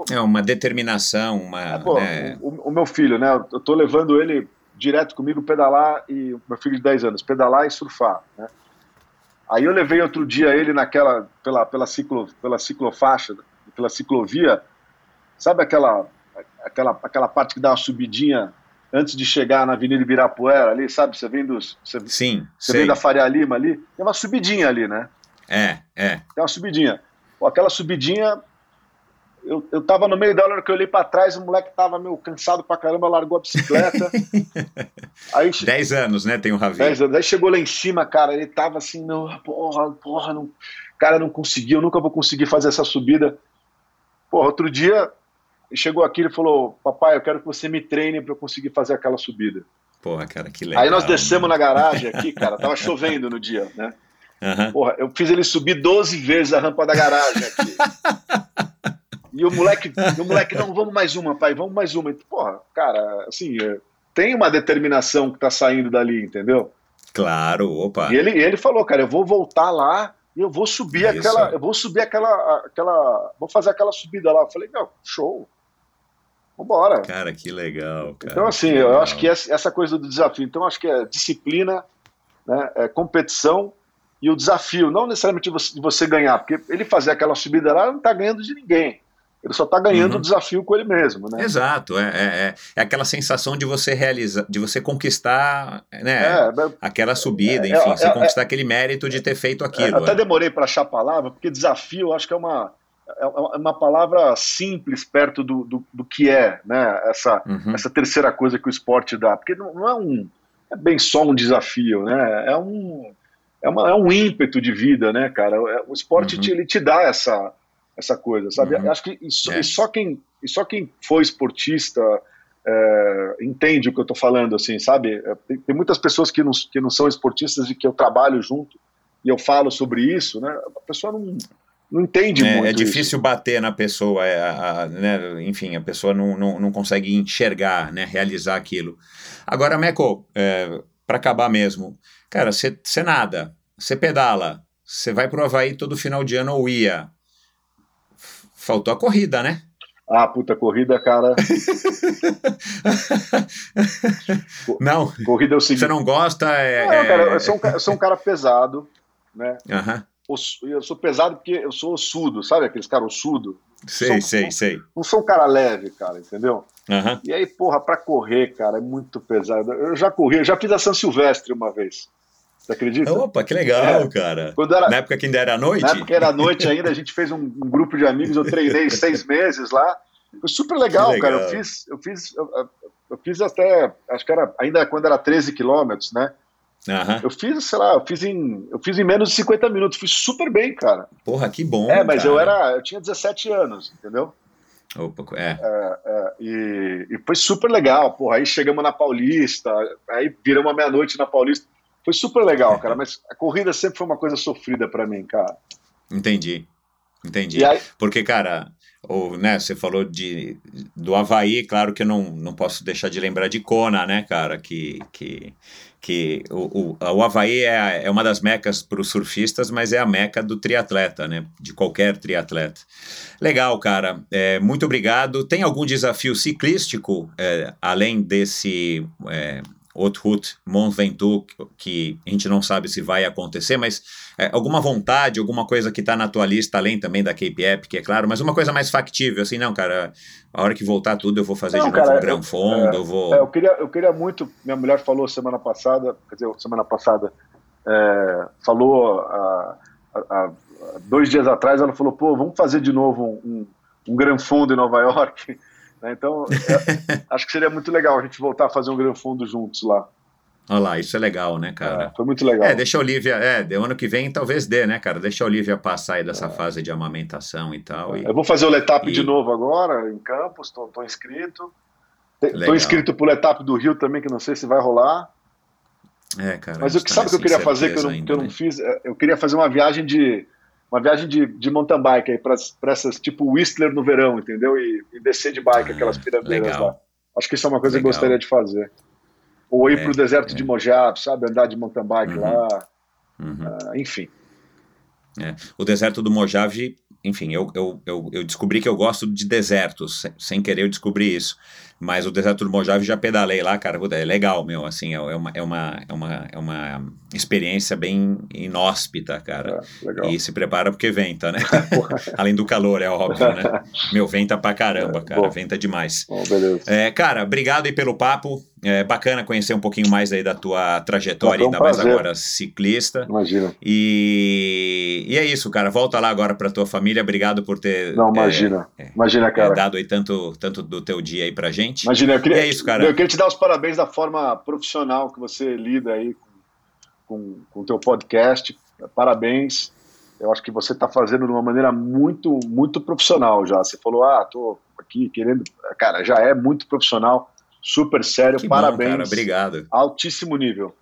É uma determinação, uma. É, pô, né? o, o, meu filho, né? Eu tô levando ele direto comigo pedalar e meu filho de 10 anos, pedalar e surfar, né? Aí eu levei outro dia ele naquela pela pela ciclo pela ciclofaixa, pela ciclovia. Sabe aquela aquela aquela parte que dá uma subidinha antes de chegar na Avenida Ibirapuera ali, sabe? Você vem dos você, Sim, você vem da Faria Lima ali, tem uma subidinha ali, né? É, é. Tem uma subidinha. Pô, aquela subidinha eu, eu tava no meio da hora que eu olhei para trás, o moleque tava meio cansado pra caramba, largou a bicicleta. [laughs] aí, dez anos, né? Tem o um Ravi. Dez anos. Aí chegou lá em cima, cara, ele tava assim, não, porra, porra, não, cara, não conseguiu, eu nunca vou conseguir fazer essa subida. Porra, outro dia, chegou aqui, ele falou, papai, eu quero que você me treine para eu conseguir fazer aquela subida. Porra, cara, que legal. Aí nós descemos na garagem [laughs] aqui, cara, tava chovendo no dia, né? Uhum. Porra, eu fiz ele subir 12 vezes a rampa da garagem aqui. [laughs] E o moleque, o moleque, não, vamos mais uma, pai, vamos mais uma. Porra, cara, assim, é, tem uma determinação que tá saindo dali, entendeu? Claro, opa. E ele, ele falou, cara, eu vou voltar lá e eu vou subir Isso. aquela, eu vou subir aquela, aquela, vou fazer aquela subida lá. Eu falei, não, show. Vambora. Cara, que legal, cara. Então, assim, eu acho que essa coisa do desafio, então, acho que é disciplina, né, é competição e o desafio, não necessariamente de você, de você ganhar, porque ele fazer aquela subida lá não tá ganhando de ninguém. Ele só está ganhando o uhum. desafio com ele mesmo, né? Exato, é, é, é, é, aquela sensação de você realizar, de você conquistar, né, é, aquela subida, é, enfim, é, você é, conquistar aquele mérito de ter feito aquilo. até demorei para achar a palavra, porque desafio, acho que é uma é uma palavra simples perto do, do, do que é, né? Essa, uhum. essa terceira coisa que o esporte dá, porque não, não é um é bem só um desafio, né? É um é, uma, é um ímpeto de vida, né, cara? O esporte uhum. te, ele te dá essa essa coisa, sabe? Uhum. Acho que e só, é. e só, quem, e só quem foi esportista é, entende o que eu estou falando, assim, sabe? É, tem, tem, muitas pessoas que não, que não são esportistas e que eu trabalho junto e eu falo sobre isso, né? A pessoa não, não entende é, muito. É difícil isso. bater na pessoa, é, a, a, né? enfim, a pessoa não, não, não consegue enxergar, né? realizar aquilo. Agora, Meco, é, para acabar mesmo, cara, você nada, você pedala, você vai pro Havaí todo final de ano ou ia, Faltou a corrida, né? Ah, puta, corrida, cara. [laughs] não. Corrida é o seguinte. Você não gosta? É, não, cara, eu sou, um, eu sou um cara pesado, né? Uhum. Eu sou pesado porque eu sou ossudo, sabe aqueles caras ossudo? Sei, sou, sei, não, sei. Não sou um cara leve, cara, entendeu? Uhum. E aí, porra, pra correr, cara, é muito pesado. Eu já corri, eu já fiz a São Silvestre uma vez. Você acredita? Opa, que legal, é. cara. Era, na época que ainda era noite? Na época que era noite ainda, a gente fez um, um grupo de amigos, eu treinei [laughs] seis meses lá. Foi super legal, legal, cara. Eu fiz, eu fiz, eu, eu, fiz até, acho que era ainda quando era 13 quilômetros, né? Uhum. Eu fiz, sei lá, eu fiz, em, eu fiz em menos de 50 minutos, fui super bem, cara. Porra, que bom. É, mas cara. eu era, eu tinha 17 anos, entendeu? Opa, é. é, é e, e, foi super legal, porra. Aí chegamos na Paulista, aí viramos a meia-noite na Paulista. Foi super legal, cara, mas a corrida sempre foi uma coisa sofrida para mim, cara. Entendi. Entendi. Aí... Porque, cara, ou, né, você falou de, do Havaí, claro que eu não, não posso deixar de lembrar de Kona, né, cara, que, que, que o, o, o Havaí é, é uma das mecas para os surfistas, mas é a meca do triatleta, né, de qualquer triatleta. Legal, cara, é, muito obrigado. Tem algum desafio ciclístico, é, além desse... É, Haute Mont Ventoux, que a gente não sabe se vai acontecer, mas é, alguma vontade, alguma coisa que está na tua lista, além também da Cape Epic, é claro, mas uma coisa mais factível, assim, não, cara, a hora que voltar tudo eu vou fazer não, de novo cara, um Gran Fundo, é, eu vou... É, eu, queria, eu queria muito, minha mulher falou semana passada, quer dizer, semana passada, é, falou há, há, dois dias atrás, ela falou, pô, vamos fazer de novo um, um, um Gran Fundo em Nova York, né? Então, é, [laughs] acho que seria muito legal a gente voltar a fazer um Gran Fundo juntos lá. Olha lá, isso é legal, né, cara? É, foi muito legal. É, deixa a Olivia, é, de ano que vem talvez dê, né, cara? Deixa a Olivia passar aí dessa é. fase de amamentação e tal. E, eu vou fazer o Letap e... de novo agora, em Campos, estou inscrito. Estou inscrito pro Letap do Rio também, que não sei se vai rolar. É, cara. Mas o que sabe o que eu queria fazer que eu não, ainda, que eu não né? fiz? É, eu queria fazer uma viagem de uma viagem de, de mountain bike aí para essas tipo Whistler no verão, entendeu? E, e descer de bike ah, aquelas piramideiras lá. Acho que isso é uma coisa legal. que eu gostaria de fazer. Ou ir é, para o deserto é. de Mojave, sabe? Andar de mountain bike uhum. lá. Uhum. Uh, enfim. É. O deserto do Mojave, enfim, eu, eu, eu, eu, descobri que eu gosto de desertos, sem querer eu descobri isso. Mas o deserto do Mojave já pedalei lá, cara, é legal, meu, assim, é, é uma, é uma, é uma, é uma experiência bem inóspita, cara. É, e se prepara porque venta, né? [laughs] Além do calor, é óbvio, né? [laughs] Meu, venta pra caramba, é, cara, bom. venta demais. Bom, beleza. É, cara, obrigado aí pelo papo, é bacana conhecer um pouquinho mais aí da tua trajetória, ainda mais agora ciclista. Imagina. E, e é isso, cara. Volta lá agora para tua família. Obrigado por ter. Não, imagina. É, imagina, é, cara. dado aí tanto, tanto do teu dia aí pra gente. Imagina, eu queria, é isso, cara. Eu queria te dar os parabéns da forma profissional que você lida aí com, com o teu podcast. Parabéns. Eu acho que você está fazendo de uma maneira muito, muito profissional já. Você falou, ah, tô aqui querendo. Cara, já é muito profissional super sério, que parabéns. Bom, cara, obrigado. Altíssimo nível.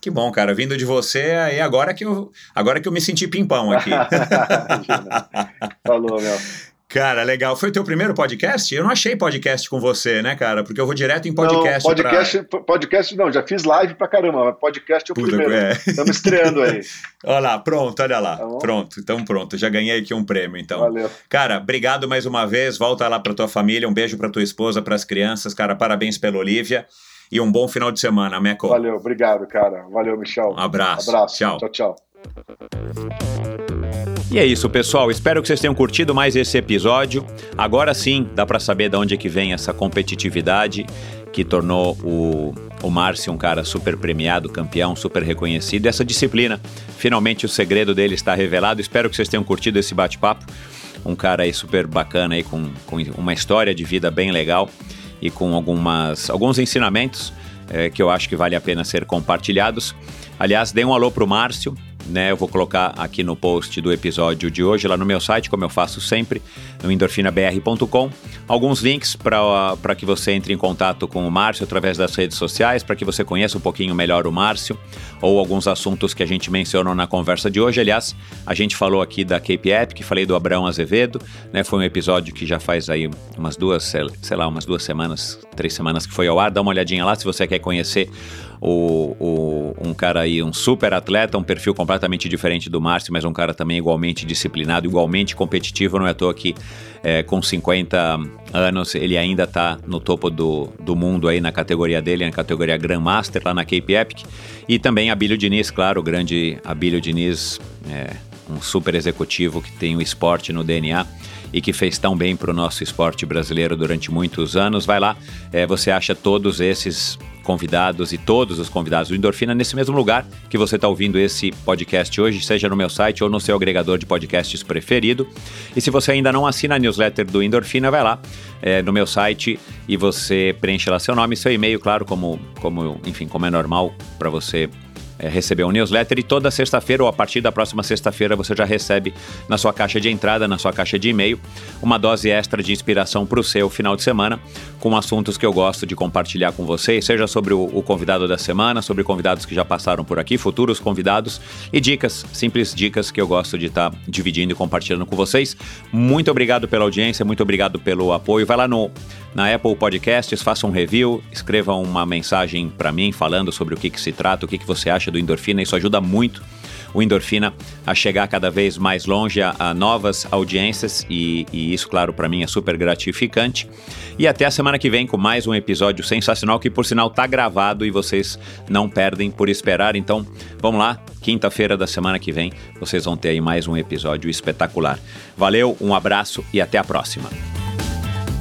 Que bom, cara. Vindo de você, aí agora que eu, agora que eu me senti pimpão aqui. [laughs] Falou, meu. Cara, legal. Foi o teu primeiro podcast? Eu não achei podcast com você, né, cara? Porque eu vou direto em podcast. Não, podcast, pra... podcast não, já fiz live pra caramba. Podcast é o Puta, primeiro. É. Estamos estreando aí. [laughs] olha lá, pronto, olha lá. Tá pronto, então pronto. Já ganhei aqui um prêmio, então. Valeu. Cara, obrigado mais uma vez. Volta lá pra tua família. Um beijo pra tua esposa, pras crianças. Cara, parabéns pela Olivia. E um bom final de semana, Meco. Valeu, obrigado, cara. Valeu, Michel. Um abraço. Abraço. Tchau. Tchau, tchau. E é isso, pessoal. Espero que vocês tenham curtido mais esse episódio. Agora sim, dá para saber de onde é que vem essa competitividade que tornou o, o Márcio um cara super premiado, campeão, super reconhecido. Essa disciplina, finalmente o segredo dele está revelado. Espero que vocês tenham curtido esse bate-papo. Um cara aí super bacana aí com, com uma história de vida bem legal e com algumas, alguns ensinamentos é, que eu acho que vale a pena ser compartilhados. Aliás, dê um alô pro Márcio, né? Eu vou colocar aqui no post do episódio de hoje, lá no meu site, como eu faço sempre, no endorfinabr.com, alguns links para que você entre em contato com o Márcio através das redes sociais, para que você conheça um pouquinho melhor o Márcio, ou alguns assuntos que a gente mencionou na conversa de hoje. Aliás, a gente falou aqui da Cape Epic, falei do Abraão Azevedo, né? Foi um episódio que já faz aí umas duas, sei lá, umas duas semanas, três semanas que foi ao ar. Dá uma olhadinha lá se você quer conhecer o, o, um cara aí, um super atleta, um perfil completamente diferente do Márcio, mas um cara também igualmente disciplinado, igualmente competitivo. Não é à toa que é, com 50 anos ele ainda está no topo do, do mundo aí na categoria dele, na categoria Grandmaster lá na Cape Epic. E também Abílio Diniz, claro, o grande Abílio Diniz, é, um super executivo que tem o esporte no DNA e que fez tão bem para o nosso esporte brasileiro durante muitos anos. Vai lá, é, você acha todos esses convidados e todos os convidados do Endorfina nesse mesmo lugar que você está ouvindo esse podcast hoje, seja no meu site ou no seu agregador de podcasts preferido. E se você ainda não assina a newsletter do Endorfina, vai lá é, no meu site e você preenche lá seu nome seu e-mail, claro, como, como enfim, como é normal para você é, receber um newsletter e toda sexta-feira ou a partir da próxima sexta-feira você já recebe na sua caixa de entrada, na sua caixa de e-mail, uma dose extra de inspiração para o seu final de semana com assuntos que eu gosto de compartilhar com vocês, seja sobre o, o convidado da semana, sobre convidados que já passaram por aqui, futuros convidados e dicas, simples dicas que eu gosto de estar tá dividindo e compartilhando com vocês. Muito obrigado pela audiência, muito obrigado pelo apoio. Vai lá no na Apple Podcasts, faça um review, escreva uma mensagem para mim falando sobre o que, que se trata, o que, que você acha do Endorfina, isso ajuda muito o Endorfina a chegar cada vez mais longe a, a novas audiências e, e isso, claro, para mim é super gratificante. E até a semana que vem com mais um episódio sensacional que, por sinal, tá gravado e vocês não perdem por esperar. Então, vamos lá, quinta-feira da semana que vem, vocês vão ter aí mais um episódio espetacular. Valeu, um abraço e até a próxima.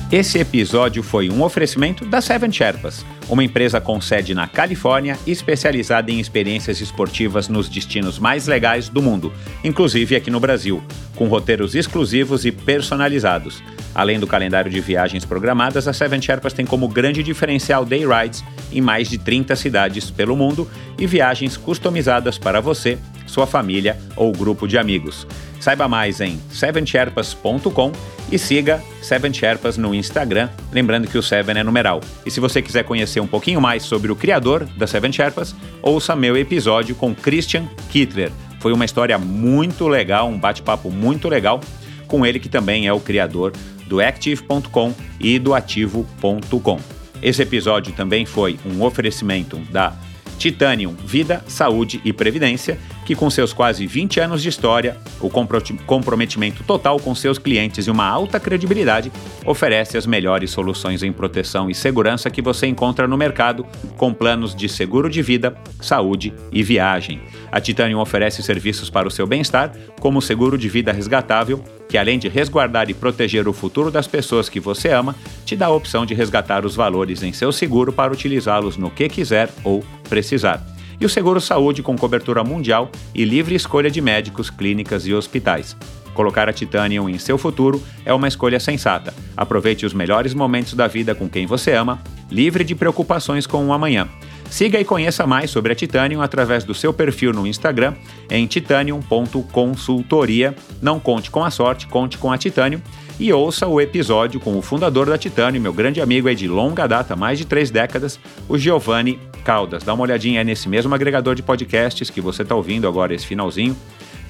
Esse episódio foi um oferecimento da Seven Sherpas, uma empresa com sede na Califórnia especializada em experiências esportivas nos destinos mais legais do mundo, inclusive aqui no Brasil, com roteiros exclusivos e personalizados. Além do calendário de viagens programadas, a Seven Sherpas tem como grande diferencial day rides em mais de 30 cidades pelo mundo e viagens customizadas para você, sua família ou grupo de amigos. Saiba mais em sevensherpas.com e siga Seven Sherpas no Instagram, lembrando que o Seven é numeral. E se você quiser conhecer um pouquinho mais sobre o criador da Seven Sherpas, ouça meu episódio com Christian Kittler. Foi uma história muito legal, um bate-papo muito legal com ele que também é o criador do Active.com e do Ativo.com. Esse episódio também foi um oferecimento da Titanium Vida, Saúde e Previdência, que com seus quase 20 anos de história, o comprometimento total com seus clientes e uma alta credibilidade, oferece as melhores soluções em proteção e segurança que você encontra no mercado, com planos de seguro de vida, saúde e viagem. A Titanium oferece serviços para o seu bem-estar, como o seguro de vida resgatável, que além de resguardar e proteger o futuro das pessoas que você ama, te dá a opção de resgatar os valores em seu seguro para utilizá-los no que quiser ou precisar. E o seguro saúde com cobertura mundial e livre escolha de médicos, clínicas e hospitais. Colocar a Titanium em seu futuro é uma escolha sensata. Aproveite os melhores momentos da vida com quem você ama, livre de preocupações com o amanhã. Siga e conheça mais sobre a Titanium através do seu perfil no Instagram em titanium.consultoria. Não conte com a sorte, conte com a Titanium. E ouça o episódio com o fundador da Titanium, meu grande amigo é de longa data, mais de três décadas, o Giovanni Caldas. Dá uma olhadinha nesse mesmo agregador de podcasts que você está ouvindo agora, esse finalzinho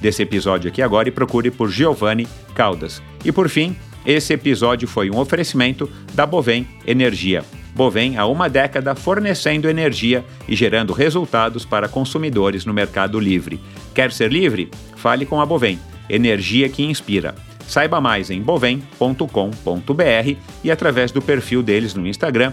desse episódio aqui agora, e procure por Giovanni Caldas. E por fim, esse episódio foi um oferecimento da Bovem Energia. Bovem há uma década fornecendo energia e gerando resultados para consumidores no mercado livre. Quer ser livre? Fale com a Bovem, energia que inspira. Saiba mais em bovem.com.br e através do perfil deles no Instagram,